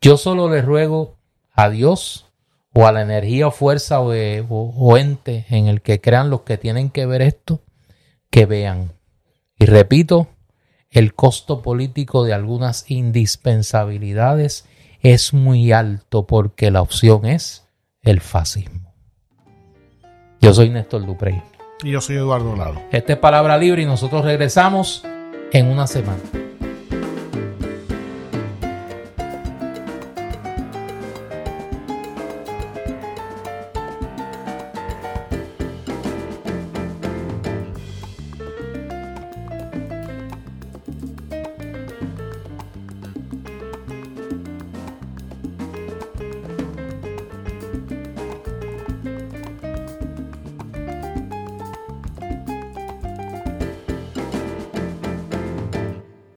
Yo solo le ruego a Dios o a la energía o fuerza o, ente en el que crean los que tienen que ver esto, que vean. Y repito, el costo político de algunas indispensabilidades es muy alto porque la opción es el fascismo. Yo soy Néstor Duprey. Y yo soy Eduardo Lado. Esta es Palabra Libre y nosotros regresamos en una semana.